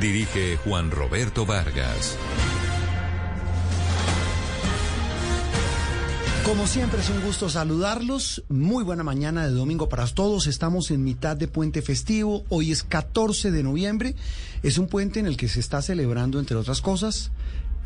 Dirige Juan Roberto Vargas. Como siempre es un gusto saludarlos. Muy buena mañana de domingo para todos. Estamos en mitad de puente festivo. Hoy es 14 de noviembre. Es un puente en el que se está celebrando, entre otras cosas,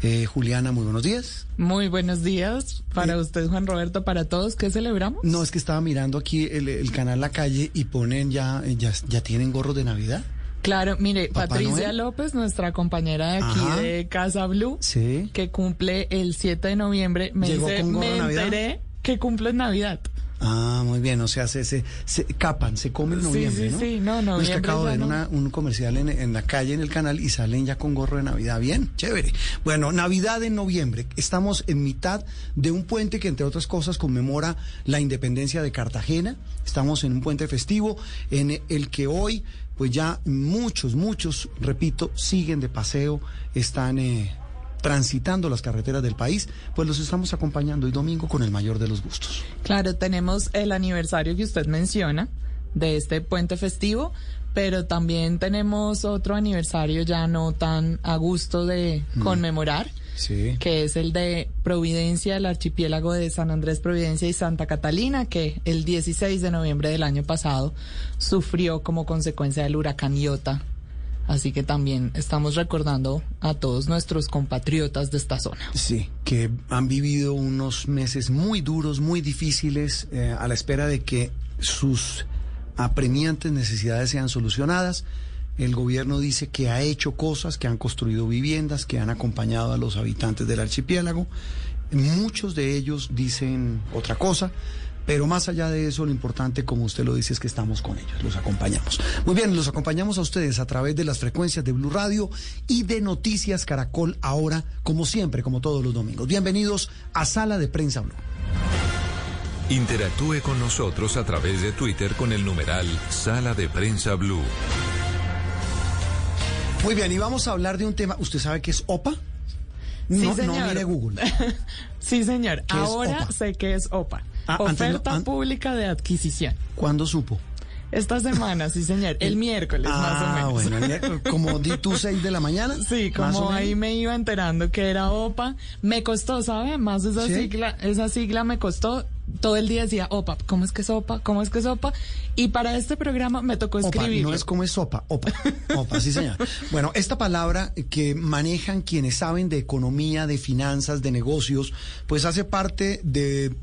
eh, Juliana, muy buenos días. Muy buenos días para Eh, usted, Juan Roberto, para todos. ¿Qué celebramos? No, es que estaba mirando aquí el, el canal La Calle y ponen ya, ya, ya tienen gorros de Navidad. Claro, mire, ¿Papá Patricia Noel? López, nuestra compañera de aquí Ajá. de Casa Blue, Sí. que cumple el 7 de noviembre, me ¿Llegó dice, con gorro me de Navidad? enteré que cumple en Navidad. Ah, muy bien, o sea, se, se, se capan, se comen en Sí, noviembre, sí, ¿no? sí, no, es que acabo de ver no. una- un comercial en, en la calle, en el canal, y salen ya con gorro de Navidad. Bien, chévere. Bueno, Navidad en noviembre. Estamos en mitad de un puente que, entre otras cosas, conmemora la independencia de Cartagena. Estamos en un puente festivo en el que hoy, pues ya muchos, muchos, repito, siguen de paseo, están... eh, transitando las carreteras del país, pues los estamos acompañando hoy domingo con el mayor de los gustos. Claro, tenemos el aniversario que usted menciona de este puente festivo, pero también tenemos otro aniversario ya no tan a gusto de Mm. Sí. que es el de Providencia, el archipiélago de San Andrés, Providencia y Santa Catalina, que el 16 de noviembre del año pasado sufrió como consecuencia del huracán Iota. Así que también estamos recordando a todos nuestros compatriotas de esta zona. Sí, que han vivido unos meses muy duros, muy difíciles, eh, a la espera de que sus apremiantes necesidades sean solucionadas. El gobierno dice que ha hecho cosas, que han construido viviendas, que han acompañado a los habitantes del archipiélago. Muchos de ellos dicen otra cosa, pero más allá de eso, lo importante, como usted lo dice, es que estamos con ellos, los acompañamos. Muy bien, los acompañamos a ustedes a través de las frecuencias de Blue Radio y de Noticias Caracol ahora, como siempre, como todos los domingos. Bienvenidos a Sala de Prensa Blue. Interactúe con nosotros a través de Twitter con el numeral Sala de Prensa Blue. Muy bien, y vamos a hablar de un tema. ¿Usted sabe qué es OPA? Sí, No, no mire Google. Sí, señor. ¿Qué es Ahora sé que es OPA. Ah, no- Oferta an- Pública de Adquisición. ¿Cuándo supo? Esta semana, sí, señor. El miércoles, más o ah, menos. bueno, el miércoles, como di tú seis de la mañana. Sí, como ahí me iba enterando que era OPA, me costó, ¿sabe? Más esa ¿Sí? sigla, esa sigla me costó. Todo el día decía OPA, ¿cómo es que es OPA? ¿Cómo es que es OPA? Y para este programa me tocó Opa, escribirlo. no es como es sopa, opa, opa, sí señor. Bueno, esta palabra que manejan quienes saben de economía, de finanzas, de negocios, pues hace parte de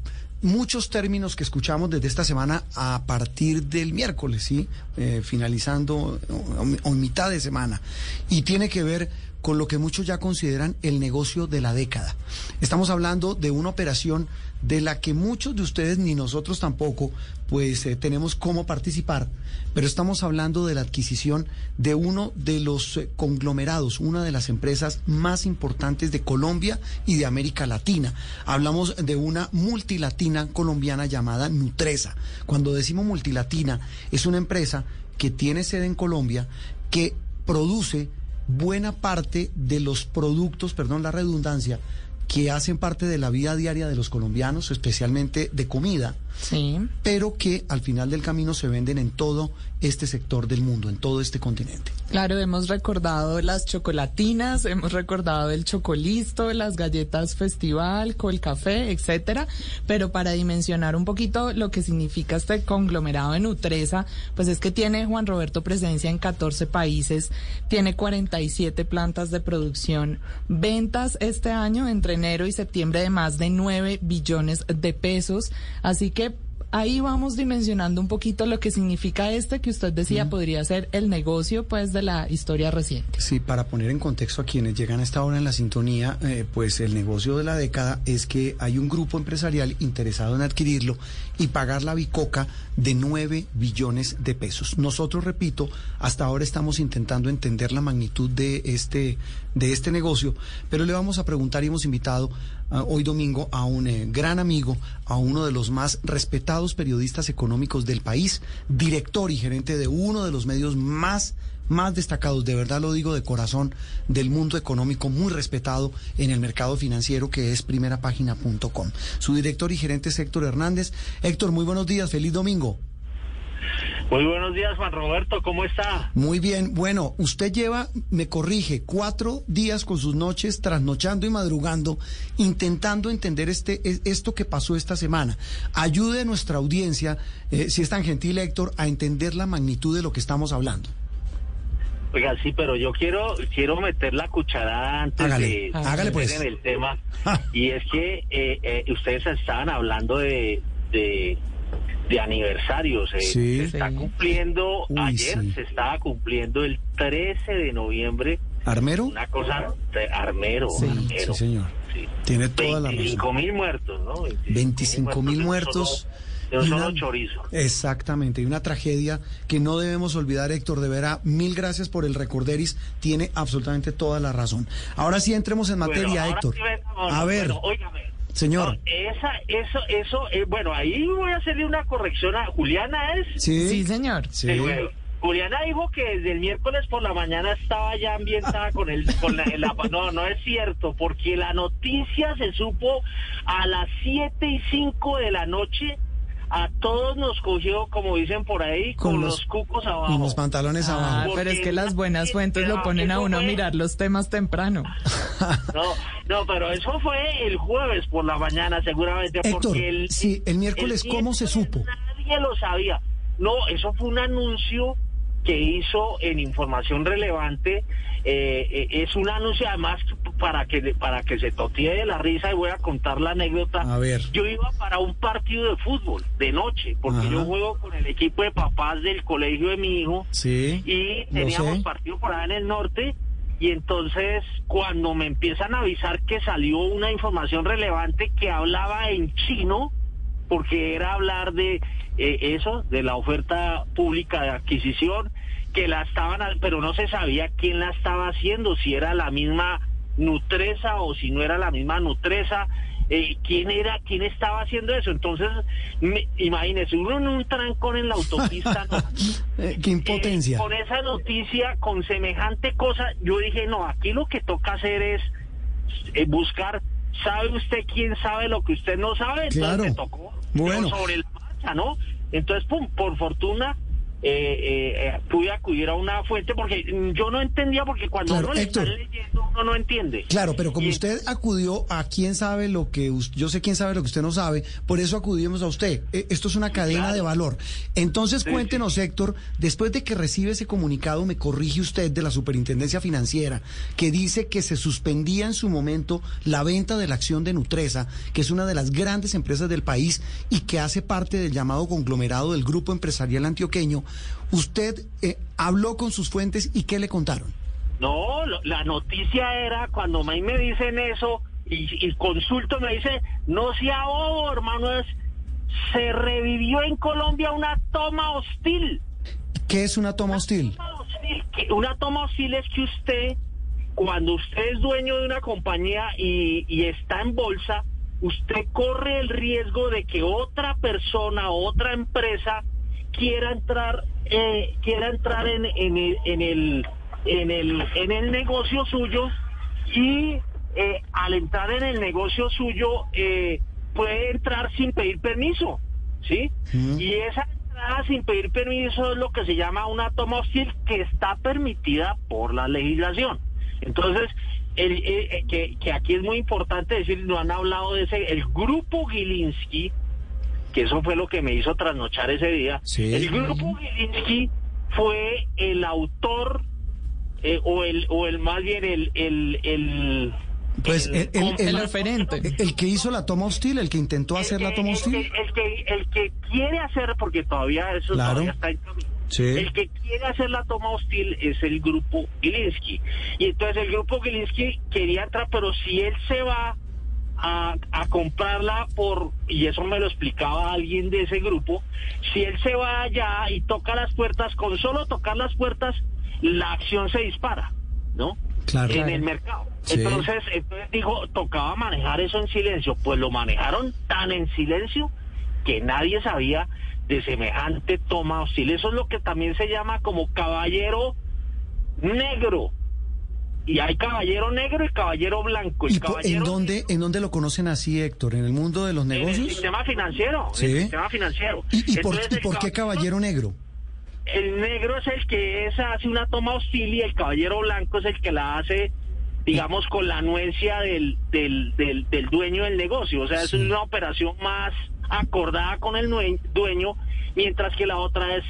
muchos términos que escuchamos desde esta semana a partir del miércoles, ¿sí? Eh, finalizando o, o en mitad de semana. Y tiene que ver con lo que muchos ya consideran el negocio de la década. Estamos hablando de una operación de la que muchos de ustedes ni nosotros tampoco pues eh, tenemos cómo participar, pero estamos hablando de la adquisición de uno de los eh, conglomerados, una de las empresas más importantes de Colombia y de América Latina. Hablamos de una multilatina colombiana llamada Nutresa. Cuando decimos multilatina, es una empresa que tiene sede en Colombia, que produce buena parte de los productos, perdón la redundancia, que hacen parte de la vida diaria de los colombianos, especialmente de comida, Sí. pero que al final del camino se venden en todo este sector del mundo, en todo este continente. Claro, hemos recordado las chocolatinas, hemos recordado el chocolisto, las galletas festival, col café, etcétera, pero para dimensionar un poquito lo que significa este conglomerado de Nutresa, pues es que tiene Juan Roberto presencia en 14 países, tiene 47 plantas de producción, ventas este año entre enero y septiembre de más de 9 billones de pesos, así que ahí vamos dimensionando un poquito lo que significa este que usted decía podría ser el negocio pues de la historia reciente. Sí, para poner en contexto a quienes llegan a esta hora en la sintonía, eh, pues el negocio de la década es que hay un grupo empresarial interesado en adquirirlo y pagar la bicoca de 9 billones de pesos. Nosotros, repito, hasta ahora estamos intentando entender la magnitud de este, de este negocio, pero le vamos a preguntar y hemos invitado ah, hoy domingo a un eh, gran amigo, a uno de los más respetados periodistas económicos del país, director y gerente de uno de los medios más más destacados, de verdad lo digo de corazón, del mundo económico muy respetado en el mercado financiero que es primerapágina.com. Su director y gerente es Héctor Hernández. Héctor, muy buenos días, feliz domingo. Muy buenos días, Juan Roberto, ¿cómo está? Muy bien. Bueno, usted lleva, me corrige, cuatro días con sus noches, trasnochando y madrugando, intentando entender este, esto que pasó esta semana. Ayude a nuestra audiencia, eh, si es tan gentil, Héctor, a entender la magnitud de lo que estamos hablando. Oiga, sí, pero yo quiero quiero meter la cucharada antes de hágale pues. en el tema. y es que eh, eh, ustedes estaban hablando de, de, aniversarios. Eh, se está cumpliendo, ayer se estaba cumpliendo el 13 de noviembre. ¿Armero? Una cosa, de armero, armero. Sí, señor. Tiene toda la razón. 25 mil muertos, ¿no? 25 mil muertos chorizo. Exactamente, y una tragedia que no debemos olvidar, Héctor. De vera, mil gracias por el recorderis. Tiene absolutamente toda la razón. Ahora sí entremos en materia, Héctor. a ver. Señor. esa, eso, eso, eh, bueno, ahí voy a hacerle una corrección a Juliana, ¿es? Sí, señor. Sí. Juliana dijo que desde el miércoles por la mañana estaba ya ambientada con el con la, no no es cierto porque la noticia se supo a las siete y cinco de la noche a todos nos cogió, como dicen por ahí, con, los, cucos abajo. Con los pantalones ah, abajo. Pero es que las buenas fuentes lo ponen a uno a mirar los temas temprano. No, no, pero eso fue el jueves por la mañana, seguramente. Héctor, porque el, sí, el miércoles, ¿cómo se supo? Nadie lo sabía. No, eso fue un anuncio que hizo en información relevante eh, eh, es un anuncio además para que para que se totee de la risa y voy a contar la anécdota. A ver. Yo iba para un partido de fútbol de noche porque yo juego con el equipo de papás del colegio de mi hijo sí, y teníamos partido por allá en el norte y entonces cuando me empiezan a avisar que salió una información relevante que hablaba en chino porque era hablar de eh, eso, de la oferta pública de adquisición, que la estaban, pero no se sabía quién la estaba haciendo, si era la misma Nutresa o si no era la misma Nutresa, eh, quién era, quién estaba haciendo eso. Entonces, imagínese, uno en un trancón en la autopista, eh, qué impotencia. con esa noticia, con semejante cosa, yo dije, no, aquí lo que toca hacer es buscar, ¿sabe usted quién sabe lo que usted no sabe? Entonces claro. tocó bueno. sobre la marcha, ¿no? Entonces, pum, por fortuna, eh, eh, eh, pude acudir a una fuente porque yo no entendía porque cuando uno le está leyendo uno no entiende. Claro, pero como usted acudió a quién sabe lo que yo sé quién sabe lo que usted no sabe, por eso acudimos a usted. E, esto es una cadena de valor. Entonces cuéntenos, Héctor, después de que recibe ese comunicado, me corrige usted de la Superintendencia Financiera que dice que se suspendía en su momento la venta de la acción de Nutresa, que es una de las grandes empresas del país y que hace parte del llamado conglomerado del grupo empresarial antioqueño. ¿Usted eh, habló con sus fuentes y qué le contaron? No, la noticia era cuando me dicen eso y, y consulto me dice, no sea bobo, hermano, es, se revivió en Colombia una toma hostil. ¿Qué es una toma hostil? Una toma hostil, es que usted, cuando usted es dueño de una compañía y, y está en bolsa, usted corre el riesgo de que otra persona, otra empresa, quiera entrar eh, quiera entrar en, en, el, en el en el en el negocio suyo y eh, al entrar en el negocio suyo eh, puede entrar sin pedir permiso sí y esa entrada sin pedir permiso es lo que se llama una toma hostil que está permitida por la legislación. Entonces el, que, que aquí es muy importante decir no han hablado de ese el grupo Gilinski que eso fue lo que me hizo trasnochar ese día. El grupo Gilinski fue el autor eh, o el o el más bien el el, el pues el, el, referente. El que hizo la toma hostil, el que intentó hacer la toma hostil. El, que, el que quiere hacer, porque todavía eso todavía está en El que quiere hacer la toma hostil es el grupo Gilinski. Y entonces el grupo Gilinski quería entrar, pero si él se va a, comprarla por, y eso me lo explicaba alguien de ese grupo, si él se va allá y toca las puertas, con solo tocar las puertas, la acción se dispara, ¿no? Claro. En el mercado. Entonces, entonces dijo, tocaba manejar eso en silencio. Pues lo manejaron tan en silencio que nadie sabía de semejante toma hostil. Eso es lo que también se llama como caballero negro y hay caballero negro y caballero blanco. ¿Y ¿en, dónde, ¿En dónde lo conocen así, Héctor? ¿En el mundo de los negocios? En el sistema financiero. ¿Sí? el sistema financiero. ¿Y, por, qué caballero negro? el negro es el que es, hace una toma hostil y el caballero blanco es el que la hace, digamos, con la anuencia del, del, del, del dueño del negocio. O sea, es una operación más acordada con el dueño, mientras que la otra es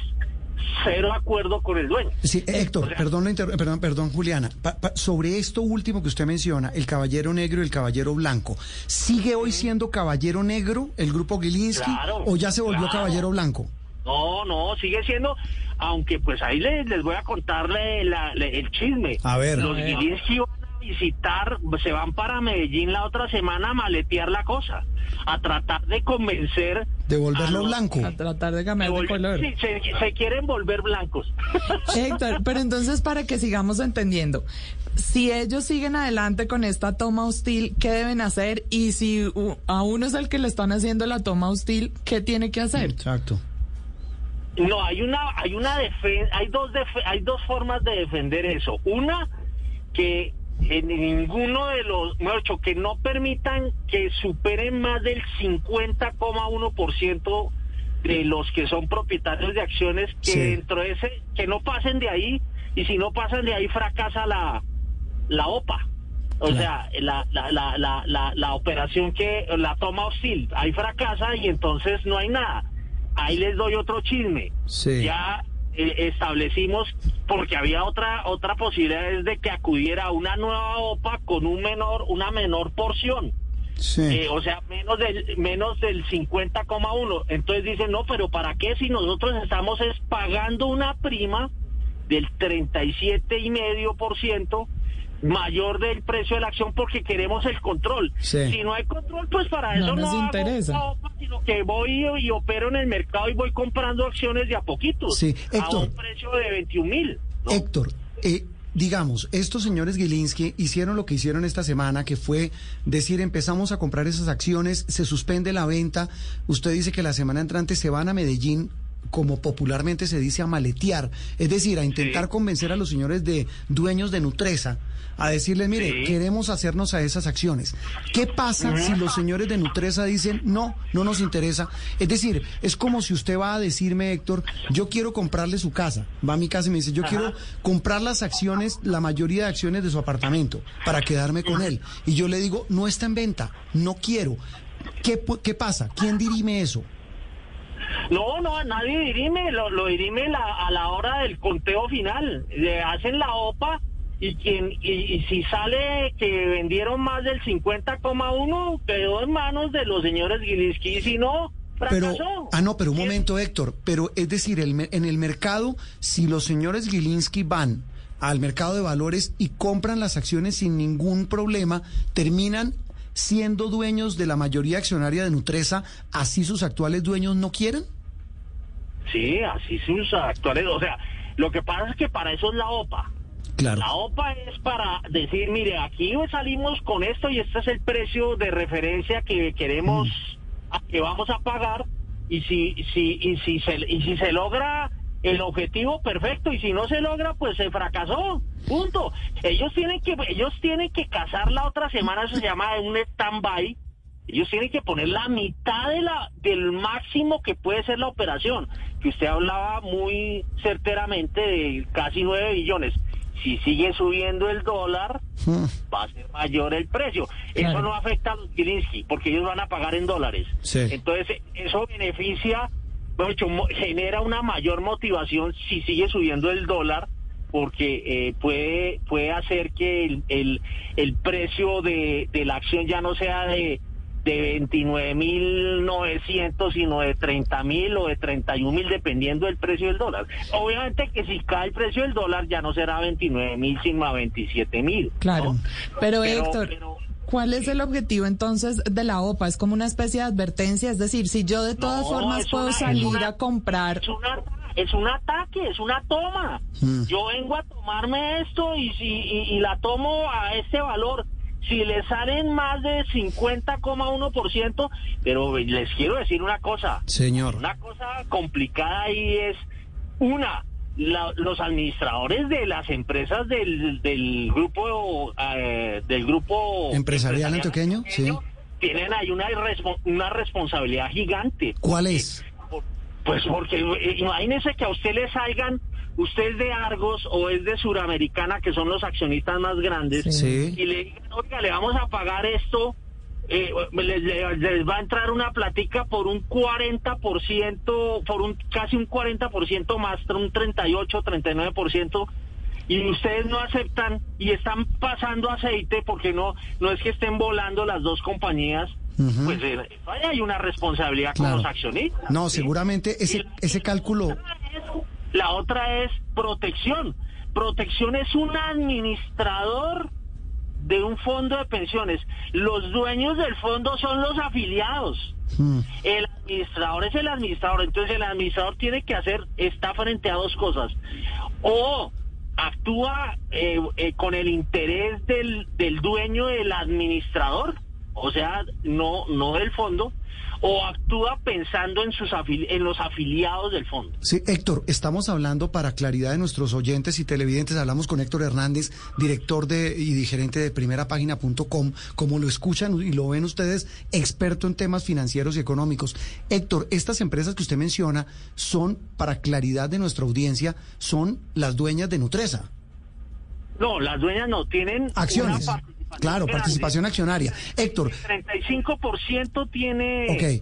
cero acuerdo con el dueño. Sí, Héctor, o sea- perdón, la perdón, perdón, Juliana. Pa- pa- sobre esto último que usted menciona, el caballero negro y el caballero blanco, ¿sigue hoy siendo caballero negro el grupo Gilinski Claro, o ya se volvió claro. caballero blanco? No, no, sigue siendo, aunque pues ahí les, les voy a contarle la- el chisme. A ver. Los A ver. Gilinski van a visitar, se van para Medellín la otra semana a maletear la cosa, a tratar de convencer... De a volverlo los- blanco. A tratar de cambiar de color. Sí, se, se quieren volver blancos. Héctor, pero entonces para que sigamos entendiendo, si ellos siguen adelante con esta toma hostil, ¿qué deben hacer? Y si a uno es el que le están haciendo la toma hostil, ¿qué tiene que hacer? Exacto. No, hay una, hay una defen- hay dos, defe- hay dos formas de defender eso. Una que en ninguno de los, mejor dicho, que no permitan que superen más del 50,1% de los que son propietarios de acciones, que Sí. dentro de ese, que no pasen de ahí, y si no pasan de ahí fracasa la, la OPA. O Claro. sea, la, la, la, la, la, la operación que la toma hostil, ahí fracasa y entonces no hay nada. Ahí les doy otro chisme. Sí. Ya eh, establecimos, porque había otra otra posibilidad es de que acudiera a una nueva OPA con un menor una menor porción. Sí. Eh, o sea, menos del menos del 50,1. Entonces dicen, "No, pero ¿para qué si nosotros estamos es pagando una prima del 37,5% mayor del precio de la acción porque queremos el control. Sí. Si no hay control, pues para No eso nos no hago interesa. sino que voy y opero en el mercado y voy comprando acciones de a poquitos Sí, a Héctor. un precio de 21 mil. Héctor, eh, digamos, estos señores Gilinski hicieron lo que hicieron esta semana, que fue decir, empezamos a comprar esas acciones, se suspende la venta, usted dice que la semana entrante se van a Medellín como popularmente se dice, a maletear, es decir, a intentar Sí. convencer a los señores de dueños de Nutresa, a decirles, mire, Sí. queremos hacernos a esas acciones. ¿Qué pasa si los señores de Nutresa dicen, no, no nos interesa? Es decir, es como si usted va a decirme, Héctor, yo quiero comprarle su casa, va a mi casa y me dice, yo quiero comprar las acciones, la mayoría de acciones de su apartamento, para quedarme con él. Y yo le digo, no está en venta, no quiero. ¿Qué, qué pasa? ¿Quién dirime eso? No, no, nadie dirime, lo, lo dirime la- a la hora del conteo final. Le hacen la OPA y quien y, y si sale que vendieron más del 50,1 quedó en manos de los señores Gilinski y si no, Pero, fracasó. ah, no, pero un momento, Héctor. Pero es decir, el en el mercado, si los señores Gilinski van al mercado de valores y compran las acciones sin ningún problema, terminan siendo dueños de la mayoría accionaria de Nutresa, así sus actuales dueños no quieren. Sí, así sus actuales, o sea, lo que pasa es que para eso es la OPA. Claro. La OPA es para decir, mire, aquí salimos con esto y este es el precio de referencia que queremos, a- que vamos a pagar y si, si, y si se, y si se logra el objetivo, perfecto, y si no se logra, pues se fracasó, punto. Ellos tienen que, ellos tienen que cazar la otra semana, eso se llama un stand-by, ellos tienen que poner la mitad de la, del máximo que puede ser la operación, que usted hablaba muy certeramente de casi 9 billones. Si sigue subiendo el dólar, Mm, va a ser mayor el precio. Eso no afecta a los Gilinski, porque ellos van a pagar en dólares. Sí. Entonces, eso beneficia, mo- genera una mayor motivación si sigue subiendo el dólar, porque eh, puede, puede hacer que el, el, el precio de, de la acción ya no sea de, de 29.900, sino de 30.000 o de 31.000, dependiendo del precio del dólar. Obviamente que si cae el precio del dólar ya no será 29.000, sino a 27.000. ¿no? Claro. Pero, Pero- Héctor, pero- ¿cuál es el objetivo entonces de la OPA? Es como una especie de advertencia, es decir, si yo de todas No, formas puedo una- salir una- a comprar, Es, una- es un ataque, es una toma. Mm. Yo vengo a tomarme esto y, si, y, y la tomo a este valor. Si le salen más de 50,1%, pero les quiero decir una cosa. Señor. Una cosa complicada ahí es, una, la- los administradores de las empresas del, del grupo eh, del grupo ¿Empresarial antioqueño? Sí. tienen ahí una, una responsabilidad gigante. ¿Cuál es? Pues porque eh, imagínese que a usted le salgan, usted es de Argos o es de Suramericana, que son los accionistas más grandes, Sí. y le digan, oiga, le vamos a pagar esto, eh, les, les- va a entrar una platica por un 40%, por un casi un 40% más, un 38, 39%, y ustedes no aceptan y están pasando aceite porque no, no es que estén volando las dos compañías. Pues eh, hay una responsabilidad con Claro. los accionistas. No, ¿sí? seguramente ese, ese cálculo... La otra es protección. Protección es un administrador de un fondo de pensiones. Los dueños del fondo son los afiliados. mm, El administrador es el administrador. Entonces el administrador tiene que hacer, está frente a dos cosas. O actúa eh, eh, con el interés del, del dueño del administrador, o sea, no, no del fondo, o actúa pensando en, sus afili- en los afiliados del fondo. Sí, Héctor, estamos hablando para claridad de nuestros oyentes y televidentes. Hablamos con Héctor Hernández, director de, y gerente de primerapágina.com. Como lo escuchan y lo ven ustedes, experto en temas financieros y económicos. Héctor, estas empresas que usted menciona son, para claridad de nuestra audiencia, son las dueñas de Nutresa. No, las dueñas no tienen Acciones. Claro, grande. participación accionaria. Héctor, 35% tiene Ok. eh,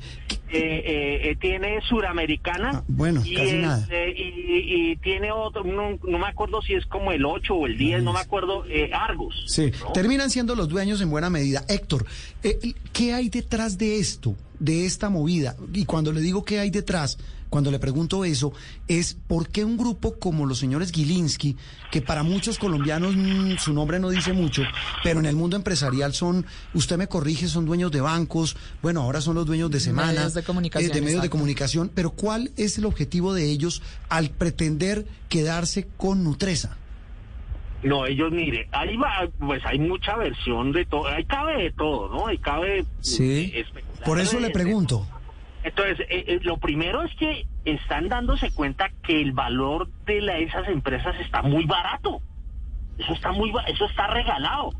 eh, eh, tiene Suramericana. Ah, bueno, y casi el, nada. eh, y, y tiene otro, no, no me acuerdo si es como el 8 o el 10, no me acuerdo, eh, Argos. Sí, ¿no? terminan siendo los dueños en buena medida. Héctor, eh, ¿qué hay detrás de esto, de esta movida? Y cuando le digo qué hay detrás, cuando le pregunto eso, es por qué un grupo como los señores Gilinski, que para muchos colombianos mm, su nombre no dice mucho, pero en el mundo empresarial son, usted me corrige, son dueños de bancos, bueno, ahora son los dueños de Semana, Medios de comunicación, eh, de medios de comunicación, pero ¿cuál es el objetivo de ellos al pretender quedarse con Nutresa? No, ellos, mire, ahí va, pues hay mucha versión de todo, ahí cabe de todo, ¿no? Ahí cabe... Sí. eh, Por eso le pregunto. Entonces, eh, eh, lo primero es que están dándose cuenta que el valor de la- esas empresas está muy barato. Eso está muy eso está regalado.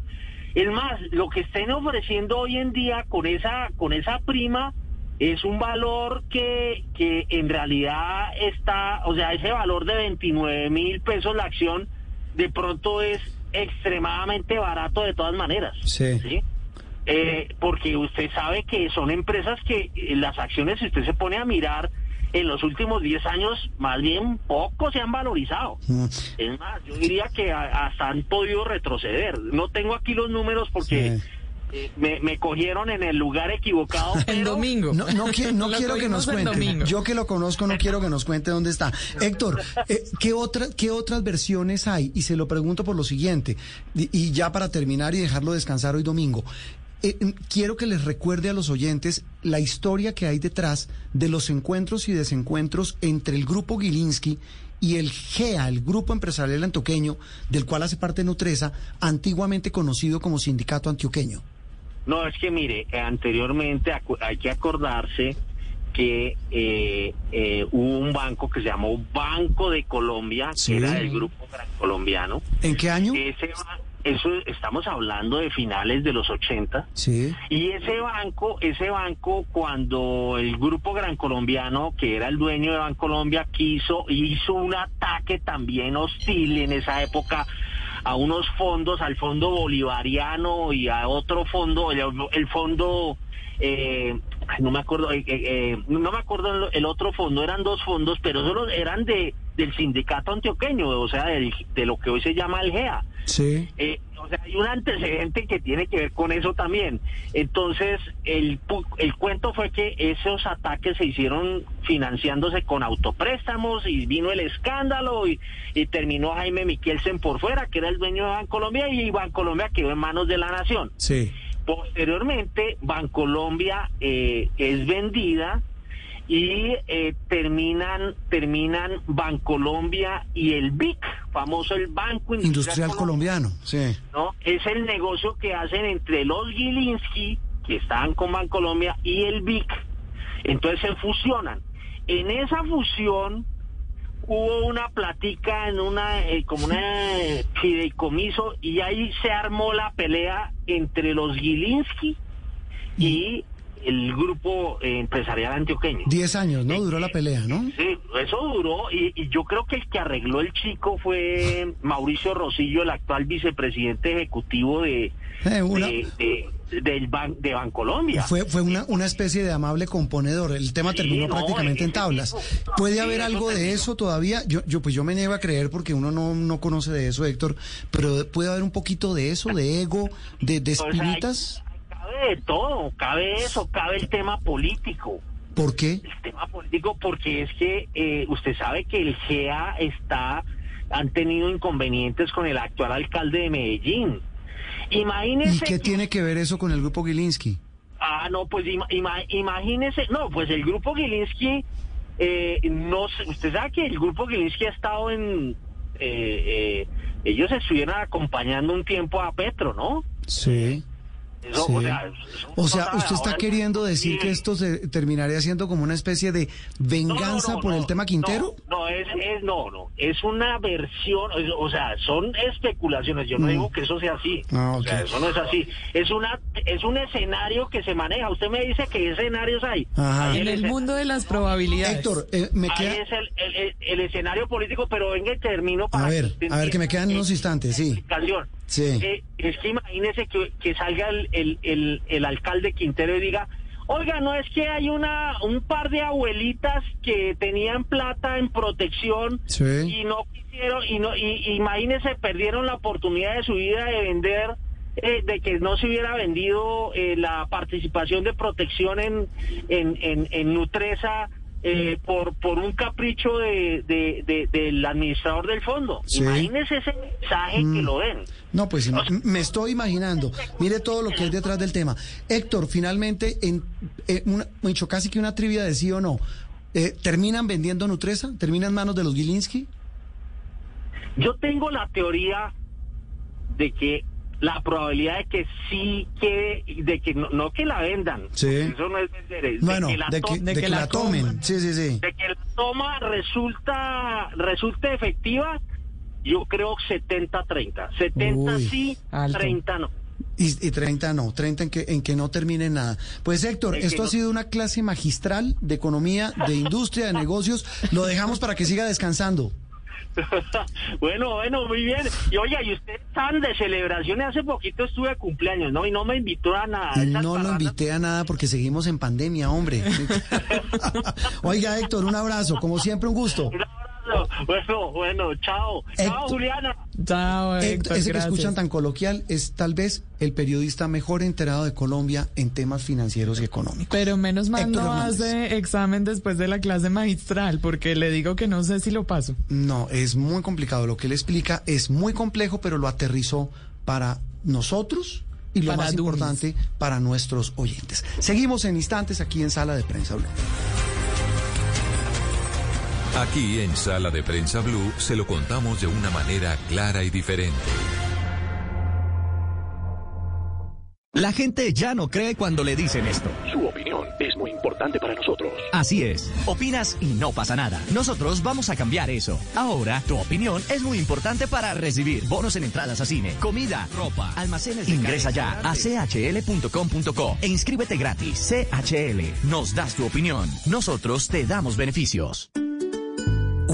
Es más, lo que estén ofreciendo hoy en día con esa con esa prima es un valor que, que en realidad está, o sea, ese valor de 29 mil pesos la acción de pronto es extremadamente barato de todas maneras. Sí. Eh, porque usted sabe que son empresas que eh, las acciones, si usted se pone a mirar, en los últimos 10 años, más bien poco se han valorizado. Mm. Es más, yo diría que a- hasta han podido retroceder. No tengo aquí los números porque Sí. eh, me, me cogieron en el lugar equivocado. El pero- domingo. No, no, no quiero que nos el cuente. Yo que lo conozco no quiero que nos cuente dónde está. Héctor, eh, ¿qué, otra, ¿qué otras versiones hay? Y se lo pregunto por lo siguiente, y, y ya para terminar y dejarlo descansar hoy domingo. Eh, mm, quiero que les recuerde a los oyentes la historia que hay detrás de los encuentros y desencuentros entre el grupo Gilinski y el GEA, el Grupo Empresarial Antioqueño, del cual hace parte Nutresa, antiguamente conocido como Sindicato Antioqueño. No, es que mire, anteriormente hay que acordarse que eh, eh, hubo un banco que se llamó Banco de Colombia, Sí. que era del grupo colombiano. ¿En qué año? Ese, ba- eso estamos hablando de finales de los 80. Sí. Y ese banco, ese banco, cuando el grupo Gran Colombiano, que era el dueño de Bancolombia, quiso, hizo un ataque también hostil en esa época a unos fondos, al fondo bolivariano y a otro fondo, el, el fondo, eh, ay, no me acuerdo, eh, eh, eh, no me acuerdo el, otro fondo, eran dos fondos, pero solo eran de del sindicato antioqueño, o sea, del- de lo que hoy se llama el GEA. Sí. Eh, o sea, hay un antecedente que tiene que ver con eso también. Entonces, el, el cuento fue que esos ataques se hicieron financiándose con autopréstamos y vino el escándalo y, y terminó Jaime Miquelsen por fuera, que era el dueño de Bancolombia, y Bancolombia quedó en manos de la nación. Sí. Posteriormente, Bancolombia eh, es vendida y eh, terminan terminan Bancolombia y el BIC, famoso el Banco Industrial, Industrial colombiano. Sí. ¿no? Es el negocio que hacen entre los Gilinski, que estaban con Bancolombia, y el BIC. Entonces se fusionan. En esa fusión hubo una platica en una eh, como una eh, fideicomiso y ahí se armó la pelea entre los Gilinski y el grupo eh, empresarial antioqueño. Diez años, ¿no? Duró la pelea, ¿no? Sí, eso duró y, y yo creo que el que arregló el chico fue Mauricio Rosillo, el actual vicepresidente ejecutivo de, Eh, una- de, de- del ban, de Bancolombia. Fue, fue una, una especie de amable componedor. El tema Sí, terminó no, prácticamente en tablas. tipo- ¿Puede sí, haber algo de eso todavía? Yo, yo, pues yo me niego a creer porque uno no, no conoce de eso, Héctor. Pero puede haber un poquito de eso, de ego, de, de O sea, espinitas. cabe de todo, cabe eso, cabe el tema político. ¿Por qué? el tema político porque es que eh, usted sabe que el GEA está han tenido inconvenientes con el actual alcalde de Medellín. Imagínese ¿Y qué tiene que ver eso con el grupo Gilinski? Ah, no, pues ima- ima- imagínese, no, pues el grupo Gilinski eh, no usted sabe que el grupo Gilinski ha estado en eh, eh, ellos estuvieron acompañando un tiempo a Petro, ¿no? Sí. Eso, Sí. O sea, O usted está ahora- queriendo decir Sí. que esto se terminaría siendo como una especie de venganza No, no, no, por el tema Quintero. No, no, es, es no, no, es una versión, es- o sea, son especulaciones. Yo no Mm. digo que eso sea así. Ah, O sea, ok. eso no es así. Es una, es un escenario que se maneja. Usted me dice qué escenarios hay. Ajá. Hay En el mundo de las probabilidades. Héctor, eh, me Ahí queda... es el, el- el- el escenario político, pero venga y termino para A ver, a ver, que me quedan unos instantes, sí. explicación. Sí. Eh, es que imagínese que, que salga el, el, el, el alcalde Quintero y diga, oiga, no es que hay una un par de abuelitas que tenían plata en protección Sí. y no quisieron, y no, y, imagínese, perdieron la oportunidad de su vida de vender, eh, de que no se hubiera vendido eh, la participación de protección en, en, en, en Nutresa. eh, por por un capricho de, de- de- del administrador del fondo. Sí. Imagínese ese mensaje que Mm. lo den. No, pues me estoy imaginando. Mire todo lo que hay detrás del tema. Héctor, finalmente, en eh, una, me dicho casi que una trivia de sí o no. Eh, ¿Terminan vendiendo Nutresa? ¿Termina en manos de los Gilinski? Yo tengo la teoría de que la probabilidad de que sí quede, de que no, no que la vendan. Sí. Eso no es vender, es Bueno, de que la, de que, de que que la la tomen. Sí, sí, sí. de que la toma resulta resulte efectiva. Yo creo 70-30. 70 Uy, sí, alto. 30 no. Y, y 30 no, 30 en que, en que no termine nada. Pues Héctor, esto ha no- sido una clase magistral de economía, de industria, de negocios. Lo dejamos para que siga descansando. bueno, bueno, muy bien. Y oye, y ustedes están de celebraciones. Hace poquito estuve de cumpleaños, ¿no? Y no me invitó a nada. Esas No lo invité a nada porque seguimos en pandemia, hombre. Oiga, Héctor, un abrazo. Como siempre, un gusto. Un abrazo. Bueno, bueno, chao. Chao, Héctor- Juliana. Chao, Héctor, Héctor, ese que gracias. escuchan tan coloquial es tal vez el periodista mejor enterado de Colombia en temas financieros y económicos. Pero menos mal Héctor no Hernández. hace examen después de la clase magistral, porque le digo que no sé si lo paso. No, es muy complicado. Lo que él explica es muy complejo, pero lo aterrizó para nosotros y lo Para más dummies. importante, para nuestros oyentes. Seguimos en instantes aquí en Sala de Prensa Blue. Aquí en Sala de Prensa Blue se lo contamos de una manera clara y diferente. La gente ya no cree cuando le dicen esto. Su opinión es muy importante para nosotros. Así es. Opinas y no pasa nada. Nosotros vamos a cambiar eso. Ahora, tu opinión es muy importante para recibir bonos en entradas a cine, comida, ropa, almacenes. de Ingresa ya a chl.com.co e inscríbete gratis. CHL. Nos das tu opinión. Nosotros te damos beneficios.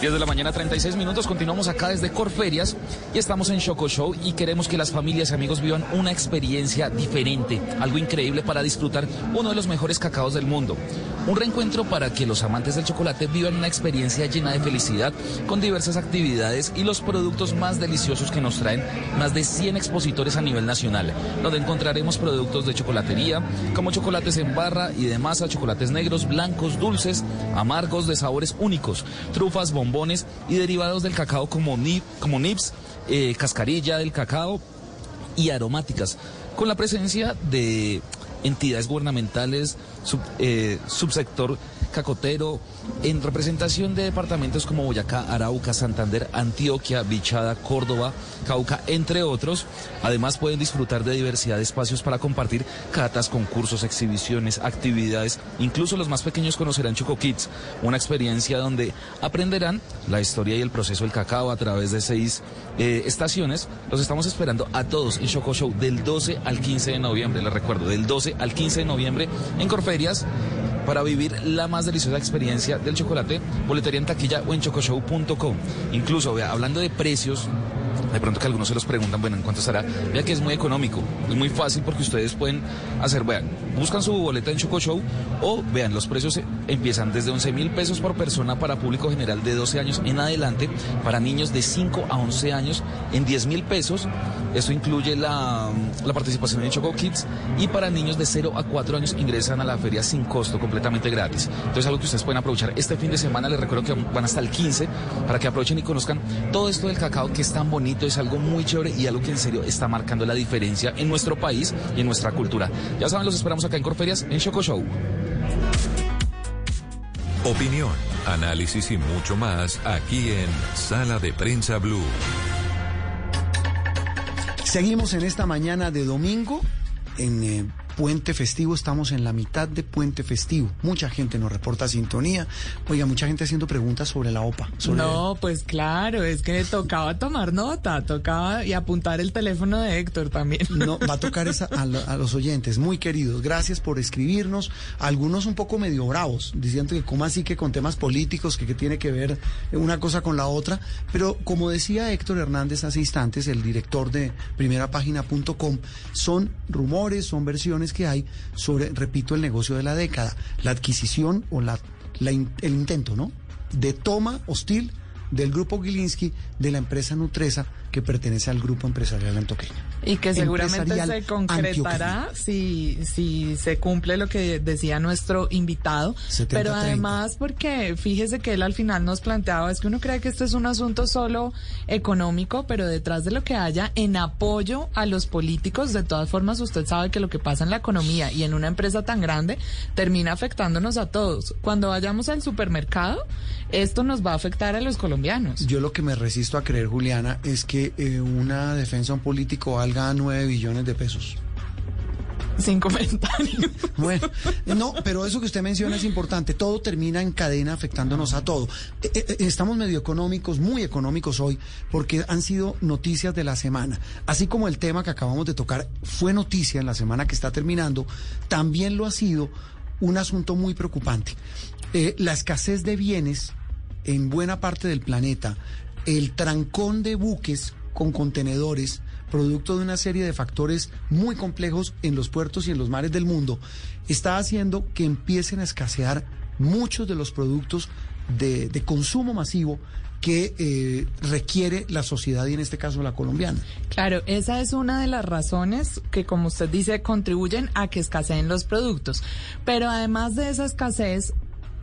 10 de la mañana, 36 minutos. Continuamos acá desde Corferias y estamos en Choco Show y queremos que las familias y amigos vivan una experiencia diferente, algo increíble para disfrutar uno de los mejores cacaos del mundo. Un reencuentro para que los amantes del chocolate vivan una experiencia llena de felicidad con diversas actividades y los productos más deliciosos que nos traen más de 100 expositores a nivel nacional, donde encontraremos productos de chocolatería como chocolates en barra y de masa, chocolates negros, blancos, dulces, amargos de sabores únicos, trufas, bombones y derivados del cacao como, nib, como nips, eh, cascarilla del cacao y aromáticas, con la presencia de entidades gubernamentales, eh, subsector cacotero, en representación de departamentos como Boyacá, Arauca, Santander, Antioquia, Bichada, Córdoba, Cauca, entre otros. Además pueden disfrutar de diversidad de espacios para compartir catas, concursos, exhibiciones, actividades. Incluso los más pequeños conocerán Choco Kids, una experiencia donde aprenderán la historia y el proceso del cacao a través de seis eh, estaciones. Los estamos esperando a todos en Choco Show del 12 al 15 de noviembre, les recuerdo, del 12 al 15 de noviembre en Corferias para vivir la más deliciosa experiencia del chocolate, boletería en taquilla o en chocoshow.com. Incluso, vea, hablando de precios, de pronto que algunos se los preguntan, bueno, ¿en cuánto estará? Vea que es muy económico, es muy fácil porque ustedes pueden hacer, vean, buscan su boleta en Choco Show o vean, los precios empiezan desde 11 mil pesos por persona para público general de 12 años en adelante, para niños de 5 a 11 años en 10 mil pesos. Esto incluye la, la participación en Choco Kids y para niños de 0 a 4 años ingresan a la feria sin costo, completamente gratis. Entonces algo que ustedes pueden aprovechar este fin de semana, les recuerdo que van hasta el 15 para que aprovechen y conozcan todo esto del cacao que es tan bonito, es algo muy chévere y algo que en serio está marcando la diferencia en nuestro país y en nuestra cultura. Ya saben, los esperamos acá en Corferias en Choco Show. Opinión, análisis y mucho más aquí en Sala de Prensa Blue. Seguimos en esta mañana de domingo en eh, puente festivo, estamos en la mitad de puente festivo. Mucha gente nos reporta sintonía. Oiga, mucha gente haciendo preguntas sobre la OPA. No, pues claro, es que tocaba tomar nota, tocaba y apuntar el teléfono de Héctor también. No, va a tocar esa a, los oyentes, muy queridos. Gracias por escribirnos. Algunos un poco medio bravos, diciendo que cómo así que con temas políticos, que, que tiene que ver una cosa con la otra. Pero como decía Héctor Hernández hace instantes, el director de primerapágina.com, son rumores, son versiones que hay sobre, repito, el negocio de la década, la adquisición o la, el intento, ¿no? De toma hostil del grupo Gilinski de la empresa Nutresa que pertenece al grupo empresarial antioqueño. Y que seguramente se concretará si, si se cumple lo que decía nuestro invitado. pero además porque fíjese que él al final nos planteaba, es que uno cree que esto es un asunto solo económico, pero detrás de lo que haya en apoyo a los políticos, de todas formas usted sabe que lo que pasa en la economía y en una empresa tan grande termina afectándonos a todos. Cuando vayamos al supermercado, esto nos va a afectar a los colombianos. Yo lo que me resisto a creer, Juliana, es que eh, una defensa a un político valga 9 billones de pesos. Sin comentarios. Bueno, no, pero eso que usted menciona es importante. Todo termina en cadena afectándonos a todo. Eh, eh, estamos medio económicos, muy económicos hoy, porque han sido noticias de la semana. Así como el tema que acabamos de tocar fue noticia en la semana que está terminando, también lo ha sido un asunto muy preocupante. la escasez de bienes en buena parte del planeta, el trancón de buques con contenedores, producto de una serie de factores muy complejos en los puertos y en los mares del mundo, está haciendo que empiecen a escasear muchos de los productos de, consumo masivo que eh, requiere la sociedad y en este caso la colombiana. Claro, esa es una de las razones que, como usted dice, contribuyen a que escaseen los productos. Pero además de esa escasez,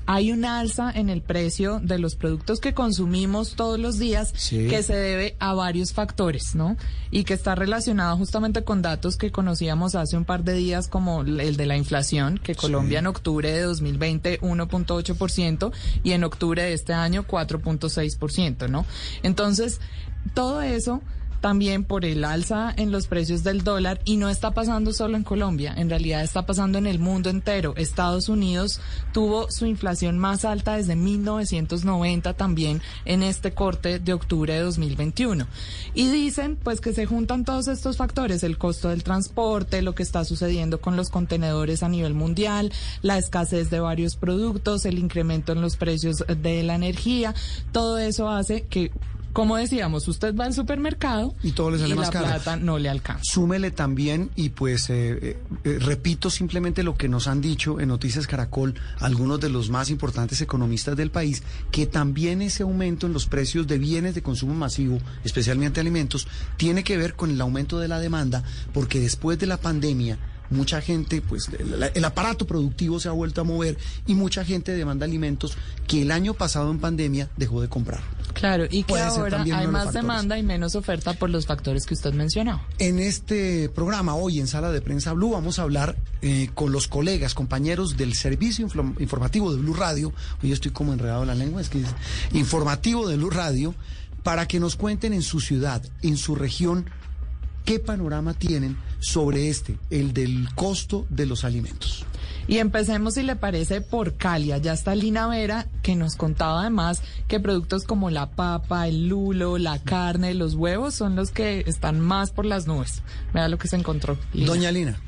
hay una alza en el precio de los productos que consumimos todos los días que se debe a varios factores, ¿no? Y que está relacionado justamente con datos que conocíamos hace un par de días como el de la inflación, que Colombia en octubre de 2020 1.8% y en octubre de este año 4.6%, ¿no? Entonces, todo eso también por el alza en los precios del dólar y no está pasando solo en Colombia, en realidad está pasando en el mundo entero. Estados Unidos tuvo su inflación más alta desde 1990 también en este corte de octubre de 2021. Y dicen pues que se juntan todos estos factores, el costo del transporte, lo que está sucediendo con los contenedores a nivel mundial, la escasez de varios productos, el incremento en los precios de la energía, todo eso hace que como decíamos, usted va al supermercado y todo le sale más la plata no le alcanza. Súmele también y pues eh, eh, eh, repito simplemente lo que nos han dicho en Noticias Caracol algunos de los más importantes economistas del país, que también ese aumento en los precios de bienes de consumo masivo, especialmente alimentos, tiene que ver con el aumento de la demanda, porque después de la pandemia mucha gente, pues el, aparato productivo se ha vuelto a mover y mucha gente demanda alimentos que el año pasado en pandemia dejó de comprar. Claro, y que ahora hay más demanda y menos oferta por los factores que usted mencionó. En este programa, hoy en Sala de Prensa Blue, vamos a hablar eh, con los colegas, compañeros del servicio informativo de Blue Radio. Hoy estoy como enredado en la lengua, es que es informativo de Blue Radio, para que nos cuenten en su ciudad, en su región, qué panorama tienen sobre este, el del costo de los alimentos. Y empecemos, si le parece, por Cali. Ya está Lina Vera, que nos contaba además que productos como la papa, el lulo, la carne, los huevos son los que están más por las nubes. Vea lo que se encontró. Lina. Doña Lina.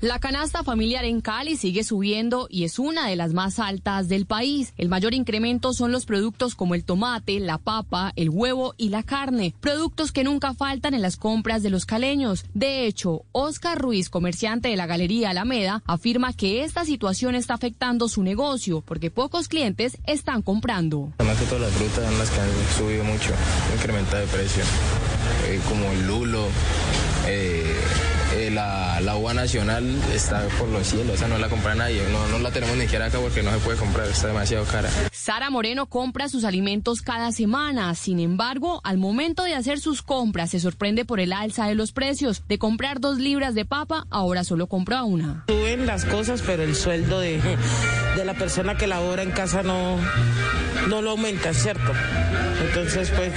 La canasta familiar en Cali sigue subiendo y es una de las más altas del país. El mayor incremento son los productos como el tomate, la papa, el huevo y la carne, productos que nunca faltan en las compras de los caleños. De hecho, Oscar Ruiz, comerciante de la Galería Alameda, afirma que esta situación está afectando su negocio porque pocos clientes están comprando. Más que todas las frutas son las que han subido mucho, incrementado de precio, Eh, como el lulo, eh, la, la uva nacional está por los cielos, esa no la compra nadie, no, no la tenemos ni siquiera acá porque no se puede comprar, está demasiado cara. Sara Moreno compra sus alimentos cada semana. Sin embargo, al momento de hacer sus compras, se sorprende por el alza de los precios. De comprar dos libras de papa, ahora solo compra una. Suben las cosas, pero el sueldo de, de la persona que labora en casa no, no lo aumenta, ¿cierto? Entonces, pues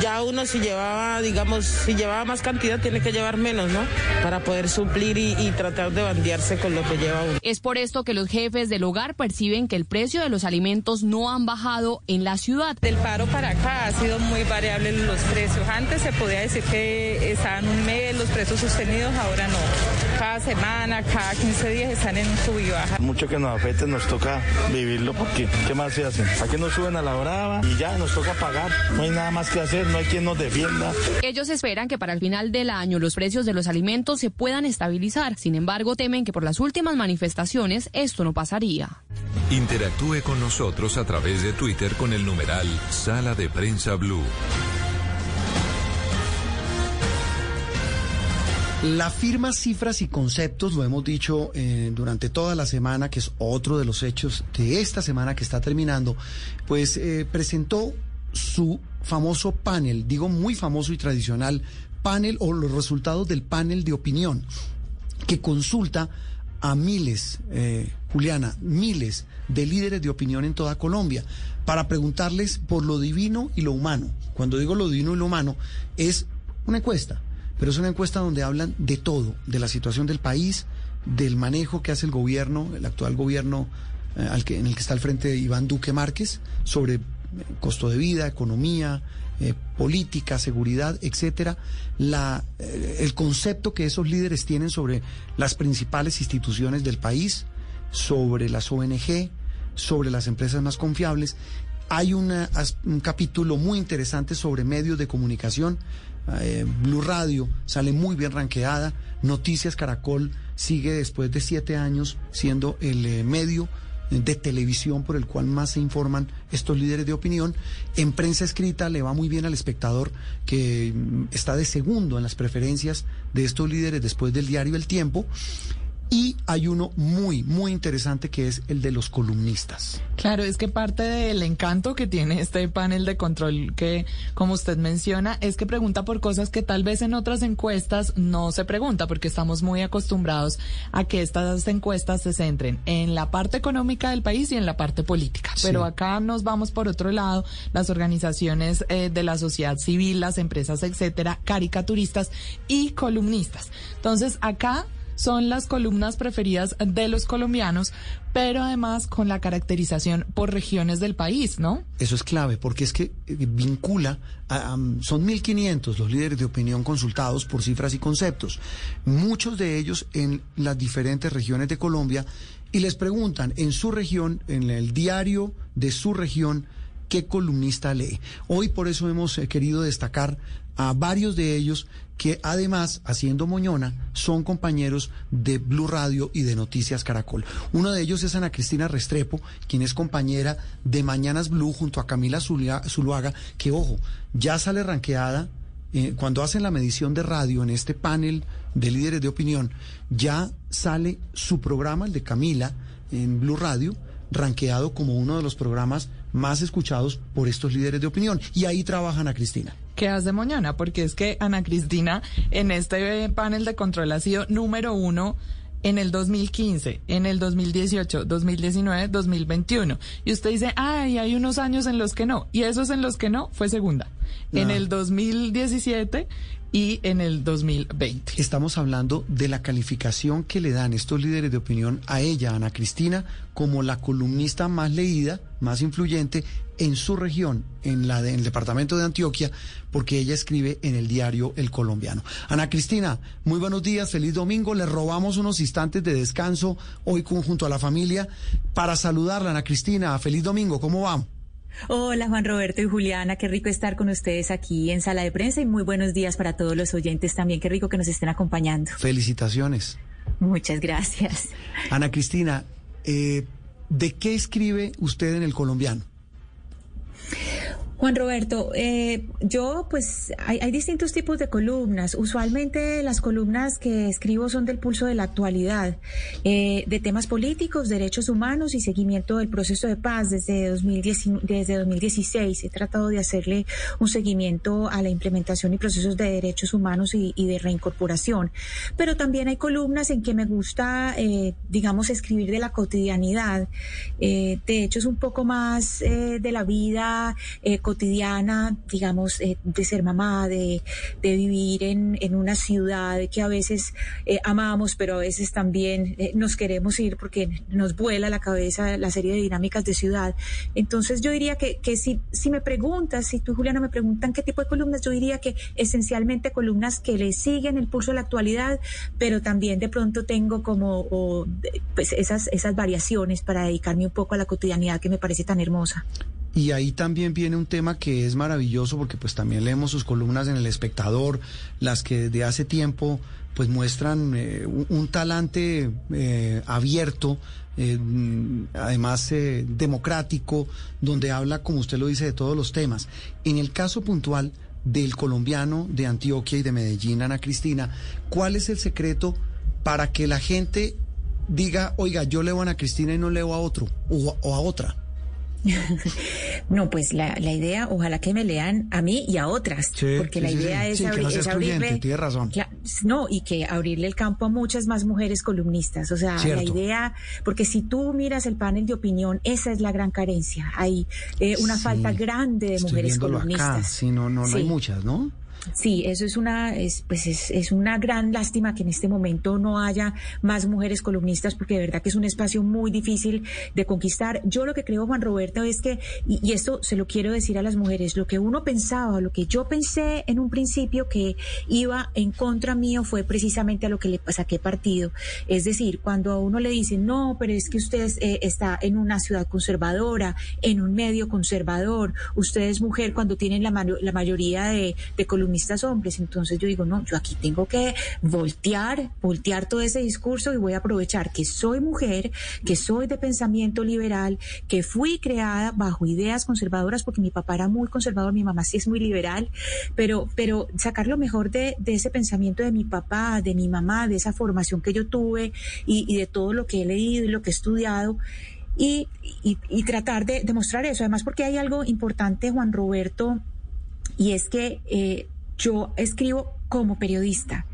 ya uno si llevaba, digamos, si llevaba más cantidad, tiene que llevar menos, ¿no? Para poder suplir y, y tratar de bandearse con lo que lleva uno. Es por esto que los jefes del hogar perciben que el precio de los alimentos no han bajado en la ciudad. Del paro para acá ha sido muy variable los precios. Antes se podía decir que estaban un mes los precios sostenidos, ahora no. Cada semana, cada 15 días están en un sub y baja. Mucho que nos afecte nos toca vivirlo porque ¿qué más se hace? Aquí nos suben a la brava y ya nos toca pagar. No hay nada más que hacer, no hay quien nos defienda. Ellos esperan que para el final del año los precios de los alimentos se puedan estabilizar. Sin embargo, temen que por las últimas manifestaciones esto no pasaría. Interactúe con nosotros a través de Twitter con el numeral Sala de Prensa Blue. La firma Cifras y Conceptos, lo hemos dicho eh, durante toda la semana, que es otro de los hechos de esta semana que está terminando, pues eh, presentó su famoso panel, digo muy famoso y tradicional panel o los resultados del panel de opinión, que consulta a miles, eh, Juliana, miles de líderes de opinión en toda Colombia para preguntarles por lo divino y lo humano. Cuando digo lo divino y lo humano, es una encuesta, pero es una encuesta donde hablan de todo, de la situación del país, del manejo que hace el gobierno, el actual gobierno eh, al que, en el que está al frente Iván Duque Márquez, sobre eh, costo de vida, economía, eh, política, seguridad, etcétera, la, el concepto que esos líderes tienen sobre las principales instituciones del país, sobre las ONG, sobre las empresas más confiables. Hay un capítulo muy interesante sobre medios de comunicación. Eh, Blue Radio sale muy bien ranqueada. Noticias Caracol sigue después de siete años siendo el eh, medio de televisión por el cual más se informan estos líderes de opinión. En prensa escrita le va muy bien al espectador que mm, está de segundo en las preferencias de estos líderes después del diario El Tiempo. Y hay uno muy, muy interesante que es el de los columnistas. Claro, es que parte del encanto que tiene este panel de control que, como usted menciona, es que pregunta por cosas que tal vez en otras encuestas no se pregunta, porque estamos muy acostumbrados a que estas encuestas se centren en la parte económica del país y en la parte política. Sí. Pero acá nos vamos por otro lado, las organizaciones eh, de la sociedad civil, las empresas, etcétera, caricaturistas y columnistas. Entonces, acá son las columnas preferidas de los colombianos, pero además con la caracterización por regiones del país, ¿no? Eso es clave, porque es que eh, vincula, a- son 1.500 los líderes de opinión consultados por cifras y conceptos, muchos de ellos en las diferentes regiones de Colombia, y les preguntan en su región, en el diario de su región, qué columnista lee. Hoy por eso hemos eh, querido destacar a varios de ellos que además, haciendo moñona, son compañeros de Blue Radio y de Noticias Caracol. Uno de ellos es Ana Cristina Restrepo, quien es compañera de Mañanas Blue junto a Camila Zuluaga, que ojo, ya sale ranqueada. eh, cuando hacen la medición de radio en este panel de líderes de opinión, ya sale su programa, el de Camila, en Blue Radio, ranqueado como uno de los programas más escuchados por estos líderes de opinión. Y ahí trabaja Ana Cristina. ¿Qué hace mañana? Porque es que Ana Cristina en este panel de control ha sido número uno en el 2015, en el 2018, 2019, 2021. Y usted dice, ay, hay unos años en los que no. Y esos en los que no fue segunda. En el 2017 y en el 2020. Estamos hablando de la calificación que le dan estos líderes de opinión a ella, Ana Cristina, como la columnista más leída, más influyente en su región, en la en el departamento de Antioquia, porque ella escribe en el diario El Colombiano. Ana Cristina, muy buenos días, feliz domingo. Le robamos unos instantes de descanso hoy junto a la familia para saludarla, Ana Cristina. Feliz domingo, ¿cómo va? Hola Juan Roberto y Juliana, qué rico estar con ustedes aquí en Sala de Prensa y muy buenos días para todos los oyentes también, qué rico que nos estén acompañando. Felicitaciones. Muchas gracias. Ana Cristina, eh, ¿de qué escribe usted en el colombiano? Juan Roberto, eh, yo pues hay, distintos tipos de columnas. Usualmente las columnas que escribo son del pulso de la actualidad, eh, de temas políticos, derechos humanos y seguimiento del proceso de paz desde, 2010, desde 2016. He tratado de hacerle un seguimiento a la implementación y procesos de derechos humanos y, de reincorporación. Pero también hay columnas en que me gusta, eh, digamos, escribir de la cotidianidad, de hecho es un poco más de la vida cotidiana, digamos, eh, de ser mamá, de, de vivir en, en, una ciudad que a veces eh, amamos, pero a veces también eh, nos queremos ir porque nos vuela la cabeza la serie de dinámicas de ciudad. Entonces yo diría que, que si, si me preguntas, si tú Juliana me preguntan qué tipo de columnas, yo diría que esencialmente columnas que le siguen el pulso de la actualidad, pero también de pronto tengo como pues esas, esas variaciones para dedicarme un poco a la cotidianidad que me parece tan hermosa. Y ahí también viene un tema que es maravilloso porque pues también leemos sus columnas en El Espectador, las que desde hace tiempo pues muestran eh, un, talante eh, abierto, eh, además democrático, donde habla, como usted lo dice, de todos los temas. En el caso puntual del colombiano de Antioquia y de Medellín, Ana Cristina, ¿cuál es el secreto para que la gente diga, oiga, yo leo a Ana Cristina y no leo a otro o a otra? No, pues la, la, idea, ojalá que me lean a mí y a otras, porque la idea es, abrirle, tiene razón. no, y que abrirle el campo a muchas más mujeres columnistas, o sea, la idea, porque si tú miras el panel de opinión, esa es la gran carencia, hay eh, una falta grande de mujeres columnistas. Sí, no, no, no hay muchas, ¿no? Sí, eso es una, es, pues es, es, una gran lástima que en este momento no haya más mujeres columnistas, porque de verdad que es un espacio muy difícil de conquistar. Yo lo que creo, Juan Roberto, es que, y, esto se lo quiero decir a las mujeres, lo que uno pensaba, lo que yo pensé en un principio que iba en contra mío fue precisamente a lo que le saqué partido. Es decir, cuando a uno le dicen, no, pero es que usted eh, está en una ciudad conservadora, en un medio conservador, usted es mujer cuando tienen la, la mayoría de, de columnistas hombres. Entonces yo digo, no, yo aquí tengo que voltear, voltear todo ese discurso y voy a aprovechar que soy mujer, que soy de pensamiento liberal, que fui creada bajo ideas conservadoras, porque mi papá era muy conservador, mi mamá sí es muy liberal, pero, pero sacar lo mejor de, ese pensamiento de mi papá, de mi mamá, de esa formación que yo tuve y, de todo lo que he leído y lo que he estudiado. Y, y, y, tratar de demostrar eso. Además, porque hay algo importante, Juan Roberto, y es que eh, yo escribo como periodista.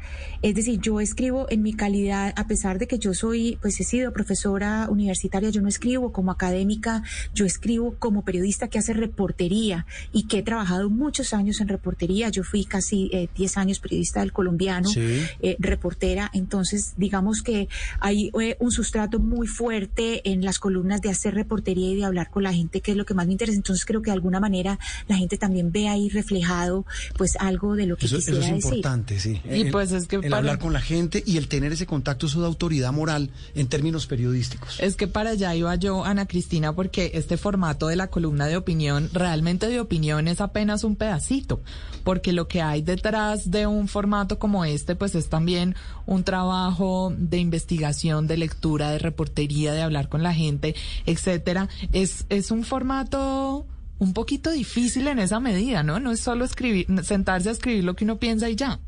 Es decir, yo escribo en mi calidad, a pesar de que yo soy, pues he sido profesora universitaria, yo no escribo como académica, yo escribo como periodista que hace reportería y que he trabajado muchos años en reportería. Yo fui casi 10 eh, años periodista del colombiano, eh, reportera. Entonces, digamos que hay eh, un sustrato muy fuerte en las columnas de hacer reportería y de hablar con la gente, que es lo que más me interesa. Entonces, creo que de alguna manera la gente también ve ahí reflejado, pues algo de lo que quisiera decir sí. Y pues es que el hablar con la gente y el tener ese contacto, eso de autoridad moral en términos periodísticos. Es que para allá iba yo, Ana Cristina, porque este formato de la columna de opinión, realmente de opinión es apenas un pedacito, porque lo que hay detrás de un formato como este, pues es también un trabajo de investigación, de lectura, de reportería, de hablar con la gente, etcétera. Es, es un formato un poquito difícil en esa medida, ¿no? No es solo escribir, sentarse a escribir lo que uno piensa y ya.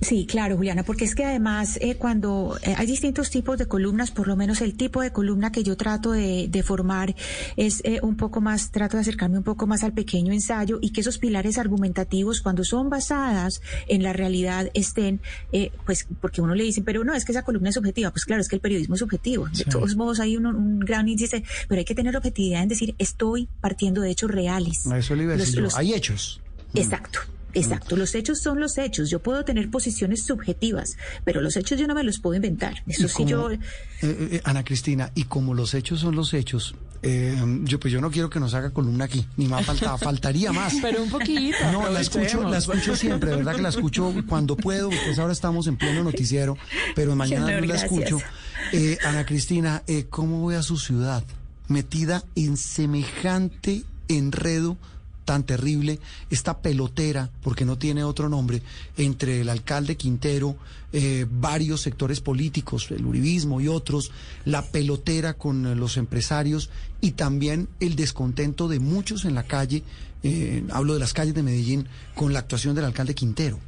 Sí, claro, Juliana, porque es que además eh, cuando eh, hay distintos tipos de columnas, por lo menos el tipo de columna que yo trato de, formar es eh, un poco más, trato de acercarme un poco más al pequeño ensayo y que esos pilares argumentativos, cuando son basadas en la realidad, estén, pues, porque uno le dice, pero no, es que esa columna es objetiva. Pues claro, es que el periodismo es objetivo. De todos modos, hay un gran índice, pero hay que tener objetividad en decir, estoy partiendo de hechos reales. Eso hay hechos. Exacto. Exacto, los hechos son los hechos. Yo puedo tener posiciones subjetivas, pero los hechos yo no me los puedo inventar. Eso sí yo... Eh, eh, eh, Ana Cristina, y como los hechos son los hechos, yo pues yo no quiero que nos haga columna aquí, ni más falta, faltaría más. Pero un poquito. No, la escucho, la escucho siempre, ¿verdad? Que la escucho cuando puedo, pues ahora estamos en pleno noticiero, pero mañana no la escucho. Ana Cristina, ¿cómo voy a su ciudad? Metida en semejante enredo tan terrible, esta pelotera, porque no tiene otro nombre, entre el alcalde Quintero, eh, varios sectores políticos, el uribismo y otros, la pelotera con eh, los empresarios y también el descontento de muchos en la calle, eh, hablo de las calles de Medellín, con la actuación del alcalde Quintero.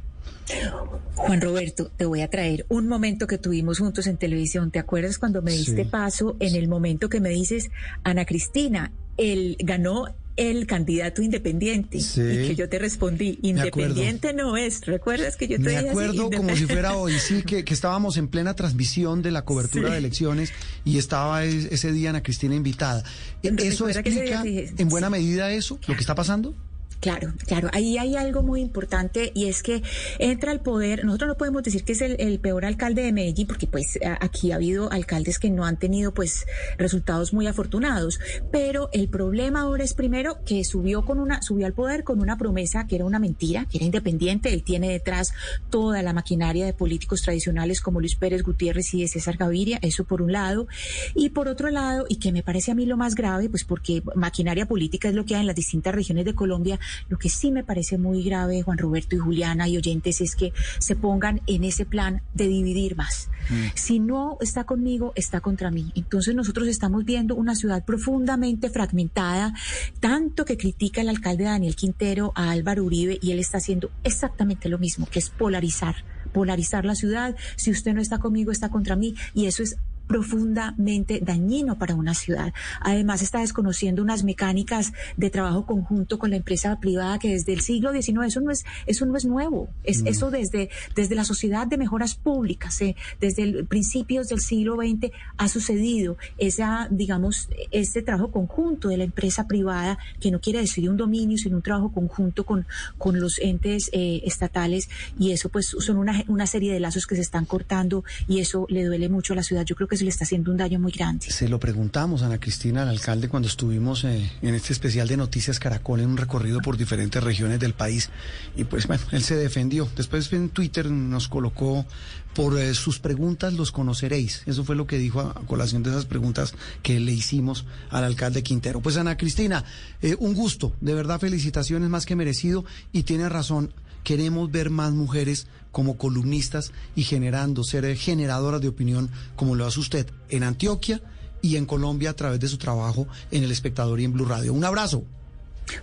Juan Roberto, te voy a traer un momento que tuvimos juntos en televisión. ¿Te acuerdas cuando me diste paso en el momento que me dices, Ana Cristina, él ganó el candidato independiente. Y que yo te respondí, independiente no es. ¿Recuerdas que yo te Me acuerdo como si fuera hoy, sí, que, estábamos en plena transmisión de la cobertura de elecciones y estaba ese día Ana Cristina invitada. ¿Eso explica en buena medida eso, lo que está pasando? Claro, claro. Ahí hay algo muy importante y es que entra al poder. Nosotros no podemos decir que es el, peor alcalde de Medellín porque pues aquí ha habido alcaldes que no han tenido pues resultados muy afortunados. Pero el problema ahora es primero que subió con una, subió al poder con una promesa que era una mentira, que era independiente. Él tiene detrás toda la maquinaria de políticos tradicionales como Luis Pérez Gutiérrez y de César Gaviria. Eso por un lado. Y por otro lado, y que me parece a mí lo más grave, pues porque maquinaria política es lo que hay en las distintas regiones de Colombia lo que sí me parece muy grave, Juan Roberto y Juliana y oyentes, es que se pongan en ese plan de dividir más. Mm. Si no está conmigo, está contra mí. Entonces nosotros estamos viendo una ciudad profundamente fragmentada, tanto que critica el alcalde Daniel Quintero a Álvaro Uribe y él está haciendo exactamente lo mismo, que es polarizar polarizar la ciudad. Si usted no está conmigo, está contra mí. Y eso es profundamente dañino para una ciudad. Además, está desconociendo unas mecánicas de trabajo conjunto con la empresa privada que desde el siglo XIX, eso no es, eso no es nuevo, es eso desde, desde la sociedad de mejoras públicas, eh, desde el, principios del siglo XX ha sucedido esa, digamos, este trabajo conjunto de la empresa privada que no quiere decir un dominio, sino un trabajo conjunto con, con los entes eh, estatales y eso pues son una, una serie de lazos que se están cortando y eso le duele mucho a la ciudad. Yo creo que le está haciendo un daño muy grande. Se lo preguntamos, Ana Cristina, al alcalde, cuando estuvimos eh, en este especial de Noticias Caracol en un recorrido por diferentes regiones del país. Y pues bueno, él se defendió. Después en Twitter nos colocó por eh, sus preguntas los conoceréis. Eso fue lo que dijo a, colación de esas preguntas que le hicimos al alcalde Quintero. Pues Ana Cristina, eh, un gusto, de verdad felicitaciones más que merecido y tiene razón queremos ver más mujeres como columnistas y generando, ser generadoras de opinión como lo hace usted en Antioquia y en Colombia a través de su trabajo en El Espectador y en Blue Radio. Un abrazo.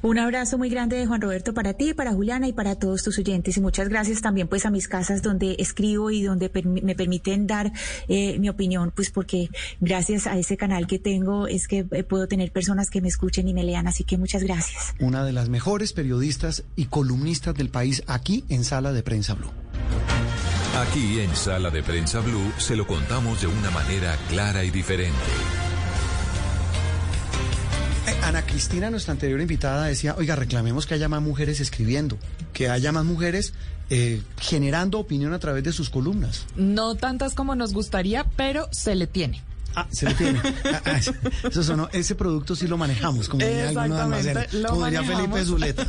Un abrazo muy grande de Juan Roberto para ti, para Juliana y para todos tus oyentes. Y muchas gracias también pues a mis casas donde escribo y donde me permiten dar eh, mi opinión, pues porque gracias a ese canal que tengo es que eh, puedo tener personas que me escuchen y me lean. Así que muchas gracias. Una de las mejores periodistas y columnistas del país aquí en Sala de Prensa Blue. Aquí en Sala de Prensa Blue se lo contamos de una manera clara y diferente. Ana Cristina, nuestra anterior invitada, decía, oiga, reclamemos que haya más mujeres escribiendo, que haya más mujeres eh, generando opinión a través de sus columnas. No tantas como nos gustaría, pero se le tiene. Ah, se le tiene. Ah, ah, eso ese producto sí lo manejamos, como diría como diría Felipe Zuleta.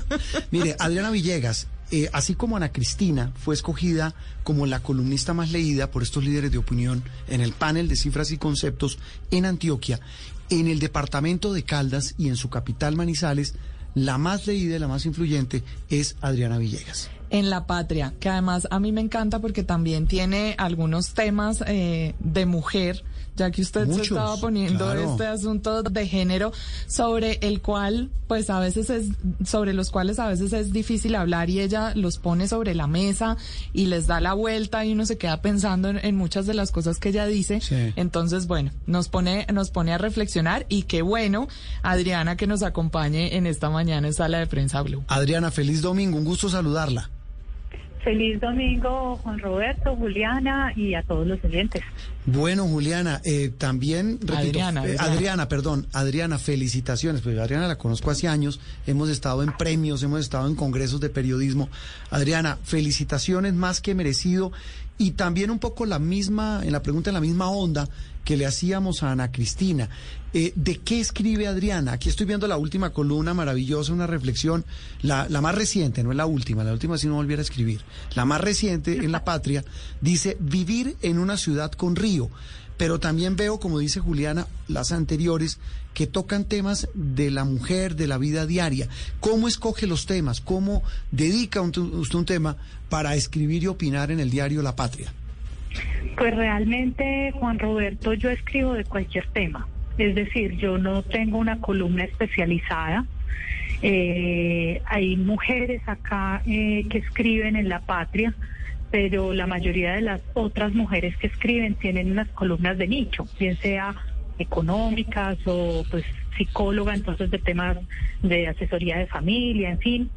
Mire, Adriana Villegas, eh, así como Ana Cristina fue escogida como la columnista más leída por estos líderes de opinión en el panel de cifras y conceptos en Antioquia, en el departamento de Caldas y en su capital Manizales, la más leída y la más influyente es Adriana Villegas. En La Patria, que además a mí me encanta porque también tiene algunos temas eh, de mujer, ya que usted se estaba poniendo este asunto de género sobre el cual, pues a veces es, sobre los cuales a veces es difícil hablar y ella los pone sobre la mesa y les da la vuelta y uno se queda pensando en, muchas de las cosas que ella dice. Entonces, bueno, nos pone, nos pone a reflexionar y qué bueno, Adriana, que nos acompañe en esta mañana en Sala de Prensa Blue. Adriana, feliz domingo, un gusto saludarla. Feliz domingo, Juan Roberto, Juliana y a todos los oyentes. Bueno, Juliana, eh, también, Adriana, eh, Adriana, perdón, Adriana, felicitaciones, pues Adriana la conozco hace años, hemos estado en premios, hemos estado en congresos de periodismo. Adriana, felicitaciones más que merecido y también un poco la misma, en la pregunta en la misma onda que le hacíamos a Ana Cristina. Eh, ¿De qué escribe Adriana? Aquí estoy viendo la última columna maravillosa, una reflexión, la, la más reciente, no es la última, la última si no volviera a escribir. La más reciente en La Patria dice, vivir en una ciudad con río. Pero también veo, como dice Juliana, las anteriores que tocan temas de la mujer, de la vida diaria. ¿Cómo escoge los temas? ¿Cómo dedica usted un tema para escribir y opinar en el diario La Patria? Pues realmente, Juan Roberto, yo escribo de cualquier tema. Es decir, yo no tengo una columna especializada. Eh, hay mujeres acá eh, que escriben en La Patria, pero la mayoría de las otras mujeres que escriben tienen unas columnas de nicho, bien sea económicas o pues psicóloga, entonces de temas de asesoría de familia, en fin.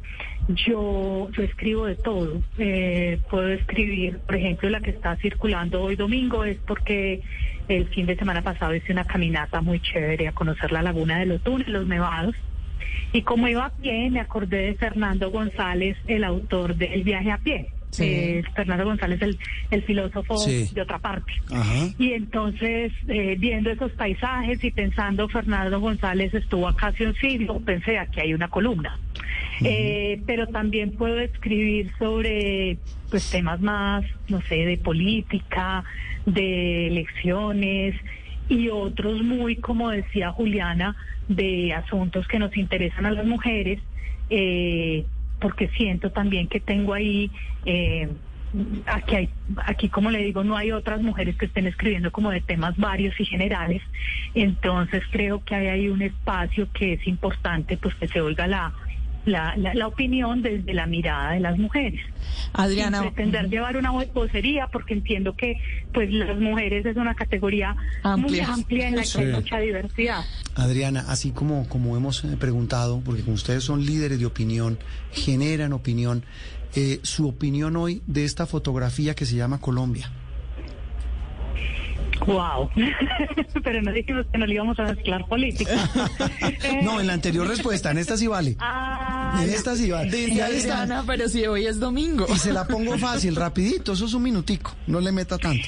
Yo, yo escribo de todo. Eh, puedo escribir, por ejemplo, la que está circulando hoy domingo es porque el fin de semana pasado hice una caminata muy chévere a conocer la laguna de los túneles, los nevados. Y como iba a pie, me acordé de Fernando González, el autor del viaje a pie. Eh, Fernando González, el, el filósofo de otra parte. Y entonces, eh, viendo esos paisajes y pensando, Fernando González estuvo acá hace un siglo, pensé, aquí hay una columna. Eh, pero también puedo escribir sobre pues temas más, no sé, de política, de elecciones y otros muy, como decía Juliana, de asuntos que nos interesan a las mujeres. Eh, porque siento también que tengo ahí, eh, aquí, hay, aquí como le digo, no hay otras mujeres que estén escribiendo como de temas varios y generales, entonces creo que hay ahí un espacio que es importante pues que se oiga la, la, la, opinión desde la mirada de las mujeres. Adriana. Sin pretender llevar una vocería, porque entiendo que pues las mujeres es una categoría muy amplia en la que hay mucha diversidad. Adriana, así como, como hemos eh, preguntado, porque como ustedes son líderes de opinión, generan opinión, eh, su opinión hoy de esta fotografía que se llama Colombia. Wow, pero no dijimos que no le íbamos a mezclar política. no, en la anterior respuesta, en esta sí vale. Ah, en esta sí vale. Dice Adriana, pero si hoy es domingo. Y se la pongo fácil, rapidito, eso es un minutico, no le meta tanto.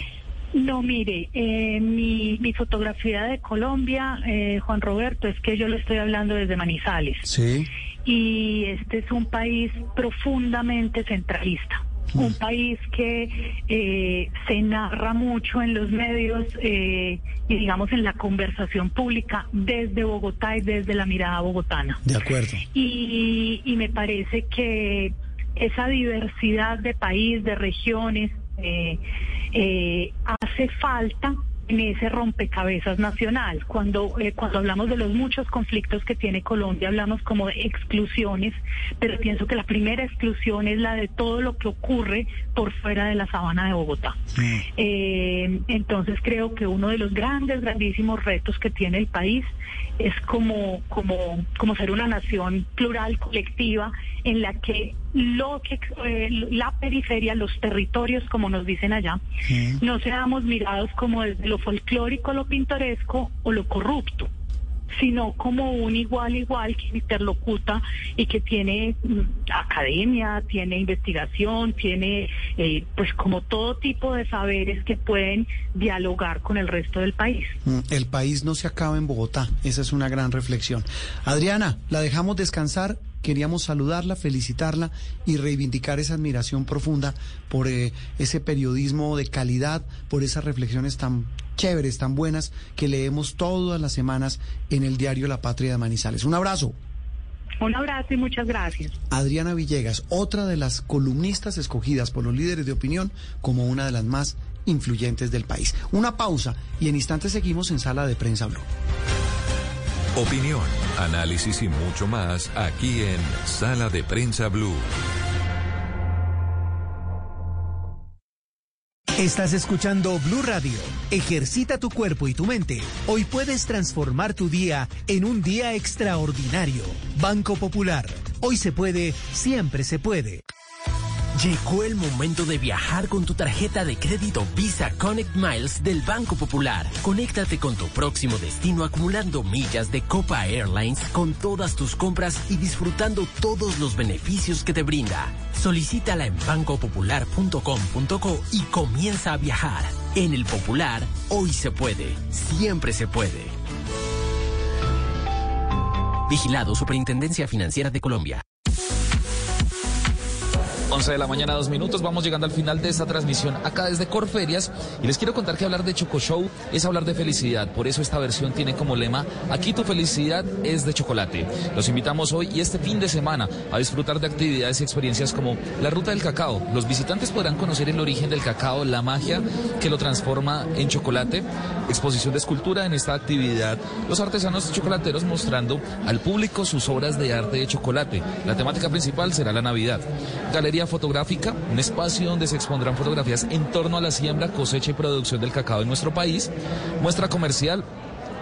No, mire, eh, mi, mi, fotografía de Colombia, eh, Juan Roberto, es que yo le estoy hablando desde Manizales. Sí. Y este es un país profundamente centralista un país que eh, se narra mucho en los medios eh, y digamos en la conversación pública desde Bogotá y desde la mirada bogotana. De acuerdo. Y, y me parece que esa diversidad de país, de regiones, eh, hace falta en ese rompecabezas nacional. Cuando, eh, cuando hablamos de los muchos conflictos que tiene Colombia, hablamos como de exclusiones, pero pienso que la primera exclusión es la de todo lo que ocurre por fuera de la sabana de Bogotá. Eh, entonces creo que uno de los grandes, grandísimos retos que tiene el país es como, como, como ser una nación plural, colectiva, en la que lo que eh, la periferia, los territorios, como nos dicen allá, no seamos mirados como desde lo folclórico, lo pintoresco o lo corrupto sino como un igual igual que interlocuta y que tiene mm, academia, tiene investigación, tiene eh, pues como todo tipo de saberes que pueden dialogar con el resto del país. Mm, el país no se acaba en Bogotá, esa es una gran reflexión. Adriana, la dejamos descansar queríamos saludarla, felicitarla y reivindicar esa admiración profunda por eh, ese periodismo de calidad, por esas reflexiones tan chéveres, tan buenas que leemos todas las semanas en el diario La Patria de Manizales. Un abrazo. Un abrazo y muchas gracias. Adriana Villegas, otra de las columnistas escogidas por los líderes de opinión como una de las más influyentes del país. Una pausa y en instantes seguimos en Sala de Prensa Blue. Opinión, análisis y mucho más aquí en Sala de Prensa Blue. Estás escuchando Blue Radio. Ejercita tu cuerpo y tu mente. Hoy puedes transformar tu día en un día extraordinario. Banco Popular. Hoy se puede, siempre se puede. Llegó el momento de viajar con tu tarjeta de crédito Visa Connect Miles del Banco Popular. Conéctate con tu próximo destino acumulando millas de Copa Airlines con todas tus compras y disfrutando todos los beneficios que te brinda. Solicítala en bancopopular.com.co y comienza a viajar. En el Popular, hoy se puede, siempre se puede. Vigilado Superintendencia Financiera de Colombia. 11 de la mañana, dos minutos. Vamos llegando al final de esta transmisión acá desde Corferias. Y les quiero contar que hablar de Choco Show es hablar de felicidad. Por eso esta versión tiene como lema: Aquí tu felicidad es de chocolate. Los invitamos hoy y este fin de semana a disfrutar de actividades y experiencias como la ruta del cacao. Los visitantes podrán conocer el origen del cacao, la magia que lo transforma en chocolate. Exposición de escultura en esta actividad. Los artesanos chocolateros mostrando al público sus obras de arte de chocolate. La temática principal será la Navidad. Galería fotográfica, un espacio donde se expondrán fotografías en torno a la siembra, cosecha y producción del cacao en nuestro país. Muestra comercial,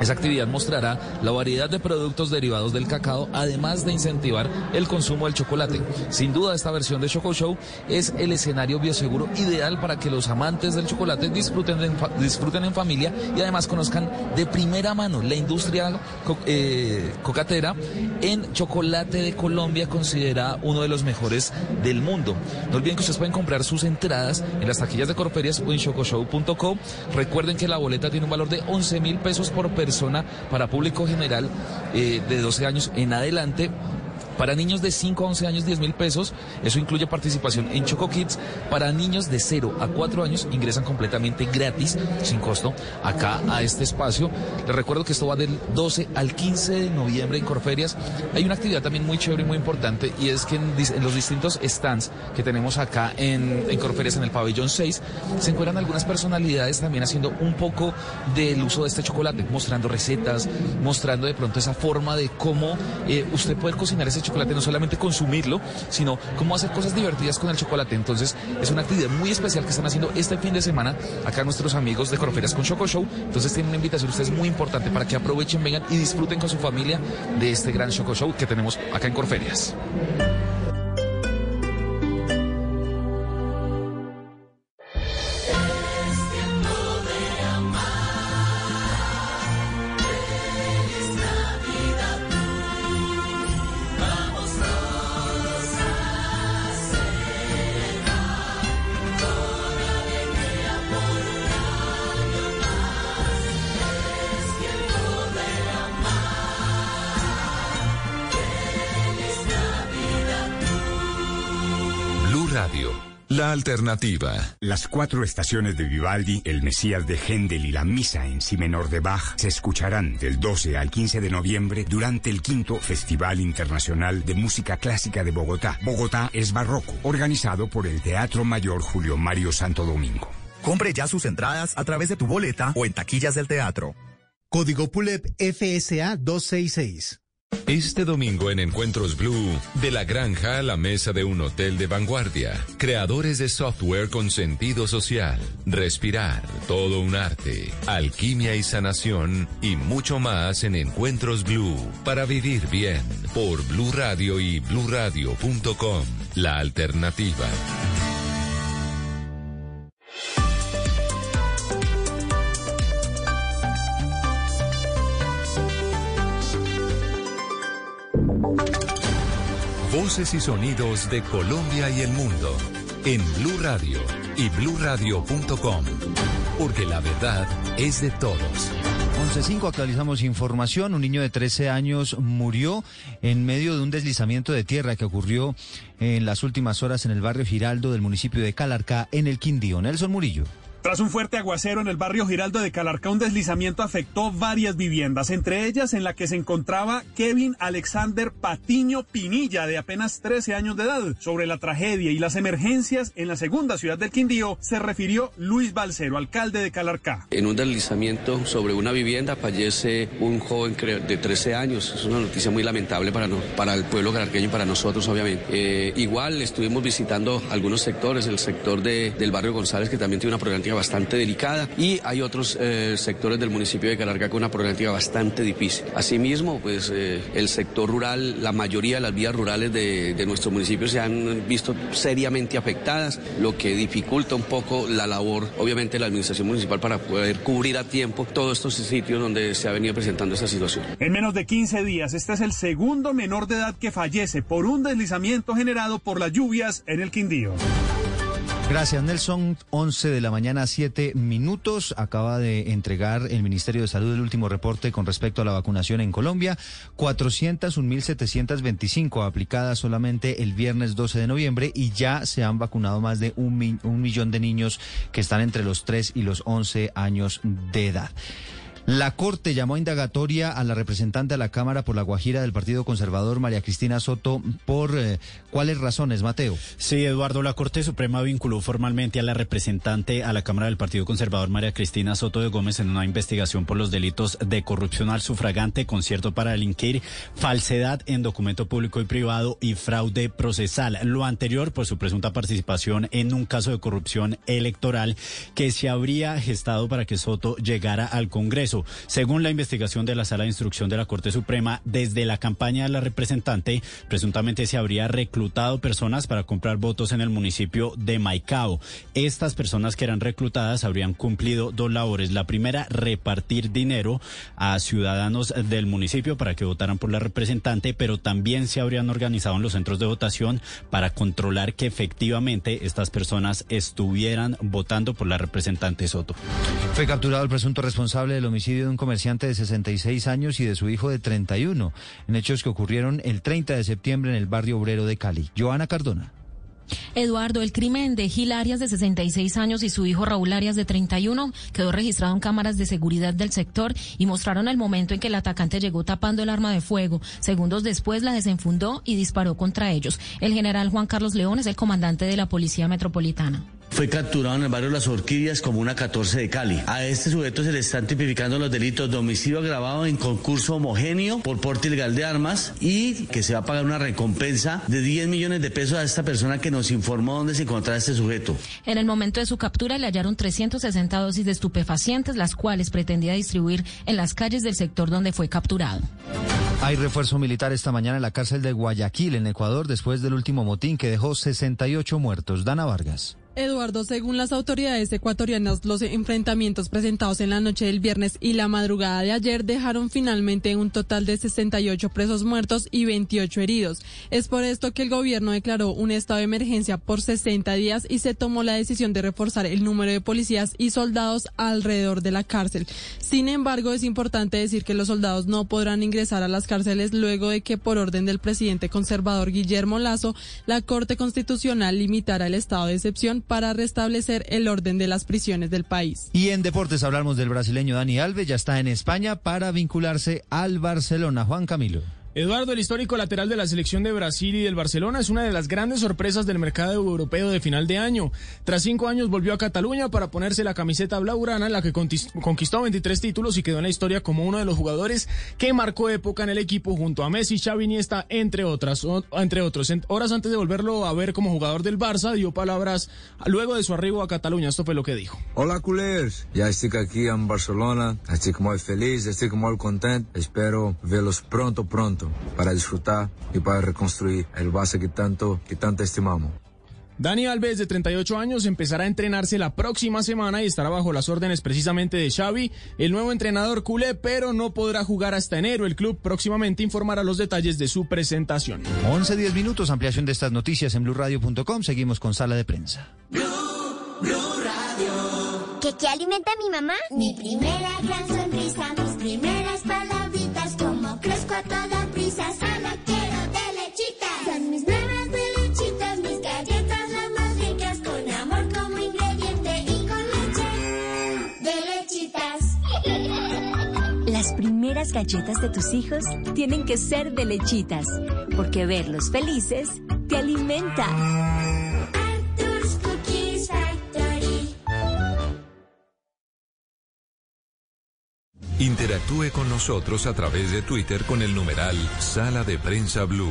esa actividad mostrará la variedad de productos derivados del cacao, además de incentivar el consumo del chocolate. Sin duda, esta versión de Choco Show es el escenario bioseguro ideal para que los amantes del chocolate disfruten, en, disfruten en familia y además conozcan de primera mano la industria co eh, cocatera en chocolate de Colombia, considerada uno de los mejores del mundo. No olviden que ustedes pueden comprar sus entradas en las taquillas de Corferias o en chocoshow.com. Recuerden que la boleta tiene un valor de 11 mil pesos por persona persona para público general eh, de 12 años en adelante. Para niños de 5 a 11 años, 10 mil pesos. Eso incluye participación en Choco Kids. Para niños de 0 a 4 años ingresan completamente gratis, sin costo, acá a este espacio. Les recuerdo que esto va del 12 al 15 de noviembre en Corferias. Hay una actividad también muy chévere y muy importante y es que en, los distintos stands que tenemos acá en, en, Corferias, en el pabellón 6, se encuentran algunas personalidades también haciendo un poco del uso de este chocolate, mostrando recetas, mostrando de pronto esa forma de cómo eh, usted puede cocinar ese chocolate, no solamente consumirlo, sino cómo hacer cosas divertidas con el chocolate. Entonces, es una actividad muy especial que están haciendo este fin de semana acá nuestros amigos de Corferias con Choco Show. Entonces, tienen una invitación ustedes muy importante para que aprovechen, vengan y disfruten con su familia de este gran Choco Show que tenemos acá en Corferias. Alternativa. Las cuatro estaciones de Vivaldi, el Mesías de Händel y la Misa en Si menor de Bach se escucharán del 12 al 15 de noviembre durante el quinto Festival Internacional de Música Clásica de Bogotá. Bogotá es Barroco, organizado por el Teatro Mayor Julio Mario Santo Domingo. Compre ya sus entradas a través de tu boleta o en taquillas del teatro. Código PULEP FSA 266. Este domingo en Encuentros Blue, de la granja a la mesa de un hotel de vanguardia, creadores de software con sentido social, respirar, todo un arte, alquimia y sanación y mucho más en Encuentros Blue, para vivir bien, por Blue Radio y bluradio.com, la alternativa. Y sonidos de Colombia y el mundo en Blue Radio y bluradio.com, porque la verdad es de todos. 11.5 actualizamos información. Un niño de 13 años murió en medio de un deslizamiento de tierra que ocurrió en las últimas horas en el barrio Giraldo del municipio de Calarcá, en el Quindío. Nelson Murillo. Tras un fuerte aguacero en el barrio Giraldo de Calarcá, un deslizamiento afectó varias viviendas, entre ellas en la que se encontraba Kevin Alexander Patiño Pinilla, de apenas 13 años de edad. Sobre la tragedia y las emergencias en la segunda ciudad del Quindío se refirió Luis Balcero, alcalde de Calarcá. En un deslizamiento sobre una vivienda fallece un joven de 13 años. Es una noticia muy lamentable para, no, para el pueblo calarqueño y para nosotros, obviamente. Eh, igual estuvimos visitando algunos sectores, el sector de, del barrio González, que también tiene una problemática bastante delicada y hay otros eh, sectores del municipio de Calarga con una problemática bastante difícil. Asimismo, pues eh, el sector rural, la mayoría de las vías rurales de, de nuestro municipio se han visto seriamente afectadas, lo que dificulta un poco la labor, obviamente, de la administración municipal para poder cubrir a tiempo todos estos sitios donde se ha venido presentando esta situación. En menos de 15 días, este es el segundo menor de edad que fallece por un deslizamiento generado por las lluvias en el Quindío. Gracias, Nelson. 11 de la mañana, 7 minutos. Acaba de entregar el Ministerio de Salud el último reporte con respecto a la vacunación en Colombia. 401.725 aplicadas solamente el viernes 12 de noviembre y ya se han vacunado más de un, millón de niños que están entre los 3 y los 11 años de edad. La Corte llamó a indagatoria a la representante de la Cámara por la Guajira del Partido Conservador, María Cristina Soto, por eh, cuáles razones, Mateo. Sí, Eduardo, la Corte Suprema vinculó formalmente a la representante a la Cámara del Partido Conservador, María Cristina Soto de Gómez, en una investigación por los delitos de corrupción al sufragante, concierto para delinquir, falsedad en documento público y privado y fraude procesal. Lo anterior por su presunta participación en un caso de corrupción electoral que se habría gestado para que Soto llegara al Congreso. Según la investigación de la Sala de Instrucción de la Corte Suprema, desde la campaña de la representante, presuntamente se habría reclutado personas para comprar votos en el municipio de Maicao. Estas personas que eran reclutadas habrían cumplido dos labores. La primera, repartir dinero a ciudadanos del municipio para que votaran por la representante, pero también se habrían organizado en los centros de votación para controlar que efectivamente estas personas estuvieran votando por la representante Soto. Fue capturado el presunto responsable del homicidio de un comerciante de 66 años y de su hijo de 31, en hechos que ocurrieron el 30 de septiembre en el barrio obrero de Cali. Cardona. Eduardo, el crimen de Gil Arias de 66 años y su hijo Raúl Arias de 31 quedó registrado en cámaras de seguridad del sector y mostraron el momento en que el atacante llegó tapando el arma de fuego. Segundos después la desenfundó y disparó contra ellos. El general Juan Carlos León es el comandante de la Policía Metropolitana fue capturado en el barrio Las Orquídeas como una 14 de Cali. A este sujeto se le están tipificando los delitos de homicidio agravado en concurso homogéneo por porte ilegal de armas y que se va a pagar una recompensa de 10 millones de pesos a esta persona que nos informó dónde se encontraba este sujeto. En el momento de su captura le hallaron 360 dosis de estupefacientes, las cuales pretendía distribuir en las calles del sector donde fue capturado. Hay refuerzo militar esta mañana en la cárcel de Guayaquil, en Ecuador, después del último motín que dejó 68 muertos. Dana Vargas. Eduardo, según las autoridades ecuatorianas, los enfrentamientos presentados en la noche del viernes y la madrugada de ayer dejaron finalmente un total de 68 presos muertos y 28 heridos. Es por esto que el gobierno declaró un estado de emergencia por 60 días y se tomó la decisión de reforzar el número de policías y soldados alrededor de la cárcel. Sin embargo, es importante decir que los soldados no podrán ingresar a las cárceles luego de que, por orden del presidente conservador Guillermo Lazo, la Corte Constitucional limitara el estado de excepción para restablecer el orden de las prisiones del país. Y en deportes hablamos del brasileño Dani Alves, ya está en España para vincularse al Barcelona. Juan Camilo. Eduardo, el histórico lateral de la selección de Brasil y del Barcelona, es una de las grandes sorpresas del mercado europeo de final de año. Tras cinco años volvió a Cataluña para ponerse la camiseta blaugrana, en la que conquistó 23 títulos y quedó en la historia como uno de los jugadores que marcó época en el equipo junto a Messi, Xavi Iniesta, entre otras, entre otros. Horas antes de volverlo a ver como jugador del Barça, dio palabras luego de su arribo a Cataluña. Esto fue lo que dijo. Hola culers, ya estoy aquí en Barcelona, estoy muy feliz, estoy muy contento, espero verlos pronto, pronto para disfrutar y para reconstruir el base que tanto, que tanto estimamos. Dani Alves, de 38 años, empezará a entrenarse la próxima semana y estará bajo las órdenes precisamente de Xavi, el nuevo entrenador culé, pero no podrá jugar hasta enero. El club próximamente informará los detalles de su presentación. 11-10 minutos, ampliación de estas noticias en blueradio.com. Seguimos con sala de prensa. ¿Qué, ¿Qué alimenta mi mamá? Mi primera gran sonrisa, mis primeras palabritas, como crezco a toda primeras galletas de tus hijos tienen que ser de lechitas, porque verlos felices te alimenta. Interactúe con nosotros a través de Twitter con el numeral Sala de Prensa Blue.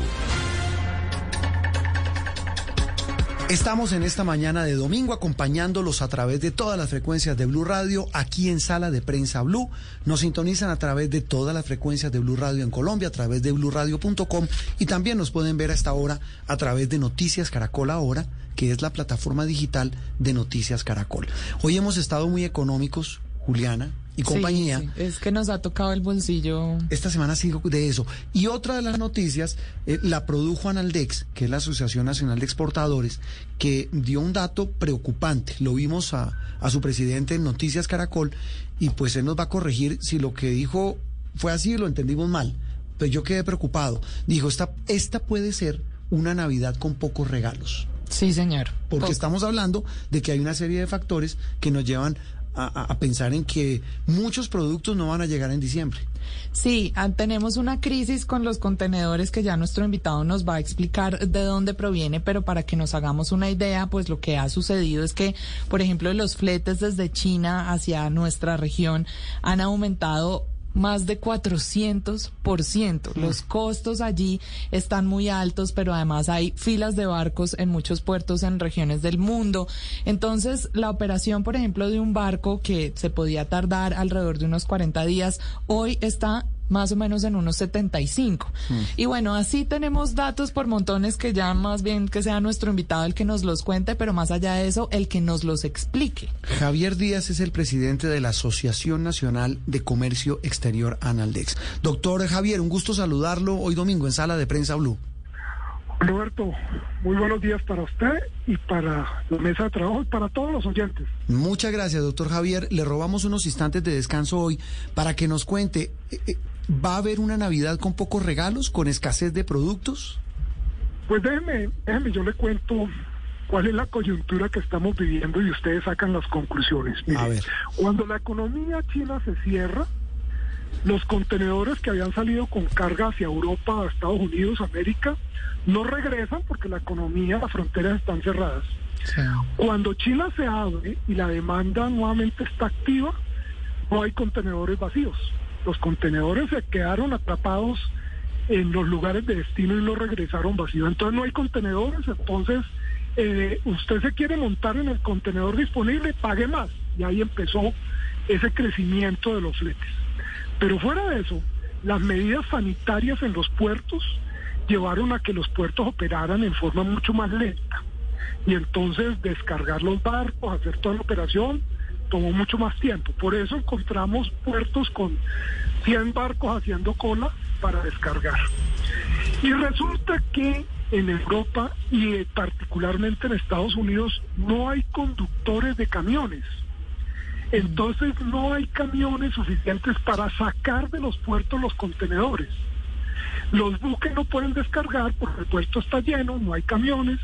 Estamos en esta mañana de domingo acompañándolos a través de todas las frecuencias de Blue Radio aquí en Sala de Prensa Blue. Nos sintonizan a través de todas las frecuencias de Blue Radio en Colombia, a través de bluradio.com y también nos pueden ver a esta hora a través de Noticias Caracol Ahora, que es la plataforma digital de Noticias Caracol. Hoy hemos estado muy económicos, Juliana y compañía. Sí, sí, Es que nos ha tocado el bolsillo. Esta semana sigo de eso. Y otra de las noticias eh, la produjo Analdex, que es la Asociación Nacional de Exportadores, que dio un dato preocupante. Lo vimos a, a su presidente en Noticias Caracol y pues él nos va a corregir si lo que dijo fue así lo entendimos mal. Pues yo quedé preocupado. Dijo, esta, esta puede ser una Navidad con pocos regalos. Sí, señor. Porque Poco. estamos hablando de que hay una serie de factores que nos llevan a, pensar en que muchos productos no van a llegar en diciembre. Sí, ah, tenemos una crisis con los contenedores que ya nuestro invitado nos va a explicar de dónde proviene, pero para que nos hagamos una idea, pues lo que ha sucedido es que, por ejemplo, los fletes desde China hacia nuestra región han aumentado más de 400%. Los costos allí están muy altos, pero además hay filas de barcos en muchos puertos en regiones del mundo. Entonces, la operación, por ejemplo, de un barco que se podía tardar alrededor de unos 40 días, hoy está más o menos en unos 75. Y bueno, así tenemos datos por montones que ya más bien que sea nuestro invitado el que nos los cuente, pero más allá de eso, el que nos los explique. Javier Díaz es el presidente de la Asociación Nacional de Comercio Exterior Analdex. Doctor Javier, un gusto saludarlo hoy domingo en Sala de Prensa Blue. Roberto, muy buenos días para usted y para la mesa de trabajo y para todos los oyentes. Muchas gracias, doctor Javier. Le robamos unos instantes de descanso hoy para que nos cuente, eh, eh, ¿va a haber una Navidad con pocos regalos, con escasez de productos? Pues déjeme, déjeme, yo le cuento cuál es la coyuntura que estamos viviendo y ustedes sacan las conclusiones. Mire, Cuando la economía china se cierra, los contenedores que habían salido con carga hacia Europa, a Estados Unidos, América, no regresan porque la economía, las fronteras están cerradas. Cuando China se abre y la demanda nuevamente está activa, no hay contenedores vacíos. Los contenedores se quedaron atrapados en los lugares de destino y no regresaron vacíos. Entonces no hay contenedores, entonces eh, usted se quiere montar en el contenedor disponible, pague más. Y ahí empezó ese crecimiento de los fletes. Pero fuera de eso, las medidas sanitarias en los puertos llevaron a que los puertos operaran en forma mucho más lenta. Y entonces descargar los barcos, hacer toda la operación, tomó mucho más tiempo. Por eso encontramos puertos con 100 barcos haciendo cola para descargar. Y resulta que en Europa y particularmente en Estados Unidos no hay conductores de camiones. Entonces no hay camiones suficientes para sacar de los puertos los contenedores. Los buques no pueden descargar porque el puerto está lleno, no hay camiones.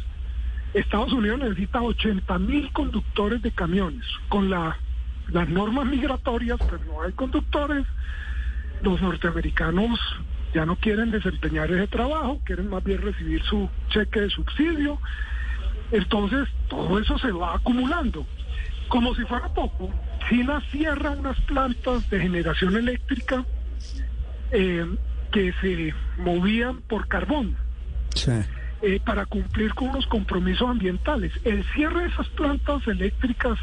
Estados Unidos necesita 80 mil conductores de camiones. Con la, las normas migratorias, pues no hay conductores. Los norteamericanos ya no quieren desempeñar ese trabajo, quieren más bien recibir su cheque de subsidio. Entonces, todo eso se va acumulando. Como si fuera poco, China cierra unas plantas de generación eléctrica eh, que se movían por carbón eh, para cumplir con los compromisos ambientales. El cierre de esas plantas eléctricas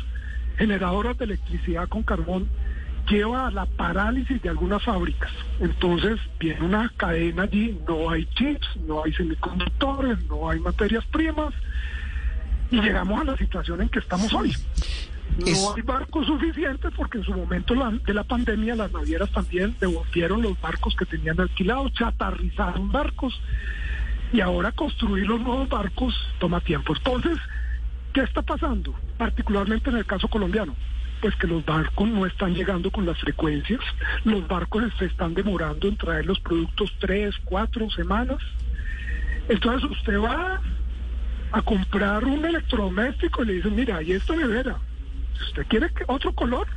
generadoras de electricidad con carbón lleva a la parálisis de algunas fábricas. Entonces viene una cadena allí, no hay chips, no hay semiconductores, no hay materias primas y llegamos a la situación en que estamos hoy. No hay barcos suficientes porque en su momento la- de la pandemia las navieras también devolvieron los barcos que tenían alquilados, chatarrizaron barcos y ahora construir los nuevos barcos toma tiempo. Entonces, ¿qué está pasando? Particularmente en el caso colombiano. Pues que los barcos no están llegando con las frecuencias, los barcos se están demorando en traer los productos tres, cuatro semanas. Entonces usted va a comprar un electrodoméstico y le dicen, mira, y esta nevera, si usted quiere que- otro color,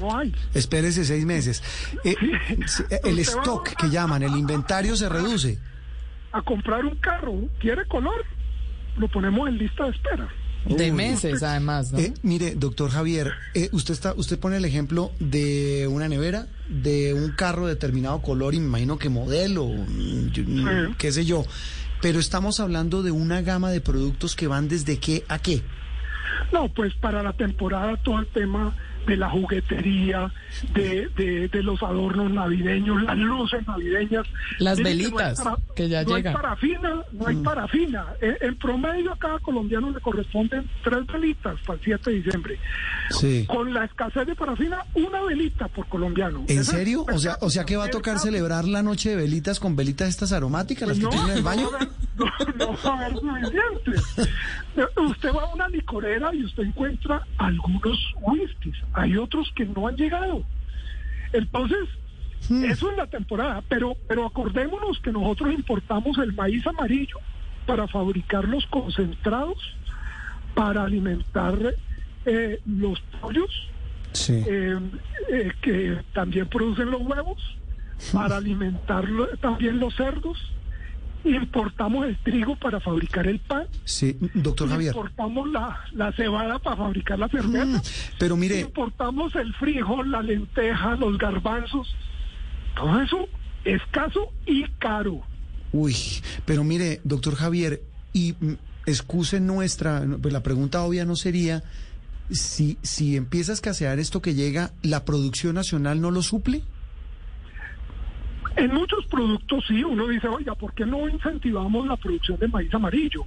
no hay. Espérese seis meses. Eh, el stock que llaman, el inventario se reduce. A comprar un carro, ¿quiere color? Lo ponemos en lista de espera. De meses, además, ¿no? Eh, mire, doctor Javier, eh, usted está, usted pone el ejemplo de una nevera, de un carro de determinado color, y me imagino que modelo, mm, qué sé yo. Pero estamos hablando de una gama de productos que van desde qué a qué. No, pues para la temporada todo el tema de la juguetería, de, de, los adornos navideños, las luces navideñas. Las velitas que, ya llegan. No hay parafina, no hay mm. parafina. En, promedio a cada colombiano le corresponden tres velitas para el 7 de diciembre. Sí. Con la escasez de parafina, una velita por colombiano. ¿En serio? O sea, o sea que va a tocar celebrar la noche de velitas con velitas estas aromáticas, las que tienen en el baño. No, no, va a haber suficiente. usted va a una licorera y usted encuentra algunos whiskies hay otros que no han llegado. Entonces, hmm. eso es la temporada, pero, pero acordémonos que nosotros importamos el maíz amarillo para fabricar los concentrados, para alimentar eh, los pollos, eh, eh, que también producen los huevos, para alimentar también los cerdos Importamos el trigo para fabricar el pan. Sí, doctor Javier. Importamos la, la cebada para fabricar la cerveza. Mm, pero mire. Importamos el frijol, la lenteja, los garbanzos. Todo eso escaso y caro. Uy, pero mire, doctor Javier, y mm, excuse nuestra, pues la pregunta obvia no sería si, si empieza a escasear esto que llega, ¿la producción nacional no lo suple? En muchos productos sí, uno dice, oiga, ¿por qué no incentivamos la producción de maíz amarillo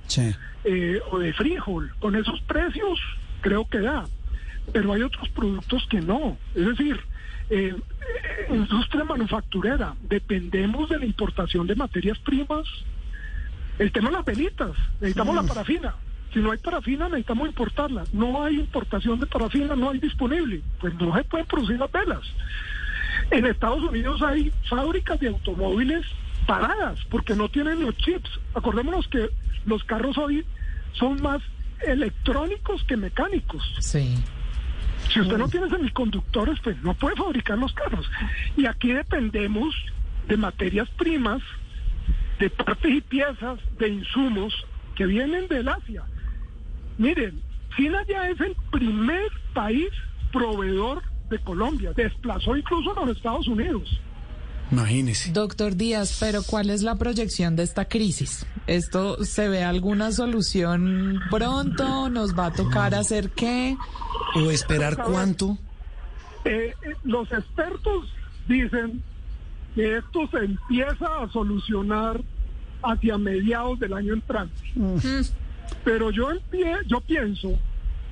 eh, o de frijol? Con esos precios creo que da, pero hay otros productos que no. Es decir, eh, eh, industria manufacturera, dependemos de la importación de materias primas. El tema de las velitas, necesitamos la mm. parafina. Si no hay parafina, necesitamos importarla. No hay importación de parafina, no hay disponible. Pues no se pueden producir las velas. En Estados Unidos hay fábricas de automóviles paradas porque no tienen los chips. Acordémonos que los carros hoy son más electrónicos que mecánicos. Sí. Si usted no tiene semiconductores, pues no puede fabricar los carros. Y aquí dependemos de materias primas, de partes y piezas, de insumos que vienen del Asia. Miren, China ya es el primer país proveedor de Colombia, desplazó incluso a los Estados Unidos. Imagínese. Doctor Díaz, pero ¿cuál es la proyección de esta crisis? ¿Esto se ve alguna solución pronto? ¿Nos va a tocar hacer qué? ¿O esperar cuánto? Eh, eh, los expertos dicen que esto se empieza a solucionar hacia mediados del año entrante. Mm. Pero yo, yo pienso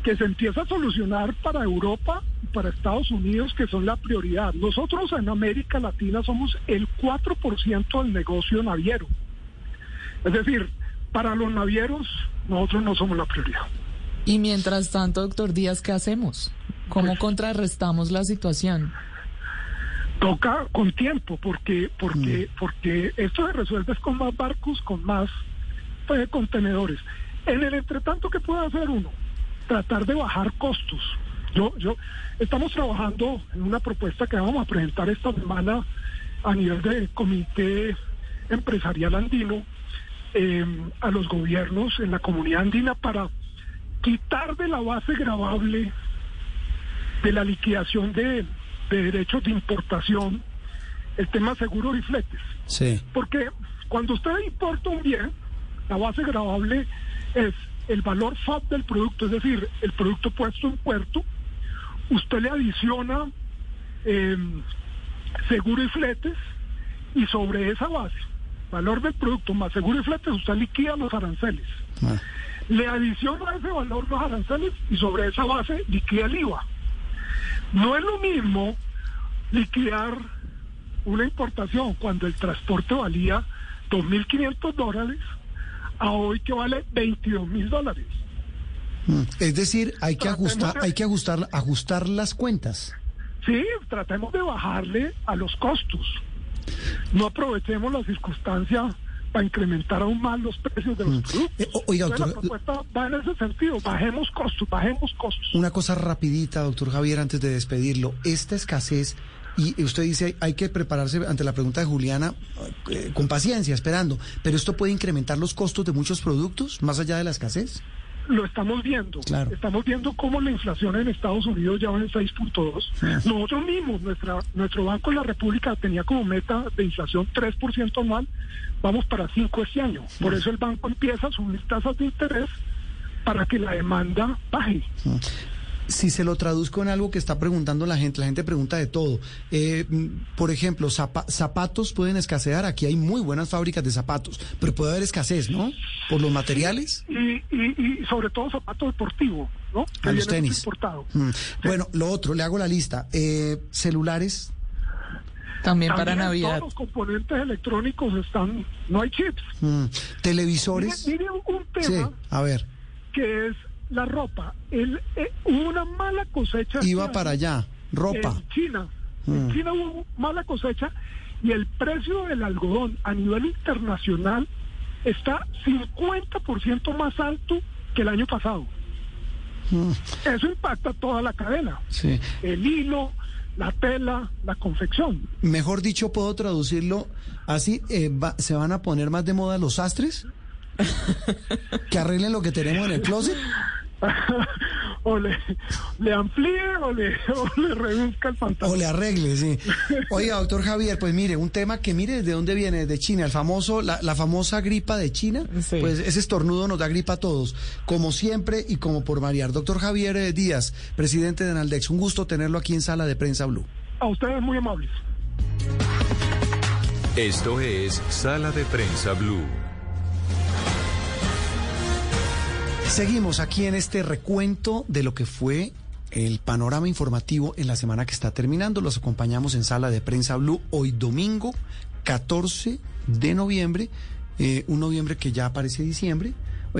que se empieza a solucionar para Europa y para Estados Unidos, que son la prioridad. Nosotros en América Latina somos el 4% del negocio naviero. Es decir, para los navieros nosotros no somos la prioridad. Y mientras tanto, doctor Díaz, ¿qué hacemos? ¿Cómo pues- contrarrestamos la situación? Toca con tiempo, porque, porque, mm. porque esto se resuelve con más barcos, con más pues, contenedores. En el entretanto, ¿qué puede hacer uno? Tratar de bajar costos. Yo, yo, estamos trabajando en una propuesta que vamos a presentar esta semana a nivel del Comité Empresarial Andino em, a los gobiernos en la comunidad andina para quitar de la base grabable de la liquidación de, de derechos de importación el tema seguro y fletes. Sí. Porque cuando usted importa un bien, la base grabable es el valor FAB del producto, es decir, el producto puesto en puerto, usted le adiciona em, seguro y fletes y sobre esa base, valor del producto más seguro y fletes, usted liquida los aranceles. Ah. Le adiciona ese valor los aranceles y sobre esa base liquida el IVA. No es lo mismo liquidar una importación cuando el transporte valía 2.500 dólares a hoy que vale 22 mil dólares. Mm, es decir, hay que ajustar, hay que ajustar, ajustar las cuentas. Sí, tratemos de bajarle a los costos. No aprovechemos la circunstancia para incrementar aún más los precios de los Mm. productos. Eh, oiga, Entonces, doctor, la propuesta va en ese sentido, bajemos costos, bajemos costos. Una cosa rapidita, doctor Javier, antes de despedirlo. Esta escasez, y usted dice, hay que prepararse ante la pregunta de Juliana eh, con paciencia, esperando, pero esto puede incrementar los costos de muchos productos, más allá de la escasez. Lo estamos viendo. Claro. Estamos viendo cómo la inflación en Estados Unidos ya va en 6.2. Nosotros mismos, nuestra, nuestro Banco de la República tenía como meta de inflación 3% anual. Vamos para 5 este año. Por eso el banco empieza a subir tasas de interés para que la demanda baje. Si se lo traduzco en algo que está preguntando la gente, la gente pregunta de todo. Eh, mm, por ejemplo, zapa- zapatos pueden escasear. Aquí hay muy buenas fábricas de zapatos, pero puede haber escasez, ¿no? Por los materiales. Y, y, y sobre todo zapato deportivo, ¿no? Que A los tenis. importado. Mm. Bueno, lo otro, le hago la lista. Eh, celulares. También para Navidad. Todos los componentes electrónicos están, no hay chips. mm, televisores. Mire, mire un Sí, tema a ver, que es la ropa. El, eh, hubo una mala cosecha. iba este para año allá. Ropa. En China. Mm. En China hubo mala cosecha y el precio del algodón a nivel internacional está 50% más alto que el año pasado. Mm, Eso impacta toda la cadena. sí. El hilo, la tela, la confección. Mejor dicho, puedo traducirlo así, eh, va- ¿se van a poner más de moda los sastres? ¿Que arreglen lo que tenemos en el closet? o le, le amplíe o le, o le reduzca el pantalón. O le arregle, sí. Oiga, doctor Javier, pues mire, un tema que mire de dónde viene, de China, el famoso, la, la famosa gripa de China, pues ese estornudo nos da gripa a todos, como siempre y como por variar. Doctor Javier eh, Díaz, presidente de Naldex, un gusto tenerlo aquí en Sala de Prensa Blue. A ustedes muy amables. Esto es Sala de Prensa Blue. Seguimos aquí en este recuento de lo que fue el panorama informativo en la semana que está terminando. Los acompañamos en Sala de Prensa Blue hoy domingo 14 de noviembre, eh, un noviembre que ya parece diciembre.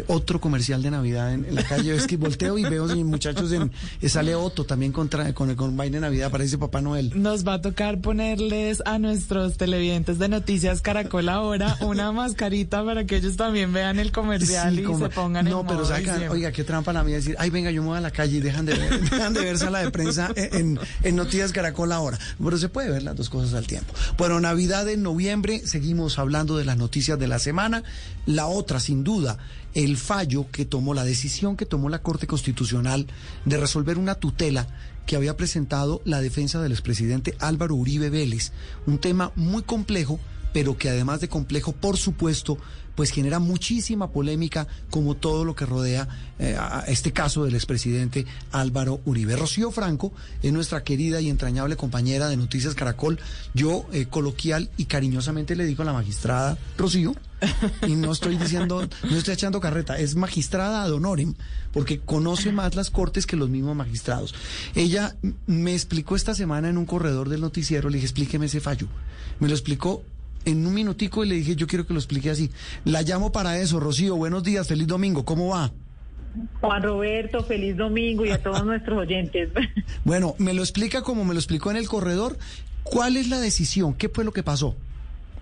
Otro comercial de Navidad en, en la calle. Es que volteo y veo mis muchachos en. eh, Sale Otto también contra, con el con vaina de Navidad, parece Papá Noel. Nos va a tocar ponerles a nuestros televidentes de Noticias Caracol ahora una mascarita para que ellos también vean el comercial Sí, y como- se pongan en No, pero diciembre. oiga, qué trampa la mía decir, ay, venga, yo me voy a la calle y dejan de ver, dejan de ver sala de prensa en, en Noticias Caracol ahora. Pero se puede ver las dos cosas al tiempo. Bueno, Navidad en noviembre, seguimos hablando de las noticias de la semana. La otra, sin duda, el fallo que tomó, la decisión que tomó la Corte Constitucional de resolver una tutela que había presentado la defensa del expresidente Álvaro Uribe Vélez. Un tema muy complejo, pero que además de complejo, por supuesto, pues genera muchísima polémica como todo lo que rodea eh, a este caso del expresidente Álvaro Uribe. Rocío Franco es nuestra querida y entrañable compañera de Noticias Caracol. Yo eh, coloquial y cariñosamente le digo a la magistrada Rocío, y no estoy diciendo, no estoy echando carreta, es magistrada ad honorem, porque conoce más las cortes que los mismos magistrados. Ella me explicó esta semana en un corredor del noticiero, le dije, explíqueme ese fallo. Me lo explicó en un minutico y le dije, yo quiero que lo explique así. La llamo para eso, Rocío, buenos días, feliz domingo, ¿cómo va? Juan Roberto, feliz domingo y a todos nuestros oyentes. Bueno, me lo explica como me lo explicó en el corredor. ¿Cuál es la decisión? ¿Qué fue lo que pasó?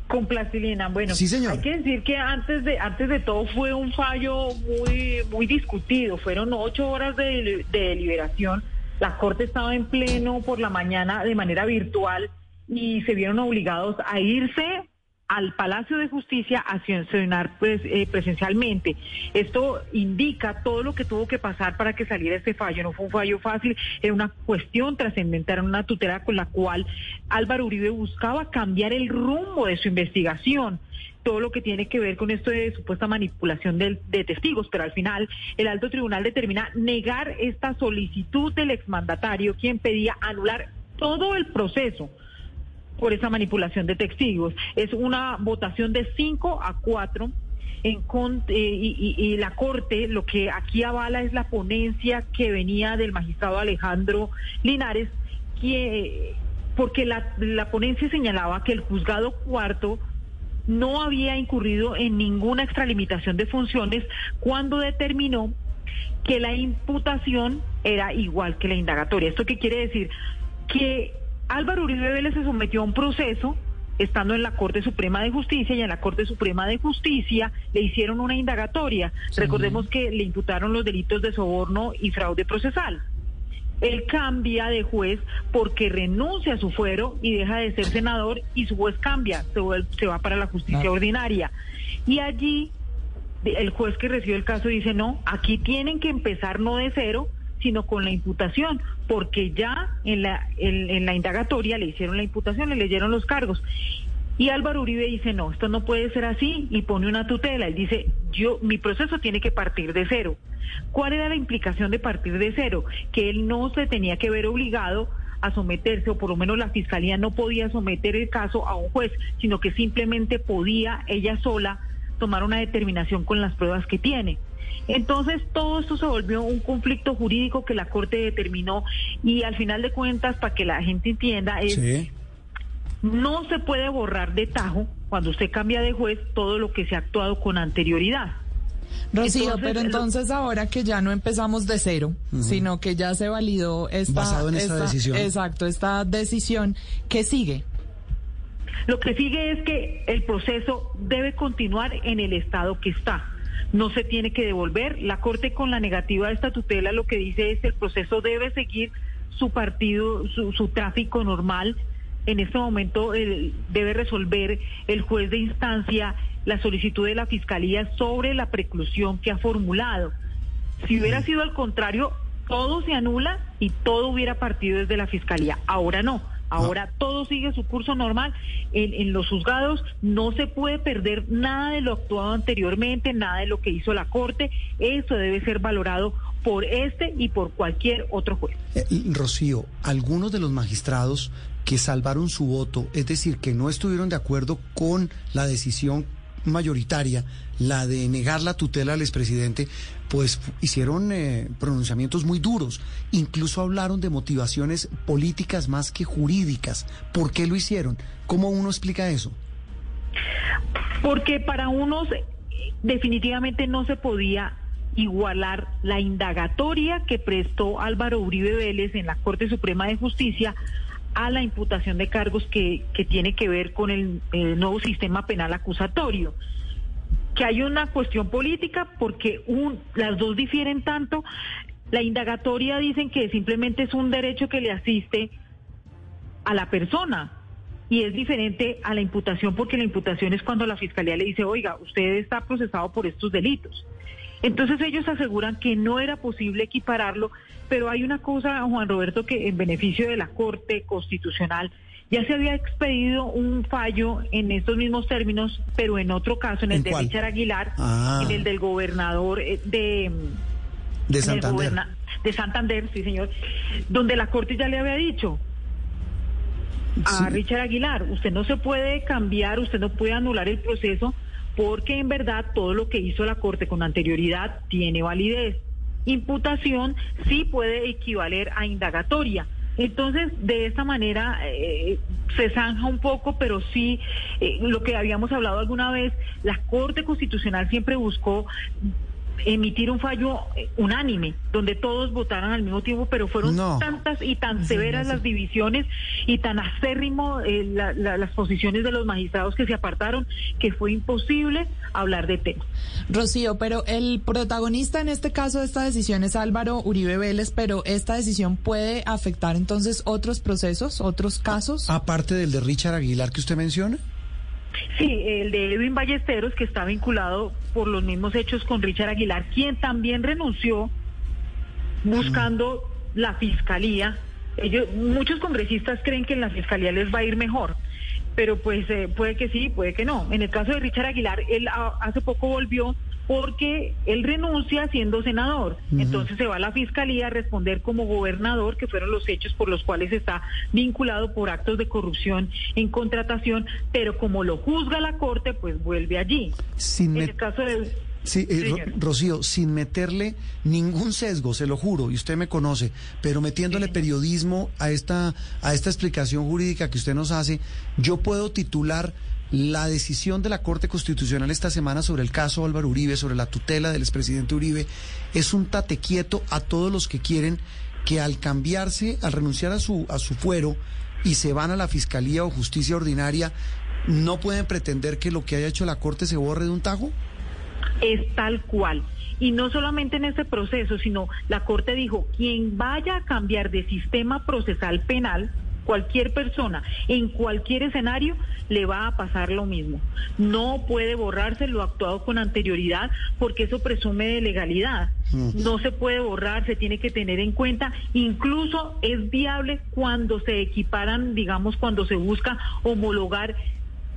Con plastilina. Bueno, Sí, señor. hay que decir que antes de antes de todo fue un fallo muy muy discutido. Fueron ocho horas de, de deliberación. La corte estaba en pleno por la mañana de manera virtual y se vieron obligados a irse al Palacio de Justicia a sesionar pues, eh, presencialmente. Esto indica todo lo que tuvo que pasar para que saliera este fallo. No fue un fallo fácil, era una cuestión trascendental, una tutela con la cual Álvaro Uribe buscaba cambiar el rumbo de su investigación todo lo que tiene que ver con esto de supuesta manipulación del- de, testigos, pero al final el alto tribunal determina negar esta solicitud del exmandatario, quien pedía anular todo el proceso por esa manipulación de testigos. Es una votación de 5 a 4 en con- eh, y, y- la Corte lo que aquí avala es la ponencia que venía del magistrado Alejandro Linares, que, porque la, la ponencia señalaba que el juzgado cuarto no había incurrido en ninguna extralimitación de funciones cuando determinó que la imputación era igual que la indagatoria. ¿Esto qué quiere decir? Que Álvaro Uribe Vélez se sometió a un proceso estando en la Corte Suprema de Justicia y en la Corte Suprema de Justicia le hicieron una indagatoria. Recordemos que le imputaron los delitos de soborno y fraude procesal. Él cambia de juez porque renuncia a su fuero y deja de ser senador y su juez cambia, se, va para la justicia ordinaria. Y allí el juez que recibió el caso dice, no, aquí tienen que empezar no de cero, sino con la imputación, porque ya en la, en, la indagatoria le hicieron la imputación, le leyeron los cargos. Y Álvaro Uribe dice, no, esto no puede ser así y pone una tutela. Él dice, yo, mi proceso tiene que partir de cero. ¿Cuál era la implicación de partir de cero? Que él no se tenía que ver obligado a someterse, o por lo menos la fiscalía no podía someter el caso a un juez, sino que simplemente podía ella sola tomar una determinación con las pruebas que tiene. Entonces todo esto se volvió un conflicto jurídico que la Corte determinó y al final de cuentas, para que la gente entienda, es no se puede borrar de tajo cuando usted cambia de juez todo lo que se ha actuado con anterioridad. Rocío, pero entonces ahora que ya no empezamos de cero, sino que ya se validó esta, Basado en esta decisión. Exacto, esta decisión, ¿qué sigue? Lo que sigue es que el proceso debe continuar en el estado que está. No se tiene que devolver. La Corte con la negativa de esta tutela lo que dice es que el proceso debe seguir su partido, su, tráfico normal. En este momento debe resolver el juez de instancia la solicitud de la Fiscalía sobre la preclusión que ha formulado. Si hubiera sido al contrario, todo se anula y todo hubiera partido desde la Fiscalía. Ahora no Ahora todo sigue su curso normal. En, los juzgados no se puede perder nada de lo actuado anteriormente, nada de lo que hizo la Corte. Eso debe ser valorado por este y por cualquier otro juez. Eh, Rocío, algunos de los magistrados que salvaron su voto, es decir, que no estuvieron de acuerdo con la decisión mayoritaria, la de negar la tutela al expresidente, pues hicieron eh, pronunciamientos muy duros. Incluso hablaron de motivaciones políticas más que jurídicas. ¿Por qué lo hicieron? ¿Cómo uno explica eso? Porque para unos definitivamente no se podía igualar la indagatoria que prestó Álvaro Uribe Vélez en la Corte Suprema de Justicia a la imputación de cargos que, que tiene que ver con el, nuevo sistema penal acusatorio. Que hay una cuestión política porque un, las dos difieren tanto. La indagatoria dicen que simplemente es un derecho que le asiste a la persona y es diferente a la imputación porque la imputación es cuando la fiscalía le dice, oiga, usted está procesado por estos delitos. Entonces ellos aseguran que no era posible equipararlo, pero hay una cosa, Juan Roberto, que en beneficio de la Corte Constitucional ya se había expedido un fallo en estos mismos términos, pero en otro caso, en el de Richard Aguilar, ah. en el del gobernador eh, de... De Santander. De Santander, sí, señor, donde la Corte ya le había dicho, a Richard Aguilar, usted no se puede cambiar, usted no puede anular el proceso porque en verdad todo lo que hizo la Corte con anterioridad tiene validez. Imputación sí puede equivaler a indagatoria. Entonces, de esta manera eh, se zanja un poco, pero sí, eh, lo que habíamos hablado alguna vez, la Corte Constitucional siempre buscó emitir un fallo eh, unánime, donde todos votaran al mismo tiempo, pero fueron tantas y tan severas las divisiones y tan acérrimo eh, las posiciones de los magistrados que se apartaron que fue imposible hablar de tema. Rocío, pero el protagonista en este caso de esta decisión es Álvaro Uribe Vélez, pero esta decisión puede afectar entonces otros procesos, otros casos. Aparte del de Richard Aguilar que usted menciona. Sí, el de Edwin Ballesteros, que está vinculado por los mismos hechos con Richard Aguilar, quien también renunció buscando la fiscalía. Ellos, muchos congresistas creen que en la fiscalía les va a ir mejor, pero pues eh, puede que sí, puede que no. En el caso de Richard Aguilar, él hace poco volvió porque él renuncia siendo senador. Entonces se va a la fiscalía a responder como gobernador, que fueron los hechos por los cuales está vinculado por actos de corrupción en contratación, pero como lo juzga la corte, pues vuelve allí. Sin en el caso de Sí, eh, Rocío, sin meterle ningún sesgo, se lo juro, y usted me conoce, pero metiéndole periodismo a esta, a esta explicación jurídica que usted nos hace, yo puedo titular la decisión de la Corte Constitucional esta semana sobre el caso Álvaro Uribe, sobre la tutela del expresidente Uribe, es un tate quieto a todos los que quieren que al cambiarse, al renunciar a su, a su fuero y se van a la Fiscalía o Justicia Ordinaria, ¿no pueden pretender que lo que haya hecho la Corte se borre de un tajo? Es tal cual. Y no solamente en este proceso, sino la Corte dijo, quien vaya a cambiar de sistema procesal penal, cualquier persona, en cualquier escenario, le va a pasar lo mismo. No puede borrarse lo actuado con anterioridad porque eso presume de legalidad. Mm. No se puede borrar, se tiene que tener en cuenta. Incluso es viable cuando se equiparan, digamos, cuando se busca homologar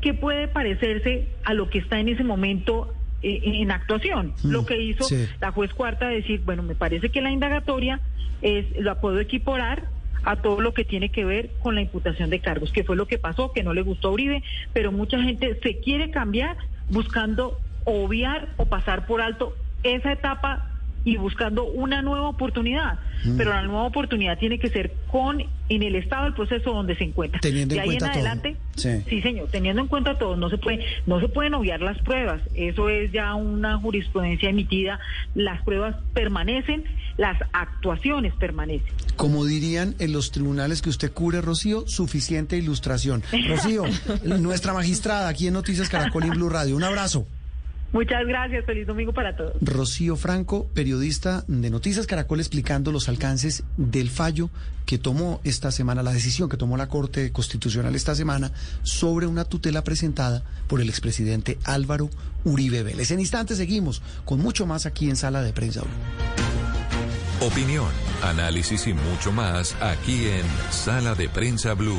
que puede parecerse a lo que está en ese momento eh, en actuación. Mm, lo que hizo la juez cuarta decir, bueno, me parece que la indagatoria es la puedo equiparar a todo lo que tiene que ver con la imputación de cargos, que fue lo que pasó, que no le gustó a Uribe, pero mucha gente se quiere cambiar buscando obviar o pasar por alto esa etapa y buscando una nueva oportunidad. Mm. Pero la nueva oportunidad tiene que ser con en el estado del proceso donde se encuentra. Teniendo de ahí en, adelante, sí. señor, teniendo en cuenta todo, no se puede, no se pueden obviar las pruebas. Eso es ya una jurisprudencia emitida. Las pruebas permanecen, las actuaciones permanecen. Como dirían en los tribunales que usted cubre, Rocío, suficiente ilustración. Rocío, nuestra magistrada aquí en Noticias Caracol y Blue Radio. Un abrazo. Muchas gracias, feliz domingo para todos. Rocío Franco, periodista de Noticias Caracol, explicando los alcances del fallo que tomó esta semana, la decisión que tomó la Corte Constitucional esta semana sobre una tutela presentada por el expresidente Álvaro Uribe Vélez. En instantes seguimos con mucho más aquí en Sala de Prensa. Opinión, análisis y mucho más aquí en Sala de Prensa Blue.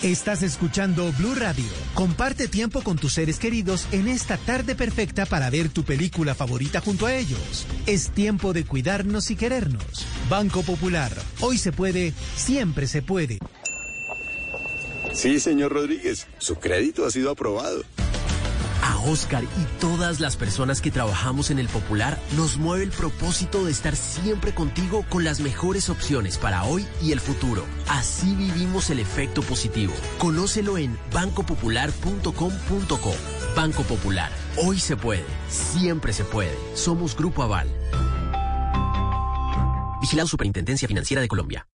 Estás escuchando Blue Radio. Comparte tiempo con tus seres queridos en esta tarde perfecta para ver tu película favorita junto a ellos. Es tiempo de cuidarnos y querernos. Banco Popular. Hoy se puede, siempre se puede. Sí, señor Rodríguez. Su crédito ha sido aprobado. Oscar y todas las personas que trabajamos en el Popular nos mueve el propósito de estar siempre contigo con las mejores opciones para hoy y el futuro. Así vivimos el efecto positivo. Conócelo en bancopopular.com.co. Banco Popular. Hoy se puede. Siempre se puede. Somos Grupo Aval. Vigilado Superintendencia Financiera de Colombia.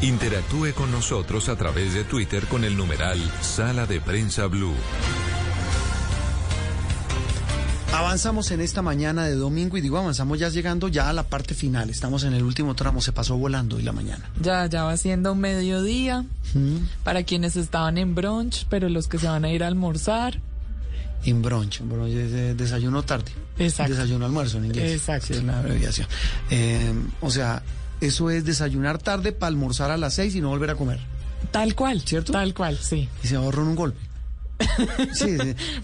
Interactúe con nosotros a través de Twitter con el numeral Sala de Prensa Blue. Avanzamos en esta mañana de domingo y digo avanzamos ya llegando ya a la parte final. Estamos en el último tramo, se pasó volando hoy la mañana. Ya, ya va siendo mediodía para quienes estaban en brunch, pero los que se van a ir a almorzar. En brunch, brunch es desayuno tarde. Exacto. Desayuno almuerzo en inglés. Exacto. es la abreviación. Eh, o sea, eso es desayunar tarde para almorzar a las seis y no volver a comer. Tal cual, ¿cierto? Tal cual, sí. Y se ahorran un golpe. Sí,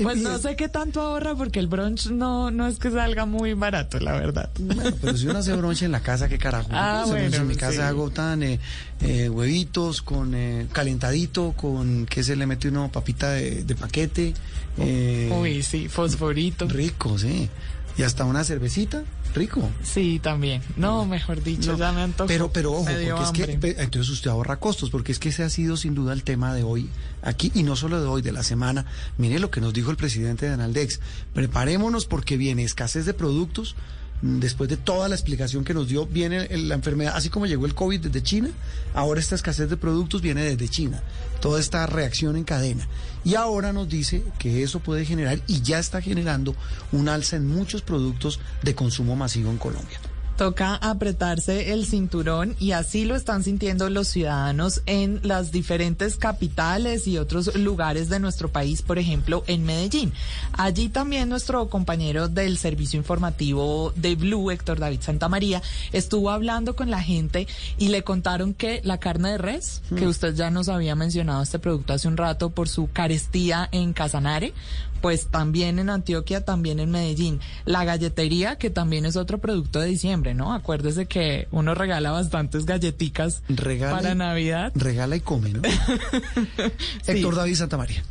Pues no sé qué tanto ahorra porque el brunch no, no es que salga muy barato, la verdad. Bueno, pero si uno hace brunch en la casa, ¿qué carajo? Ah, bueno, en mi casa hago tan eh, eh, huevitos con eh, calentadito, con que se le mete uno papita de, de paquete. Uy, sí, fosforito. Rico, sí. Y hasta una cervecita rico. Sí, también. No, mejor dicho, ya me antojo. Pero, pero ojo, porque es que entonces usted ahorra costos, porque es que ese ha sido sin duda el tema de hoy aquí, y no solo de hoy, de la semana. Mire lo que nos dijo el presidente de Analdex. Preparémonos porque viene escasez de productos después de toda la explicación que nos dio, viene la enfermedad, así como llegó el COVID desde China, ahora esta escasez de productos viene desde China, toda esta reacción en cadena. Y ahora nos dice que eso puede generar, y ya está generando, un alza en muchos productos de consumo masivo en Colombia. Toca apretarse el cinturón y así lo están sintiendo los ciudadanos en las diferentes capitales y otros lugares de nuestro país, por ejemplo, en Medellín. Allí también nuestro compañero del servicio informativo de Blue, Héctor David Santamaría, estuvo hablando con la gente y le contaron que la carne de res, que hmm. usted ya nos había mencionado este producto hace un rato por su carestía en Casanare, pues también en Antioquia, también en Medellín. La galletería, que también es otro producto de diciembre, ¿no? Acuérdese que uno regala bastantes galletitas para Navidad. Regala y come, ¿no? Héctor David Santamaría.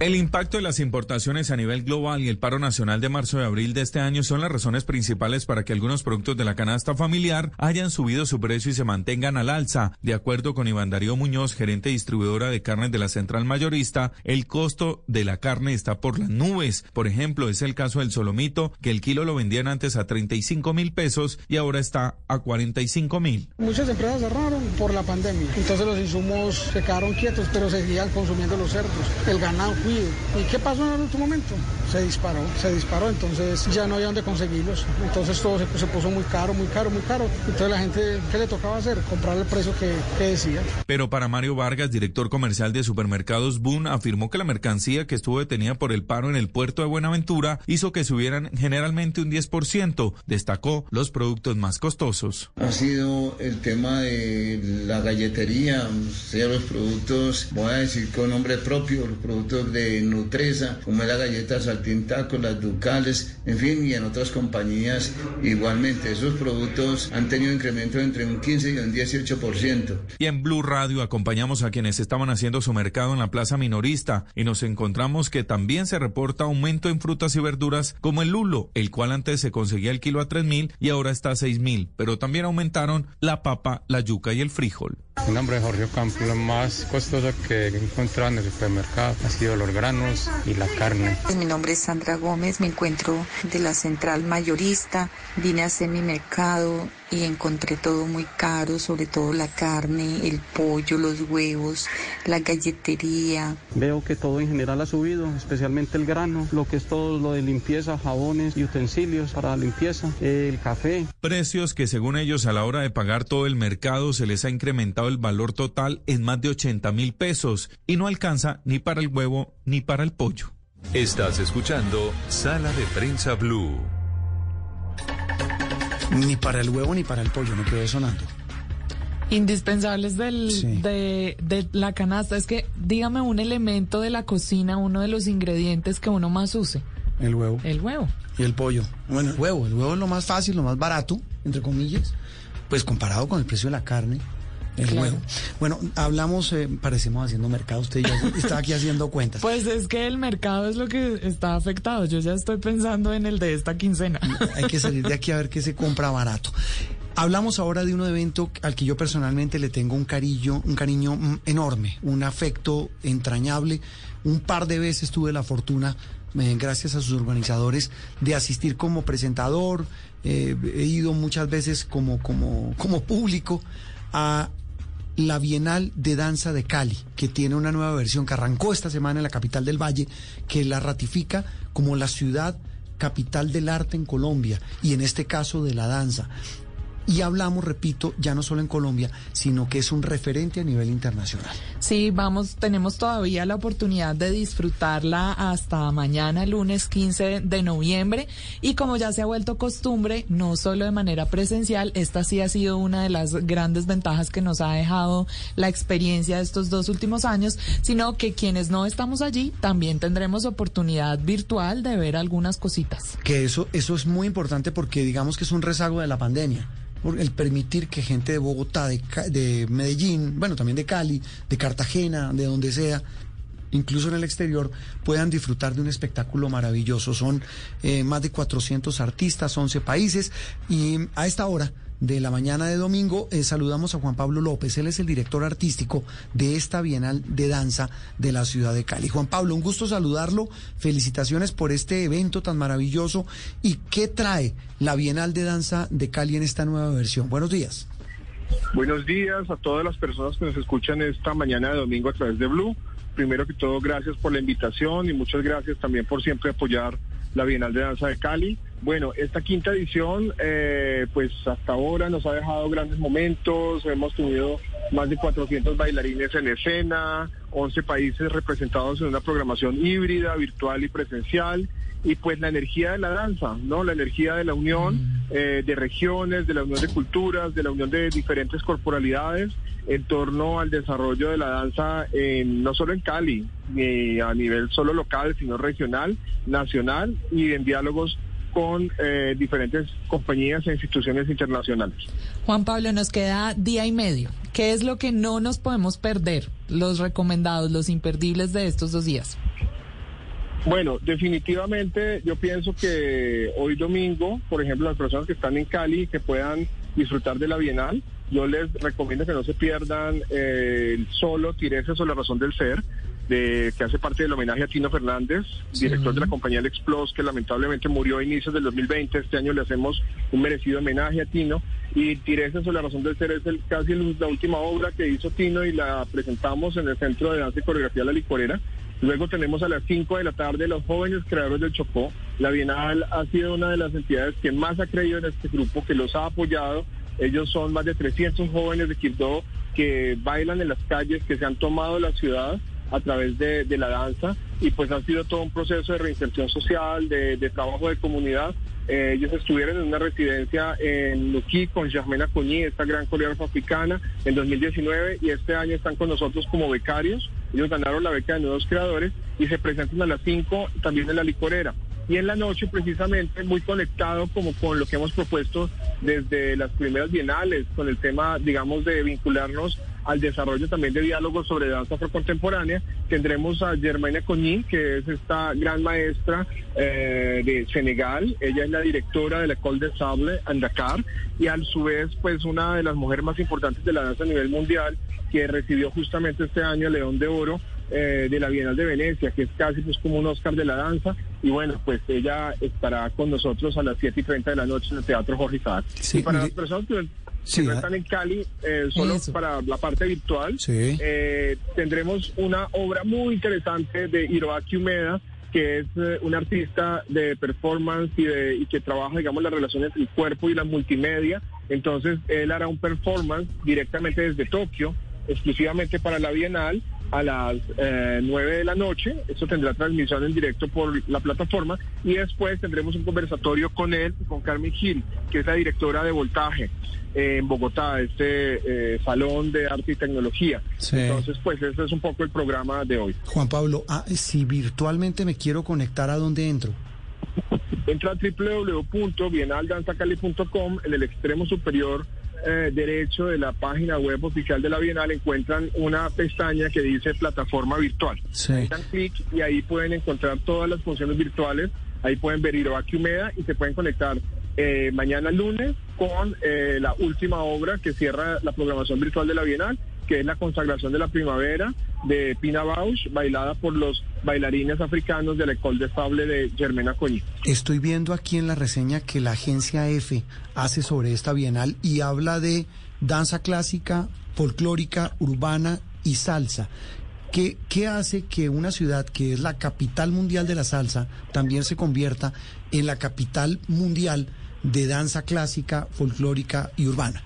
El impacto de las importaciones a nivel global y el paro nacional de marzo y abril de este año son las razones principales para que algunos productos de la canasta familiar hayan subido su precio y se mantengan al alza. De acuerdo con Iván Darío Muñoz, gerente distribuidora de carnes de la central mayorista, el costo de la carne está por las nubes. Por ejemplo, es el caso del solomito, que el kilo lo vendían antes a 35 mil pesos y ahora está a 45 mil. Muchas empresas cerraron por la pandemia, entonces los insumos se quedaron quietos, pero seguían consumiendo los cerdos, el ganado ¿Y qué pasó en el último momento? Se disparó, se disparó, entonces ya no había dónde conseguirlos. Entonces todo se, puso muy caro, muy caro, muy caro. Entonces la gente, ¿qué le tocaba hacer? Comprar el precio que, que decía. Pero para Mario Vargas, director comercial de supermercados Boone, afirmó que la mercancía que estuvo detenida por el paro en el puerto de Buenaventura hizo que subieran generalmente un 10%. Destacó los productos más costosos. Ha sido el tema de la galletería, o sea, los productos, voy a decir con nombre propio, los productos de Nutresa, como es la galleta Saltintaco, las Ducales, en fin, y en otras compañías igualmente. Esos productos han tenido incremento entre un 15 y un 18%. Y en Blue Radio acompañamos a quienes estaban haciendo su mercado en la plaza minorista y nos encontramos que también se reporta aumento en frutas y verduras como el lulo, el cual antes se conseguía el kilo a 3 mil y ahora está a 6 mil, pero también aumentaron la papa, la yuca y el frijol. Mi nombre es Jorge Campo, lo más costoso que he encontrado en el supermercado ha sido los granos y la carne. Pues mi nombre es Sandra Gómez, me encuentro de la central mayorista, vine a hacer mi mercado y encontré todo muy caro, sobre todo la carne, el pollo, los huevos, la galletería. Veo que todo en general ha subido, especialmente el grano, lo que es todo lo de limpieza, jabones y utensilios para la limpieza, el café. Precios que según ellos a la hora de pagar todo el mercado se les ha incrementado el valor total en más de 80 mil pesos y no alcanza ni para el huevo ni para el pollo. Estás escuchando Sala de Prensa Blue. Ni para el huevo ni para el pollo, no quedó sonando. Indispensables del, de, de, la canasta. Es que dígame un elemento de la cocina, uno de los ingredientes que uno más use. El huevo. El huevo. Y el pollo. Bueno, el huevo. El huevo es lo más fácil, lo más barato, entre comillas. Pues comparado con el precio de la carne, el huevo. Bueno, hablamos, eh, parecemos haciendo mercado. Usted ya está aquí haciendo cuentas. Pues es que el mercado es lo que está afectado. Yo ya estoy pensando en el de esta quincena. Hay que salir de aquí a ver qué se compra barato. Hablamos ahora de un evento al que yo personalmente le tengo un cariño, un cariño enorme, un afecto entrañable. Un par de veces tuve la fortuna, eh, gracias a sus organizadores, de asistir como presentador. Eh, he ido muchas veces como, como, como público a la Bienal de Danza de Cali, que tiene una nueva versión que arrancó esta semana en la capital del Valle, que la ratifica como la ciudad capital del arte en Colombia y en este caso de la danza. Y hablamos, repito, ya no solo en Colombia, sino que es un referente a nivel internacional. Sí, vamos, tenemos todavía la oportunidad de disfrutarla hasta mañana, lunes 15 de noviembre. Y como ya se ha vuelto costumbre, no solo de manera presencial, esta sí ha sido una de las grandes ventajas que nos ha dejado la experiencia de estos dos últimos años, sino que quienes no estamos allí también tendremos oportunidad virtual de ver algunas cositas. Que eso, eso es muy importante porque digamos que es un rezago de la pandemia el permitir que gente de Bogotá, de, de, Medellín, bueno, también de Cali, de Cartagena, de donde sea, incluso en el exterior, puedan disfrutar de un espectáculo maravilloso. Son eh, más de 400 artistas, 11 países, y a esta hora de la mañana de domingo eh, saludamos a Juan Pablo López. Él es el director artístico de esta Bienal de Danza de la ciudad de Cali. Juan Pablo, un gusto saludarlo. Felicitaciones por este evento tan maravilloso. ¿Y qué trae la Bienal de Danza de Cali en esta nueva versión? Buenos días. Buenos días a todas las personas que nos escuchan esta mañana de domingo a través de Blue. Primero que todo, gracias por la invitación y muchas gracias también por siempre apoyar la Bienal de Danza de Cali. Bueno, esta quinta edición, eh, pues hasta ahora nos ha dejado grandes momentos, hemos tenido más de 400 bailarines en escena, 11 países representados en una programación híbrida, virtual y presencial, y pues la energía de la danza, ¿no? La energía de la unión mm. eh, de regiones, de la unión de culturas, de la unión de diferentes corporalidades en torno al desarrollo de la danza en, no solo en Cali, ni a nivel solo local, sino regional, nacional y en diálogos con eh, diferentes compañías e instituciones internacionales. Juan Pablo, nos queda día y medio. ¿Qué es lo que no nos podemos perder? Los recomendados, los imperdibles de estos dos días. Bueno, definitivamente yo pienso que hoy domingo, por ejemplo, las personas que están en Cali que puedan disfrutar de la Bienal, yo les recomiendo que no se pierdan eh, el solo Tireses o la razón del ser, de, que hace parte del homenaje a Tino Fernández, director de la compañía El que lamentablemente murió a inicios del 2020. Este año le hacemos un merecido homenaje a Tino. Y Tireses o la razón del ser es el, casi la última obra que hizo Tino y la presentamos en el Centro de Danza y Coreografía La Licorera Luego tenemos a las 5 de la tarde los jóvenes creadores del Chocó. La Bienal ha sido una de las entidades que más ha creído en este grupo, que los ha apoyado. Ellos son más de 300 jóvenes de Quibdó que bailan en las calles, que se han tomado la ciudad a través de, la danza y pues ha sido todo un proceso de reinserción social, de, trabajo de comunidad. Eh, ellos estuvieron en una residencia en Luquí con Germena Coñí, esta gran coreógrafa africana, en 2019 y este año están con nosotros como becarios. Ellos ganaron la beca de nuevos creadores y se presentan a las 5 también en la licorera y en la noche precisamente muy conectado como con lo que hemos propuesto desde las primeras bienales, con el tema, digamos, de vincularnos al desarrollo también de diálogos sobre danza afrocontemporánea. Tendremos a Germaine Coñín, que es esta gran maestra eh, de Senegal. Ella es la directora de la École de Sable en Dakar y a su vez, pues, una de las mujeres más importantes de la danza a nivel mundial, que recibió justamente este año el León de Oro eh, de la Bienal de Venecia, que es casi pues como un Oscar de la danza. Y bueno, pues ella estará con nosotros a las 7 y 30 de la noche en el Teatro Jorge Isaac. y para las personas que, no ah. están en Cali, eh, solo para la parte virtual, eh, tendremos una obra muy interesante de Hiroaki Umeda, que es un artista de performance y, de, y que trabaja, digamos, las relaciones entre el cuerpo y la multimedia. Entonces, él hará un performance directamente desde Tokio, exclusivamente para la Bienal, a las eh, 9 de la noche. Esto tendrá transmisión en directo por la plataforma y después tendremos un conversatorio con él, con Carmen Gil, que es la directora de Voltaje en Bogotá, este eh, salón de arte y tecnología. Entonces, pues ese es un poco el programa de hoy. Juan Pablo, ah, si virtualmente me quiero conectar, ¿a dónde entro? Entra a www.bienaldanzacali.com en el extremo superior eh, derecho de la página web oficial de la Bienal encuentran una pestaña que dice plataforma virtual. Dan clic y ahí pueden encontrar todas las funciones virtuales. Ahí pueden ver Hiroaki Humeda y se pueden conectar eh, mañana lunes con eh, la última obra que cierra la programación virtual de la Bienal que es la consagración de la primavera de Pina Bausch, bailada por los bailarines africanos de la École de Sable de Germena Coñi. Estoy viendo aquí en la reseña que la agencia F hace sobre esta bienal y habla de danza clásica, folclórica, urbana y salsa. ¿Qué, ¿Qué, hace que una ciudad que es la capital mundial de la salsa también se convierta en la capital mundial de danza clásica, folclórica y urbana?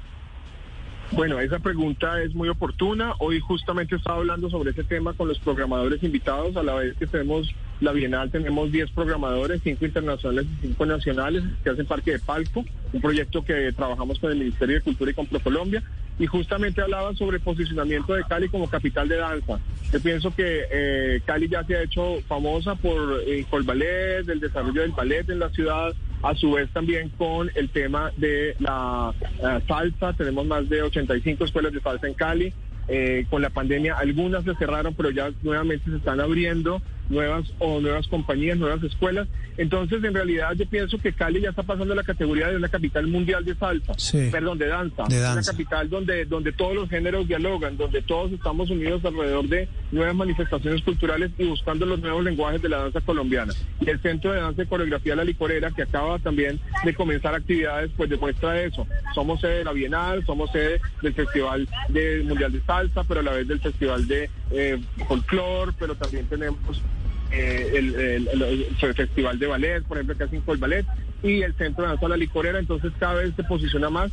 Bueno, esa pregunta es muy oportuna. Hoy justamente estaba hablando sobre ese tema con los programadores invitados. A la vez que tenemos la Bienal, tenemos 10 programadores, 5 internacionales y 5 nacionales que hacen parte de Palco, un proyecto que trabajamos con el Ministerio de Cultura y con ProColombia. Y justamente hablaba sobre posicionamiento de Cali como capital de danza. Yo pienso que eh, Cali ya se ha hecho famosa por, eh, el ballet, el desarrollo del ballet en la ciudad, a su vez también con el tema de la eh, salsa, tenemos más de 85 escuelas de salsa en Cali. Eh, con la pandemia algunas se cerraron, pero ya nuevamente se están abriendo nuevas o nuevas compañías, nuevas escuelas. Entonces, en realidad, yo pienso que Cali ya está pasando la categoría de una capital mundial de salsa, perdón, de danza, una capital donde donde todos los géneros dialogan, donde todos estamos unidos alrededor de nuevas manifestaciones culturales y buscando los nuevos lenguajes de la danza colombiana. Y el Centro de Danza y Coreografía La Licorera, que acaba también de comenzar actividades, pues demuestra eso. Somos sede de la Bienal, somos sede del Festival de Mundial de Salsa, pero a la vez del Festival de eh, Folklore, pero también tenemos eh, el, Festival de Ballet, por ejemplo, que hacen el ballet, y el Centro de Danza La Licorera, entonces cada vez se posiciona más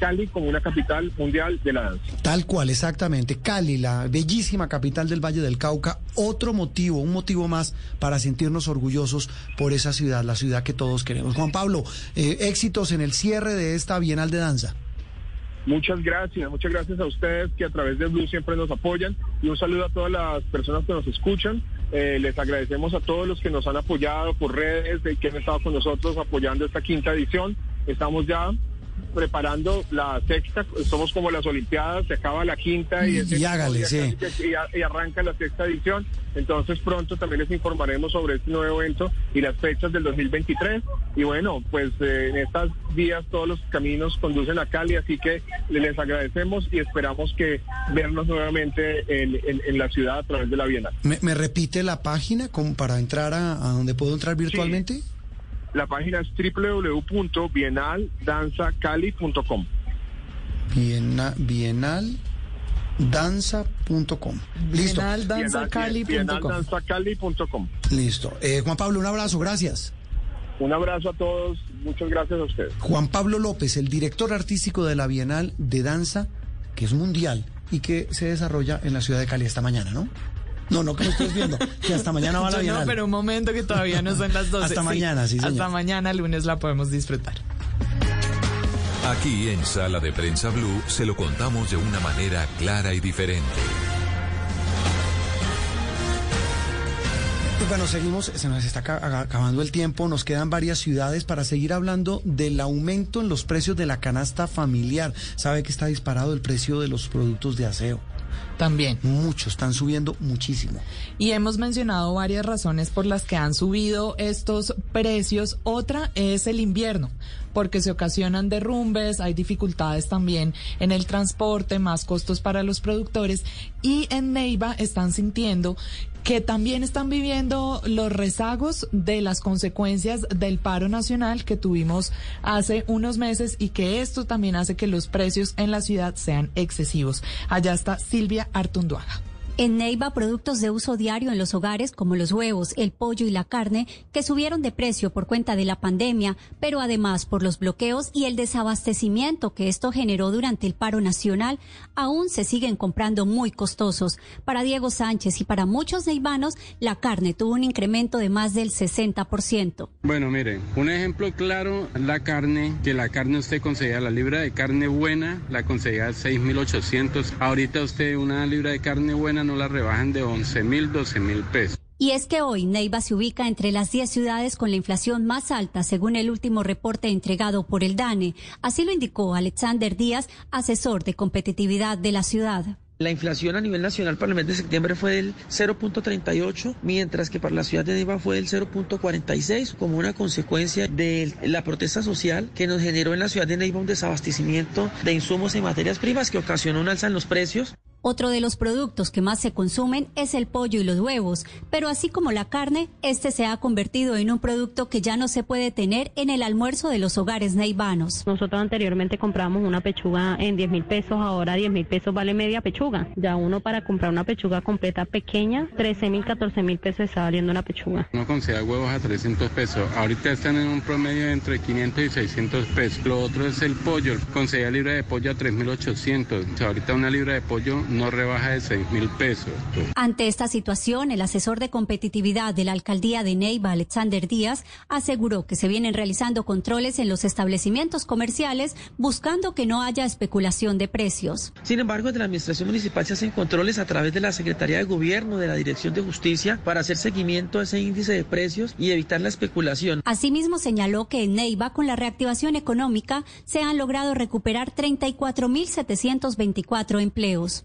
Cali como una capital mundial de la danza. Tal cual, exactamente. Cali, la bellísima capital del Valle del Cauca, otro motivo, un motivo más para sentirnos orgullosos por esa ciudad, la ciudad que todos queremos. Juan Pablo, eh, éxitos en el cierre de esta Bienal de Danza. Muchas gracias, muchas gracias a ustedes que a través de Blue siempre nos apoyan y un saludo a todas las personas que nos escuchan. Eh, les agradecemos a todos los que nos han apoyado por redes que han estado con nosotros apoyando esta quinta edición. Estamos ya preparando la sexta, somos como las Olimpiadas, se acaba la quinta y, y hágale, sí. y, arranca la sexta edición. Entonces pronto también les informaremos sobre este nuevo evento y las fechas del 2023. Y bueno, pues eh, en estas días todos los caminos conducen a Cali, así que les agradecemos y esperamos que vernos nuevamente en, la ciudad a través de la Bienal. ¿Me, repite la página como para entrar a, donde puedo entrar virtualmente? La página es www.bienaldanzacali.com. Bienal, bienaldanza.com. Listo. Bienaldanzacali.com. Listo. Eh, Juan Pablo, un abrazo, gracias. Un abrazo a todos, muchas gracias a ustedes. Juan Pablo López, el director artístico de la Bienal de Danza, que es mundial y que se desarrolla en la ciudad de Cali esta mañana, ¿no? No, no que lo estés viendo, que hasta mañana va la Bienal. No, pero un momento que todavía no son las 12. hasta mañana, sí, Hasta mañana, lunes, la podemos disfrutar. Aquí en Sala de Prensa Blue se lo contamos de una manera clara y diferente. bueno, seguimos, se nos está acabando el tiempo, nos quedan varias ciudades para seguir hablando del aumento en los precios de la canasta familiar. Sabe que está disparado el precio de los productos de aseo. También. Muchos, están subiendo muchísimo. Y hemos mencionado varias razones por las que han subido estos precios. Otra es el invierno, porque se ocasionan derrumbes, hay dificultades también en el transporte, más costos para los productores. Y en Neiva están sintiendo que también están viviendo los rezagos de las consecuencias del paro nacional que tuvimos hace unos meses y que esto también hace que los precios en la ciudad sean excesivos. Allá está Silvia Artunduaga. En Neiva, productos de uso diario en los hogares como los huevos, el pollo y la carne, que subieron de precio por cuenta de la pandemia, pero además por los bloqueos y el desabastecimiento que esto generó durante el paro nacional, aún se siguen comprando muy costosos. Para Diego Sánchez y para muchos neivanos, la carne tuvo un incremento de más del 60%. Bueno, miren, un ejemplo claro, la carne, que la carne usted conseguía, la libra de carne buena, la conseguía a 6.800. Ahorita usted una libra de carne buena no la rebajan de 11 mil, 12 mil pesos. Y es que hoy Neiva se ubica entre las 10 ciudades con la inflación más alta, según el último reporte entregado por el DANE. Así lo indicó Alexander Díaz, asesor de competitividad de la ciudad. La inflación a nivel nacional para el mes de septiembre fue del 0.38, mientras que para la ciudad de Neiva fue del 0.46, como una consecuencia de la protesta social que nos generó en la ciudad de Neiva un desabastecimiento de insumos y materias primas que ocasionó un alza en los precios. Otro de los productos que más se consumen es el pollo y los huevos, pero así como la carne, este se ha convertido en un producto que ya no se puede tener en el almuerzo de los hogares neivanos. Nosotros anteriormente compramos una pechuga en 10 mil pesos, ahora 10 mil pesos vale media pechuga. Ya uno para comprar una pechuga completa pequeña, 13 mil, 14 mil pesos está valiendo una pechuga. No consigue huevos a 300 pesos, ahorita están en un promedio entre 500 y 600 pesos. Lo otro es el pollo, conseguía libra de pollo a 3.800, ahorita una libra de pollo no rebaja de 6 mil pesos. Ante esta situación, el asesor de competitividad de la alcaldía de Neiva, Alexander Díaz, aseguró que se vienen realizando controles en los establecimientos comerciales buscando que no haya especulación de precios. Sin embargo, desde la administración municipal se hacen controles a través de la Secretaría de Gobierno, de la Dirección de Justicia, para hacer seguimiento a ese índice de precios y evitar la especulación. Asimismo, señaló que en Neiva, con la reactivación económica, se han logrado recuperar 34.724 empleos.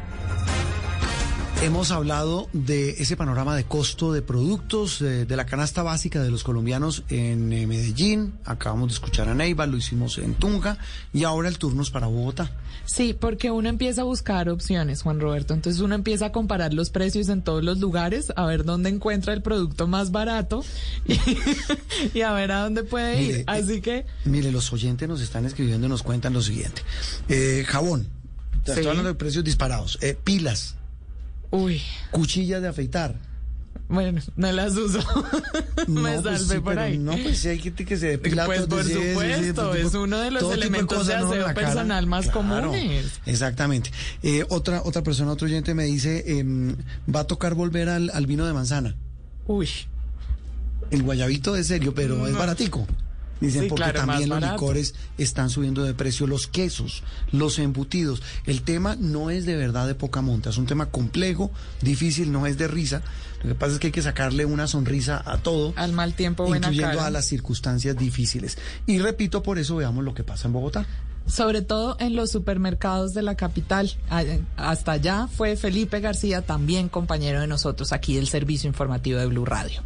Hemos hablado de ese panorama de costo de productos, de, la canasta básica de los colombianos en eh, Medellín. Acabamos de escuchar a Neiva, lo hicimos en Tunja y ahora el turno es para Bogotá. Sí, porque uno empieza a buscar opciones, Juan Roberto. Entonces uno empieza a comparar los precios en todos los lugares, a ver dónde encuentra el producto más barato y, a ver a dónde puede ir. Así que. Mire, los oyentes nos están escribiendo y nos cuentan lo siguiente: eh, jabón. Estoy hablando de precios disparados. Eh, pilas Uy. Cuchillas de afeitar. Bueno, me las uso. me No, pues salvé sí, por ahí. No, pues sí hay gente que se depila Pues por supuesto, tipo- es uno de los elementos de ¿no? en aseo personal más Claro, comunes. Exactamente. Eh, otra, otra persona, otro oyente me dice, em, va a tocar volver al, al vino de manzana. Uy. El guayabito es serio, pero es No. baratico. Dicen Sí, porque claro, también los licores están subiendo de precio, los quesos, los embutidos. El tema no es de verdad de poca monta, es un tema complejo, difícil, no es de risa. Lo que pasa es que hay que sacarle una sonrisa a todo. Al mal tiempo, buena incluyendo cara. a las circunstancias difíciles. Y repito, por eso veamos lo que pasa en Bogotá. Sobre todo en los supermercados de la capital. A- Hasta allá fue Felipe García, también compañero de nosotros aquí del Servicio Informativo de Blue Radio.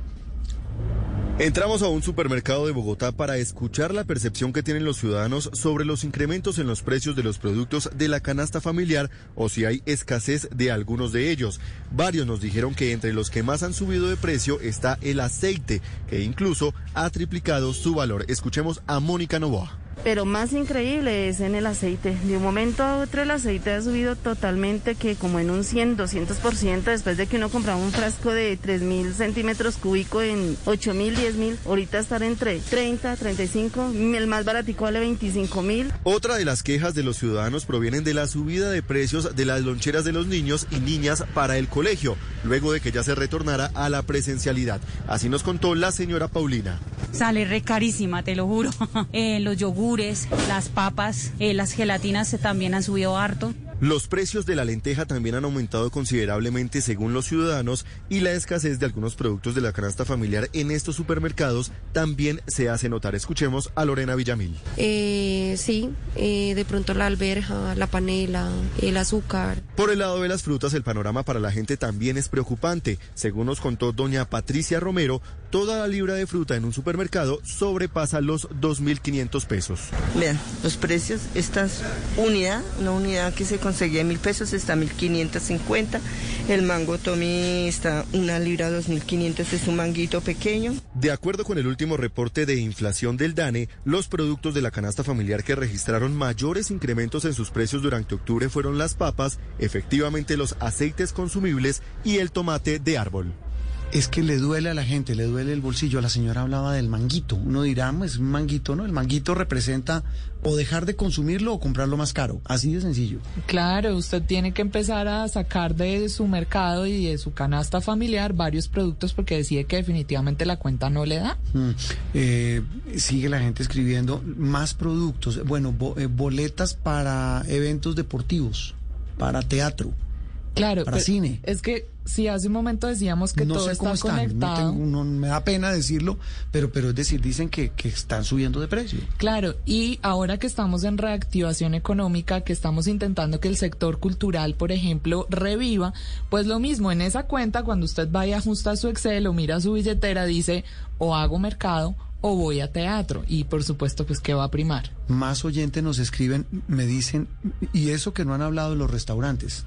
Entramos a un supermercado de Bogotá para escuchar la percepción que tienen los ciudadanos sobre los incrementos en los precios de los productos de la canasta familiar o si hay escasez de algunos de ellos. Varios nos dijeron que entre los que más han subido de precio está el aceite, que incluso ha triplicado su valor. Escuchemos a Mónica Novoa. Pero más increíble es en el aceite. De un momento a otro el aceite ha subido totalmente, que como en un 100, 200%, después de que uno compraba un frasco de 3.000 centímetros cúbicos en 8.000, 10.000, ahorita estar entre 30, 35, el más baratico vale 25.000. Otra de las quejas de los ciudadanos provienen de la subida de precios de las loncheras de los niños y niñas para el colegio, luego de que ya se retornara a la presencialidad. Así nos contó la señora Paulina. Sale re carísima, te lo juro. Eh, los yogures, las papas, eh, las gelatinas también han subido harto. Los precios de la lenteja también han aumentado considerablemente según los ciudadanos y la escasez de algunos productos de la canasta familiar en estos supermercados también se hace notar. Escuchemos a Lorena Villamil. Eh, sí, eh, de pronto la alberja, la panela, el azúcar. Por el lado de las frutas, el panorama para la gente también es preocupante. Según nos contó doña Patricia Romero, toda la libra de fruta en un supermercado sobrepasa los 2.500 pesos. Vean, los precios, esta unidad, una unidad que se conseguía mil pesos está a 1550. El mango Tommy está una libra 2500, es un manguito pequeño. De acuerdo con el último reporte de inflación del DANE, los productos de la canasta familiar que registraron mayores incrementos en sus precios durante octubre fueron las papas, efectivamente los aceites consumibles y el tomate de árbol. Es que le duele a la gente, le duele el bolsillo. La señora hablaba del manguito. Uno dirá, "Ah, es un manguito, ¿no? El manguito representa o dejar de consumirlo o comprarlo más caro. Así de sencillo. Claro, usted tiene que empezar a sacar de su mercado y de su canasta familiar varios productos porque decide que definitivamente la cuenta no le da. Mm, eh, sigue la gente escribiendo más productos. Bueno, bo- eh, boletas para eventos deportivos, para teatro. Claro, Para cine. Es que si hace un momento decíamos que no todo sé cómo está están. No conectado. tengo- no- me da pena decirlo, pero, pero es decir, dicen que, que están subiendo de precio. Claro, y ahora que estamos en reactivación económica, que estamos intentando que el sector cultural, por ejemplo, reviva, pues lo mismo, en esa cuenta, cuando usted vaya a ajustar su Excel o mira su billetera, dice o hago mercado o voy a teatro. Y por supuesto, pues, ¿qué va a primar? Más oyentes nos escriben, me dicen, y eso que no han hablado de los restaurantes.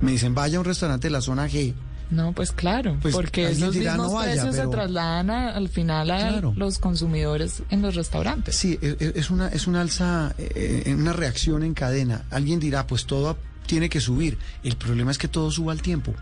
Me dicen, vaya a un restaurante de la zona G. No, pues claro, Pues porque esos dirá, mismos "No vaya", precios pero- se trasladan a- al final a Claro. los consumidores en los restaurantes. Sí, e- e- es una, es una alza, eh, una reacción en cadena. Alguien dirá, pues todo tiene que subir. El problema es que todo suba al tiempo.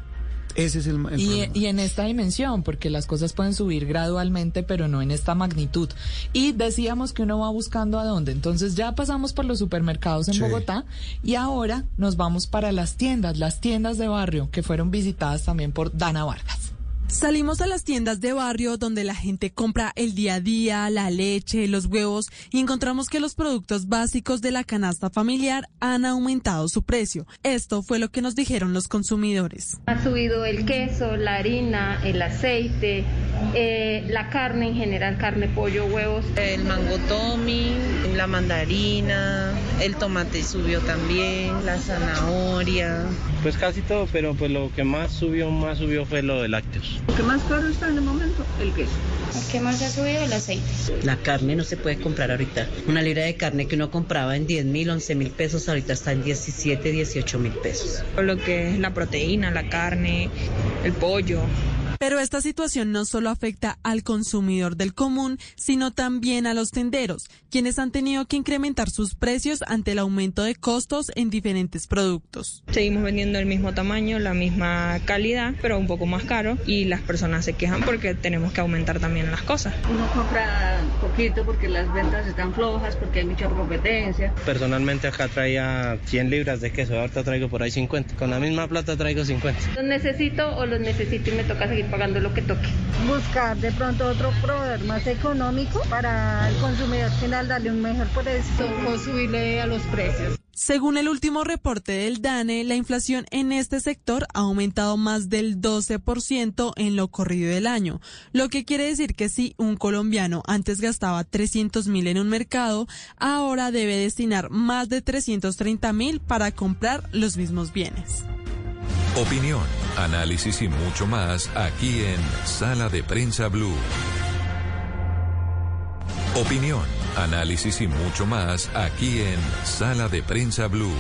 Ese es el, el Y, problema. y en esta dimensión, porque las cosas pueden subir gradualmente, pero no en esta magnitud. Y decíamos que uno va buscando a dónde. Entonces ya pasamos por los supermercados en Sí. Bogotá y ahora nos vamos para las tiendas, las tiendas de barrio que fueron visitadas también por Dana Vargas. Salimos a las tiendas de barrio donde la gente compra el día a día, la leche, los huevos y encontramos que los productos básicos de la canasta familiar han aumentado su precio. Esto fue lo que nos dijeron los consumidores. Ha subido el queso, la harina, el aceite, eh, la carne en general, carne, pollo, huevos. El mango tommy, la mandarina, el tomate subió también, la zanahoria. Pues casi todo, pero pues lo que más subió, más subió fue lo de lácteos. Lo que más caro está en el momento, el queso. ¿Qué más ha subido? El aceite. La carne no se puede comprar ahorita. Una libra de carne que uno compraba en 10 mil, 11 mil pesos, ahorita está en 17, 18 mil pesos. Lo que es la proteína, la carne, el pollo, Pero esta situación no solo afecta al consumidor del común, sino también a los tenderos, quienes han tenido que incrementar sus precios ante el aumento de costos en diferentes productos. Seguimos vendiendo el mismo tamaño, la misma calidad, pero un poco más caro y las personas se quejan porque tenemos que aumentar también las cosas. Uno compra poquito porque las ventas están flojas, porque hay mucha competencia. Personalmente acá traía 100 libras de queso, ahorita traigo por ahí 50. Con la misma plata traigo 50. ¿Los necesito o los necesito y me toca seguir pagando lo que toque? Buscar de pronto otro proveedor más económico para el consumidor final darle un mejor precio o subirle a los precios. Según el último reporte del DANE, la inflación en este sector ha aumentado más del 12% en lo corrido del año, lo que quiere decir que si un colombiano antes gastaba 300 mil en un mercado, ahora debe destinar más de 330 mil para comprar los mismos bienes. Opinión, análisis y mucho más aquí en Sala de Prensa Blue. Opinión, análisis y mucho más aquí en Sala de Prensa Blue.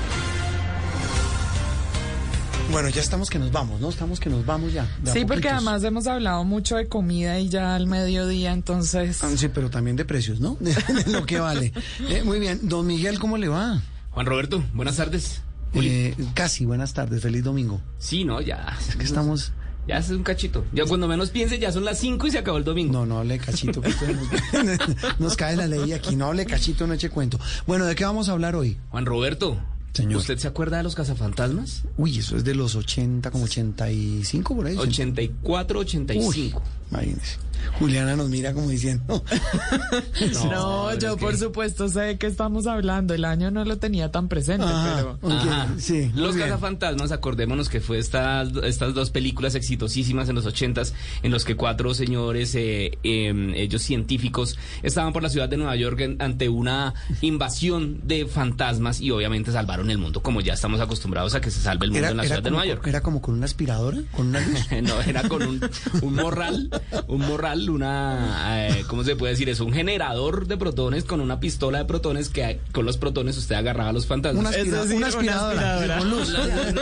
Bueno, ya estamos que nos vamos, ¿no? Estamos que nos vamos ya. Sí, porque además hemos hablado mucho de comida y ya al mediodía, entonces... Ah, Sí, pero también de precios, ¿no? De lo que vale. Eh, muy bien. Don Miguel, ¿cómo le va? Juan Roberto, buenas tardes. Eh, casi, buenas tardes, feliz domingo. Sí, no, ya. Es que estamos... Ya es un cachito. Ya cuando menos piense, ya son las 5 y se acabó el domingo. No, no hable cachito, que esto nos, nos cae la ley aquí. No hable cachito, no eche cuento. Bueno, ¿de qué vamos a hablar hoy? Juan Roberto, Señor. ¿usted se acuerda de los cazafantasmas? Uy, eso es de los 80, como 85 por ahí. 84, 85. Uy, imagínese. Juliana nos mira como diciendo. No, yo que- por supuesto sé de qué estamos hablando. El año no lo tenía tan presente, Ajá, pero... sí, Los cazafantasmas, acordémonos que fue estas, estas dos películas exitosísimas en los ochentas, en los que cuatro señores, eh, eh, ellos científicos, estaban por la ciudad de Nueva York en- ante una invasión de fantasmas y obviamente salvaron el mundo, como ya estamos acostumbrados a que se salve el mundo en la ciudad de Nueva York. era como con una aspiradora, con una luz. no, era con un, un morral, un morral, una, eh, ¿cómo se puede decir? Es un generador de protones con una pistola de protones que con los protones usted agarraba a los fantasmas. Una, aspira- una una aspiradora, con luz.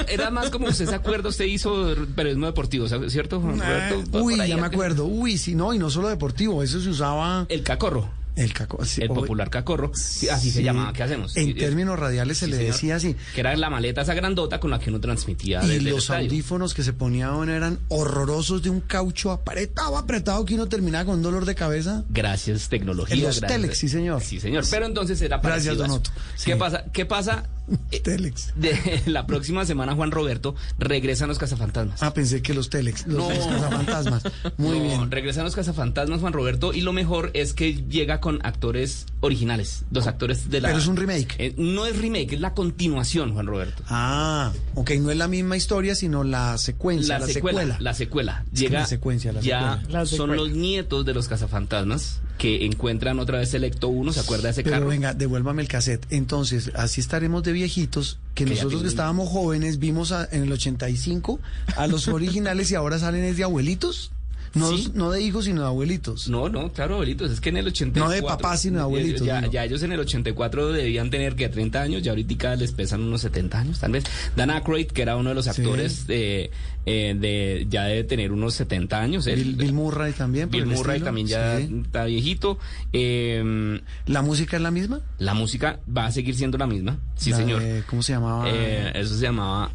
Era más como usted se acuerda, usted hizo periodismo deportivo, ¿cierto, Juan Roberto? Uy, ya me acuerdo. Uy, sí, no, y no solo deportivo, eso se usaba El cacorro, el caco. sí, el popular cacorro, sí, así se llamaba, ¿qué hacemos? En términos radiales se le señor. decía así. Que era la maleta esa grandota con la que uno transmitía Y desde los audífonos que se ponían eran horrorosos de un caucho apretado, apretado que uno terminaba con dolor de cabeza. Gracias, tecnología. En los gracias. Telex, sí, señor. Sí, señor. Pero entonces era Gracias, parecido a Don eso. Otto. ¿Qué pasa? ¿Qué pasa? Eh, Telex. De la próxima semana, Juan Roberto, regresan los cazafantasmas. Ah, pensé que los Telex, los, No. los cazafantasmas. Muy No, bien. Regresan los cazafantasmas, Juan Roberto, y lo mejor es que llega con actores originales, los actores de la... Pero es un remake. Eh, no es remake, es la continuación, Juan Roberto. Ah, ok, no es la misma historia, sino la secuencia, la, secuela, la secuela. Es que Llega la secuencia, la ya secuela. La son los nietos de los cazafantasmas que encuentran otra vez el Ecto 1, ¿se acuerda de ese Pero carro? venga, devuélvame el cassette. Entonces, así estaremos de viejitos, que nosotros que estábamos jóvenes vimos a- en el 85 a los originales y ahora salen es de abuelitos. No, Sí. no de hijos, sino de abuelitos. No, no, claro, abuelitos. Es que en el 84. No de papás, sino de abuelitos, Ya, ya ellos en el 84 debían tener que 30 años, ya ahorita les pesan unos 70 años, tal vez. Dan Aykroyd, que era uno de los actores de, eh, de ya debe tener unos 70 años. Bill, Bill Murray también. Bill Murray estilo. también ya Sí. está viejito. Eh, ¿La música es la misma? la música va a seguir siendo la misma. Sí, La señor. de- ¿Cómo se llamaba? Eh, eso se llamaba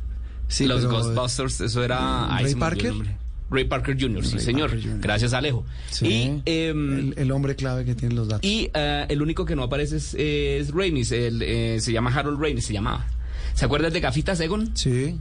Sí, Los pero- Ghostbusters. Eso era. Ay, ¿Ray el Parker? Ray Parker Jr., sí, Ray señor. Jr. Gracias, Alejo. Sí. Y. em, el, el hombre clave que tiene los datos. y eh, el único que no aparece es, es el, eh, se llama Harold Ramis, se llamaba. ¿Se acuerdas de Gafitas Egon? Sí.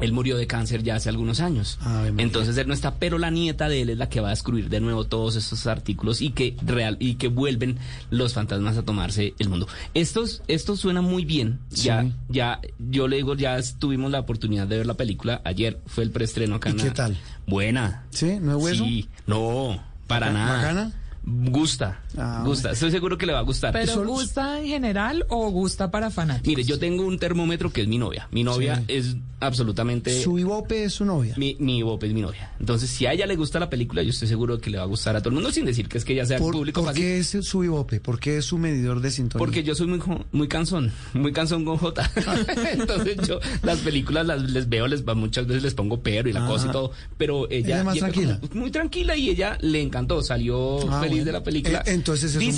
Él murió de cáncer ya hace algunos años. Ave María. Entonces él no está, pero la nieta de él es la que va a descubrir de nuevo todos estos artículos y que real y que vuelven los fantasmas a tomarse el mundo. Estos, esto suena muy bien. Sí. Ya, ya, yo le digo, ya tuvimos la oportunidad de ver la película. Ayer fue el preestreno acá. ¿Y qué tal? Buena. ¿Sí? ¿No es hueso? Sí, no, para ¿Baca- nada. bacana? Gusta, Ah, gusta. Estoy seguro que le va a gustar. ¿Pero gusta en general o gusta para fanáticos? Mire, yo tengo un termómetro que es mi novia. Mi novia Sí. es absolutamente... Su Ibope es su novia. Mi, mi Ibope es mi novia. Entonces, si a ella le gusta la película, yo estoy seguro que le va a gustar a todo el mundo, sin decir que es que ella sea ¿Por, público por fácil. qué es su Ibope? ¿Por qué es su medidor de sintonía? Porque yo soy muy, muy cansón, muy cansón con J. Entonces yo las películas las les veo, les va muchas veces les pongo pero y la cosa y todo, pero ella, Ella es más llega tranquila. como muy tranquila y ella le encantó, salió Ah, feliz de la película. Eh, entonces es un buen